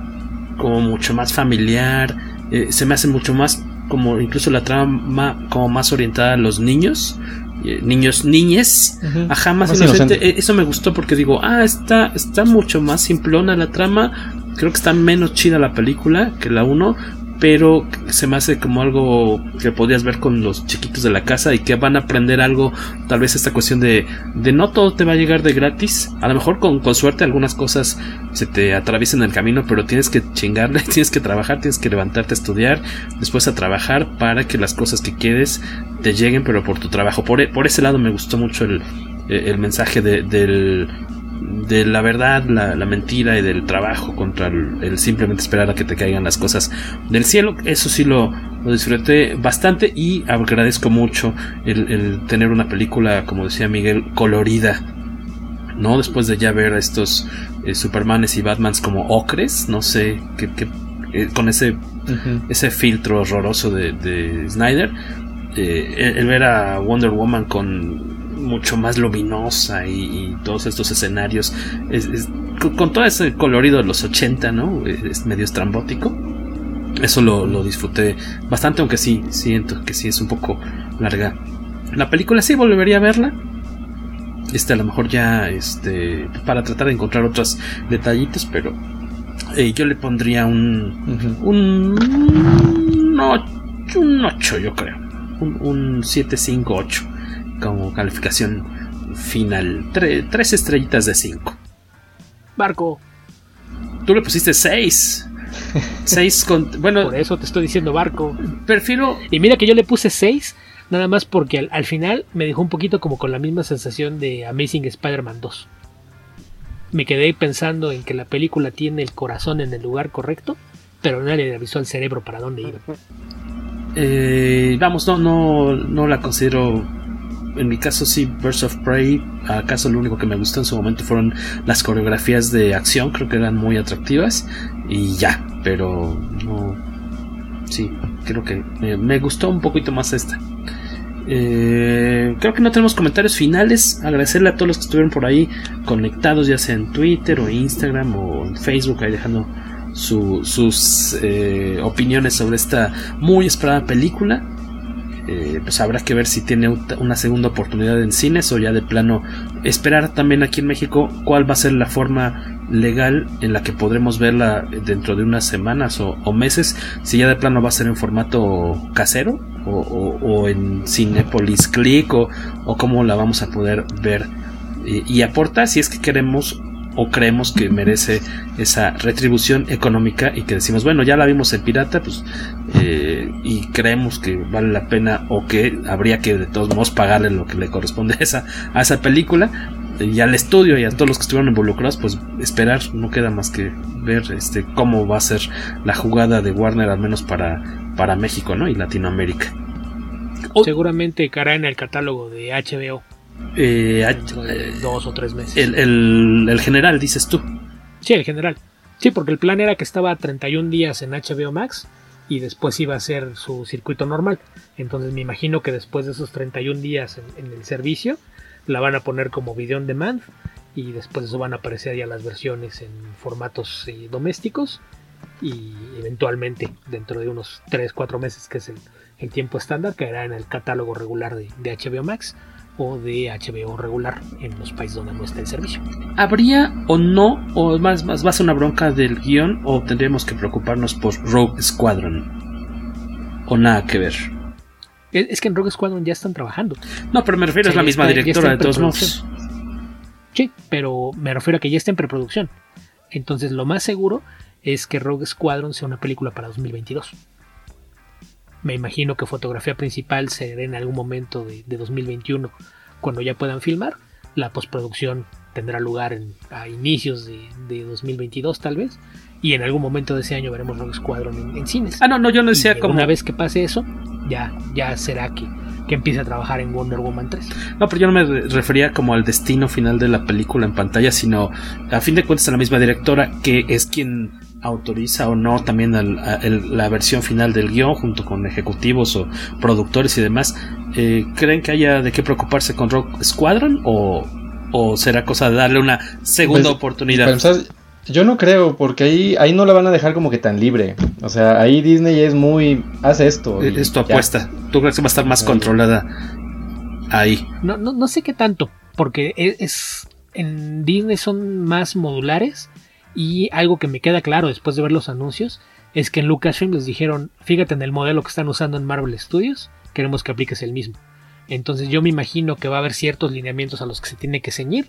como mucho más familiar, eh, se me hace mucho más como incluso la trama como más orientada a los niños eh, niños, niñes, ajá, más, inocente. Eh, eso me gustó porque digo, ah, está, está mucho más simplona la trama. Creo que está menos chida la película que la 1, pero se me hace como algo que podías ver con los chiquitos de la casa y que van a aprender algo, tal vez esta cuestión de, de no todo te va a llegar de gratis, a lo mejor con, con suerte algunas cosas se te atraviesan el camino, pero tienes que chingarle, tienes que trabajar, tienes que levantarte a estudiar, después a trabajar para que las cosas que quieres te lleguen, pero por tu trabajo. Por, por ese lado me gustó mucho el, el mensaje de, del de la verdad, la, mentira y del trabajo contra el, simplemente esperar a que te caigan las cosas del cielo. Eso sí lo, disfruté bastante y agradezco mucho el, tener una película, como decía Miguel, colorida. ¿No? Después de ya ver a estos eh, Supermanes y Batmans como ocres, no sé, que, eh, con ese, ese filtro horroroso de, Snyder, eh, el ver a Wonder Woman con mucho más luminosa y, todos estos escenarios con, todo ese colorido de los 80, ¿no? Es medio estrambótico. Eso lo, disfruté bastante, aunque sí, siento que sí es un poco larga. La película sí volvería a verla. Este, a lo mejor ya, este, para tratar de encontrar otros detallitos, pero eh, yo le pondría un, un, 8, un 8, yo creo. Un, un 7, 5, 8 como calificación final. tres estrellitas de cinco. Barco. Tú le pusiste seis. seis con. Bueno. Por eso te estoy diciendo barco. Prefiero. Y mira que yo le puse seis. Nada más porque al, final me dejó un poquito como con la misma sensación de Amazing Spider-Man 2. Me quedé pensando en que la película tiene el corazón en el lugar correcto, pero nadie le avisó al cerebro para dónde iba. Eh, vamos, no, no, no la considero en mi caso sí, Birds of Prey, acaso lo único que me gustó en su momento fueron las coreografías de acción, creo que eran muy atractivas y ya, pero no, sí, creo que me, gustó un poquito más esta. Eh, creo que no tenemos comentarios finales. Agradecerle a todos los que estuvieron por ahí conectados, ya sea en Twitter o Instagram o en Facebook, ahí dejando sus eh, opiniones sobre esta muy esperada película. Eh, pues habrá que ver si tiene una segunda oportunidad en cines o ya de plano esperar también aquí en México cuál va a ser la forma legal en la que podremos verla dentro de unas semanas o, meses, si ya de plano va a ser en formato casero o, en Cinepolis Click o, o cómo la vamos a poder ver y aporta si es que queremos o creemos que merece esa retribución económica y que decimos, bueno, ya la vimos en pirata, pues, eh, y creemos que vale la pena o que habría que de todos modos pagarle lo que le corresponde a esa, a esa película y al estudio y a todos los que estuvieron involucrados, pues esperar, no queda más que ver este cómo va a ser la jugada de Warner, al menos para, para México, ¿no? Y Latinoamérica. Seguramente caerá en el catálogo de HBO. Eh, dos o tres meses. El, general, dices tú. Sí, el general. Sí, porque el plan era que estaba 31 días en HBO Max y después iba a ser su circuito normal. Entonces me imagino que después de esos 31 días en, el servicio, la van a poner como video on demand y después de eso van a aparecer ya las versiones en formatos eh, domésticos y eventualmente dentro de unos 3-4 meses, que es el, tiempo estándar, caerá en el catálogo regular de, de HBO Max de HBO regular en los países donde no está el servicio. ¿Habría o no, o más, más va a ser una bronca del guion, o tendríamos que preocuparnos por Rogue Squadron? ¿O nada que ver? Es que en Rogue Squadron ya están trabajando. No, pero me refiero a la misma directora de todos modos. Sí, pero me refiero a que ya está en preproducción. Entonces lo más seguro es que Rogue Squadron sea una película para 2022. Me imagino que fotografía principal será en algún momento de, 2021, cuando ya puedan filmar. La postproducción tendrá lugar en, a inicios de, de, 2022 tal vez. Y en algún momento de ese año veremos Rogue Squadron en, en cines. Ah, no, no, yo no decía como... Una vez que pase eso, ya, ya será que, que empiece a trabajar en Wonder Woman 3. No, pero yo no me refería como al destino final de la película en pantalla, sino a fin de cuentas a la misma directora que es quien autoriza o no también al, a, el, la versión final del guion junto con ejecutivos o productores y demás. Eh, ¿Creen que haya de qué preocuparse con Rock Squadron o, o será cosa de darle una segunda pues, oportunidad? Pues, yo no creo, porque ahí, ahí no la van a dejar como que tan libre. O sea, ahí Disney es muy. hace esto. Es tu apuesta. ¿Tú crees que va a estar más ahí. controlada ahí? No, no, no sé qué tanto, porque es, es. En Disney son más modulares. Y algo que me queda claro después de ver los anuncios es que en Lucasfilm les dijeron: fíjate en el modelo que están usando en Marvel Studios, queremos que apliques el mismo. Entonces yo me imagino que va a haber ciertos lineamientos a los que se tiene que ceñir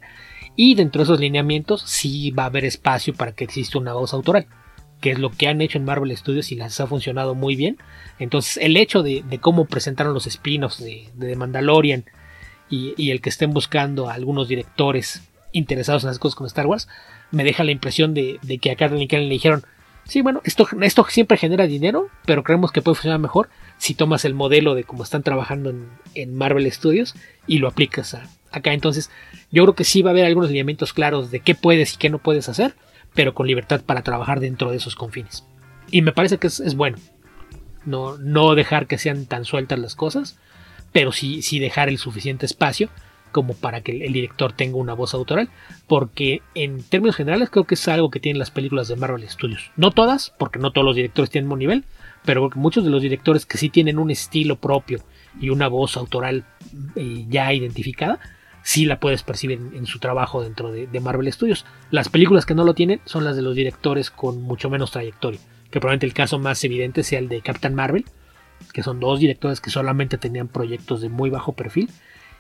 y dentro de esos lineamientos sí va a haber espacio para que exista una voz autoral, que es lo que han hecho en Marvel Studios y les ha funcionado muy bien. Entonces el hecho de, cómo presentaron los spin-offs de, de, Mandalorian y, y, el que estén buscando a algunos directores interesados en las cosas con Star Wars, me deja la impresión de, de que a Kathleen Kennedy le dijeron, sí, bueno, esto, esto siempre genera dinero, pero creemos que puede funcionar mejor si tomas el modelo de cómo están trabajando en, en Marvel Studios y lo aplicas a, acá. Entonces, yo creo que sí va a haber algunos lineamientos claros de qué puedes y qué no puedes hacer, pero con libertad para trabajar dentro de esos confines. Y me parece que es, es bueno. No, no dejar que sean tan sueltas las cosas, pero sí, sí dejar el suficiente espacio como para que el, director tenga una voz autoral, porque en términos generales creo que es algo que tienen las películas de Marvel Studios. No todas, porque no todos los directores tienen buen nivel, pero muchos de los directores que sí tienen un estilo propio y una voz autoral eh, ya identificada, sí la puedes percibir en, su trabajo dentro de, de, Marvel Studios. Las películas que no lo tienen son las de los directores con mucho menos trayectoria, que probablemente el caso más evidente sea el de Captain Marvel, que son dos directores que solamente tenían proyectos de muy bajo perfil,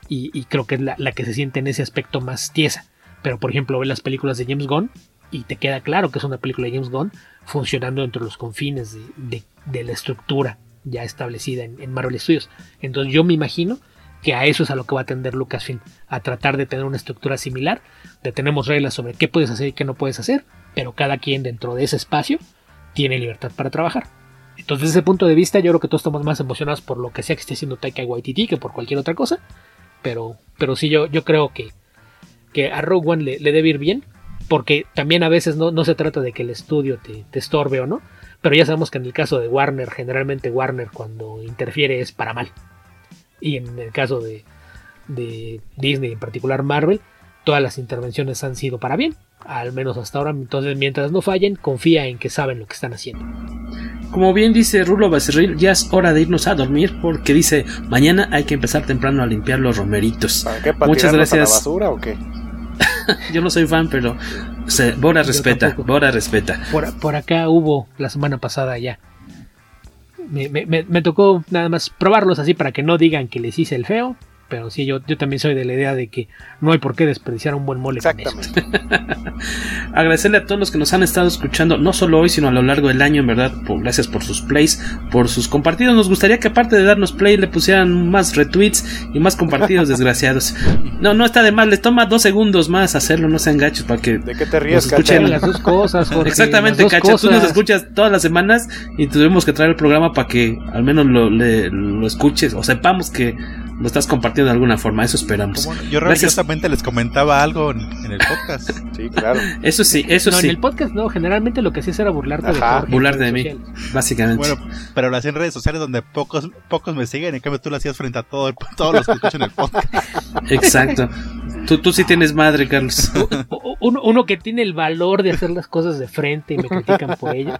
y, y creo que es la, la, que se siente en ese aspecto más tiesa. Pero por ejemplo, ve las películas de James Gunn y te queda claro que es una película de James Gunn funcionando dentro de los confines de, de, de la estructura ya establecida en, en, Marvel Studios. Entonces yo me imagino que a eso es a lo que va a atender Lucasfilm, a tratar de tener una estructura similar, de tenemos reglas sobre qué puedes hacer y qué no puedes hacer, pero cada quien dentro de ese espacio tiene libertad para trabajar. Entonces desde ese punto de vista yo creo que todos estamos más emocionados por lo que sea que esté haciendo Taika Waititi que por cualquier otra cosa, pero, pero sí yo, yo creo que, que a Rogue One le, debe ir bien, porque también a veces no, no se trata de que el estudio te, te, estorbe o no, pero ya sabemos que en el caso de Warner, generalmente Warner cuando interfiere es para mal. Y en el caso de, de Disney, en particular Marvel, todas las intervenciones han sido para bien, al menos hasta ahora. Entonces, mientras no fallen, confía en que saben lo que están haciendo. Como bien dice Rulo Becerril, ya es hora de irnos a dormir porque dice, mañana hay que empezar temprano a limpiar los romeritos. ¿Para qué? ¿Para Muchas gracias. A la basura o qué? Yo no soy fan, pero Bora respeta, Bora respeta. Por, por, acá hubo la semana pasada ya. Me, me, me, tocó nada más probarlos así para que no digan que les hice el feo. Pero sí, yo, yo también soy de la idea de que no hay por qué desperdiciar un buen mole. Exactamente. Agradecerle a todos los que nos han estado escuchando, no solo hoy, sino a lo largo del año, en verdad. Por, gracias por sus plays, por sus compartidos. Nos gustaría que aparte de darnos play, le pusieran más retweets y más compartidos, desgraciados. No, no está de mal, les toma dos segundos más hacerlo, no sean gachos para que. ¿De qué te ríes, escuchen las dos cosas, Jorge, Exactamente, Cacha. Tú nos escuchas todas las semanas y tuvimos que traer el programa para que al menos lo, le, lo escuches o sepamos que lo estás compartiendo de alguna forma, eso esperamos. Bueno, yo religiosamente les comentaba algo en, en, el podcast. sí, claro. Eso sí, eso no, sí. En el podcast no, generalmente lo que hacías era burlarte Ajá, de Jorge burlarte de mí, sociales. básicamente. Bueno, pero lo hacía en redes sociales donde pocos pocos me siguen, en cambio tú lo hacías frente a todo el, todos los que escuchan el podcast. Exacto. Tú, tú sí tienes madre, Carlos. uno, uno que tiene el valor de hacer las cosas de frente y me critican por ello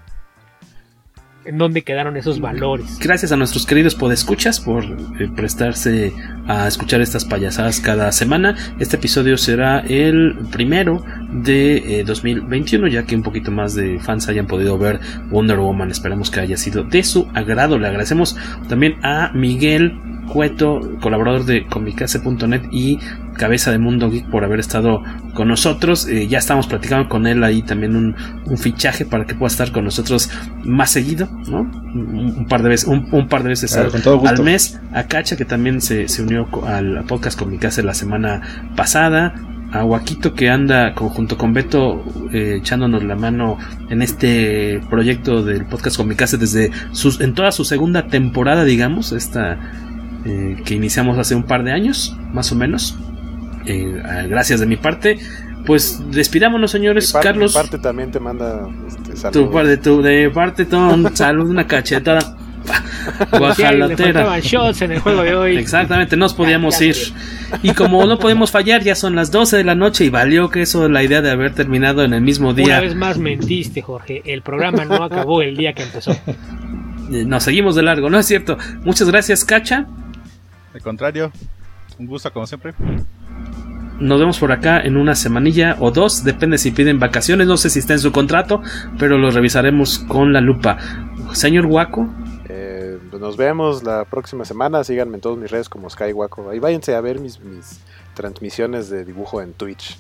en dónde quedaron esos valores. Gracias a nuestros queridos podescuchas por eh, prestarse a escuchar estas payasadas cada semana. Este episodio será el primero de eh, 2021, ya que un poquito más de fans hayan podido ver Wonder Woman. Esperamos que haya sido de su agrado. Le agradecemos también a Miguel Cueto, colaborador de comicase.net y cabeza de Mundo Geek, por haber estado con nosotros. Eh, ya estamos platicando con él ahí también un, un, fichaje para que pueda estar con nosotros más seguido, ¿no? Un, un par de veces, un, par de veces claro, al, al, mes. A Cacha, que también se, se unió al podcast con mi casa la semana pasada a Guaquito que anda junto con Beto eh, echándonos la mano en este proyecto del podcast con mi casa desde sus, en toda su segunda temporada, digamos, esta eh, que iniciamos hace un par de años, más o menos. Eh, gracias de mi parte. Pues despidámonos, señores. Carlos. Mi parte también te manda este, saludos. Tu parte, tu, de parte, ton, salud, una cachetada. Guajalotera. shots en el juego de hoy. Exactamente, nos podíamos ir. Y como no podemos fallar, ya son las 12 de la noche y valió que eso la idea de haber terminado en el mismo día. Una vez más mentiste, Jorge. El programa no acabó el día que empezó. Nos seguimos de largo, ¿no es cierto? Muchas gracias, Cacha. Al contrario, un gusto como siempre. Nos vemos por acá en una semanilla o dos, depende si piden vacaciones, no sé si está en su contrato, pero lo revisaremos con la lupa. Señor Guaco, eh, nos vemos la próxima semana. Síganme en todas mis redes como SkyWaco. Ahí váyanse a ver mis, mis, transmisiones de dibujo en Twitch.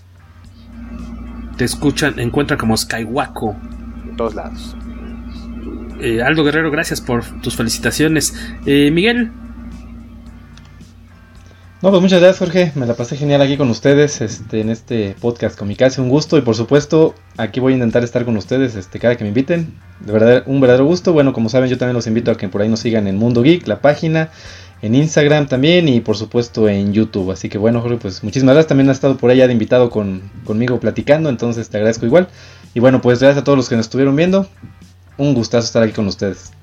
Te escuchan, encuentran como SkyWaco. En todos lados. Eh, Aldo Guerrero, gracias por tus felicitaciones. Eh, Miguel. No, pues muchas gracias Jorge, me la pasé genial aquí con ustedes este, en este podcast con mi casa, un gusto y por supuesto aquí voy a intentar estar con ustedes este, cada que me inviten, de verdad un verdadero gusto, bueno como saben yo también los invito a que por ahí nos sigan en Mundo Geek, la página, en Instagram también y por supuesto en YouTube, así que bueno Jorge pues muchísimas gracias, también has estado por allá de invitado con, conmigo platicando, entonces te agradezco igual. Y bueno pues gracias a todos los que nos estuvieron viendo, un gustazo estar aquí con ustedes.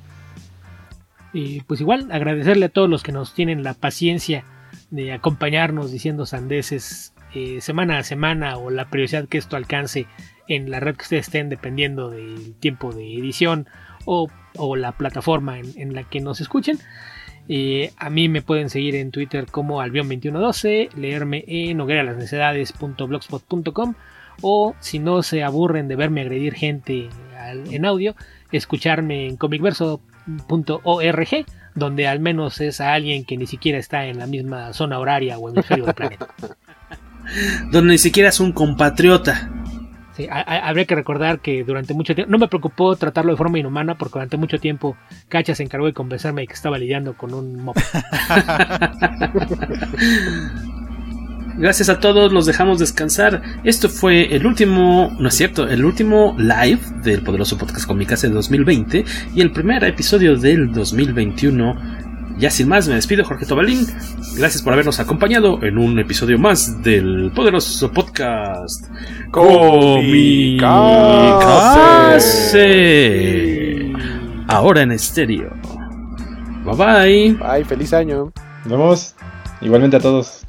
Y pues igual agradecerle a todos los que nos tienen la paciencia de acompañarnos diciendo sandeces eh, semana a semana o la prioridad que esto alcance en la red que ustedes estén dependiendo del tiempo de edición o, o la plataforma en, en, la que nos escuchen. Eh, a mí me pueden seguir en Twitter como albion2112, leerme en hogueralasnecedades.blogspot.com o si no se aburren de verme agredir gente en audio, escucharme en comicverso.org donde al menos es a alguien que ni siquiera está en la misma zona horaria o hemisferio del planeta. donde ni siquiera es un compatriota. Sí, a, a, habría que recordar que durante mucho tiempo, no me preocupó tratarlo de forma inhumana porque durante mucho tiempo Cacha se encargó de convencerme de que estaba lidiando con un mob. Gracias a todos, los dejamos descansar. Esto fue el último, no es cierto, el último live del poderoso podcast Comicase de 2020 y el primer episodio del 2021. Ya sin más, me despido, Jorge Tobalín. Gracias por habernos acompañado en un episodio más del poderoso podcast Comicase. Ahora en estéreo. Bye bye. Bye, feliz año. Nos vemos. Igualmente a todos.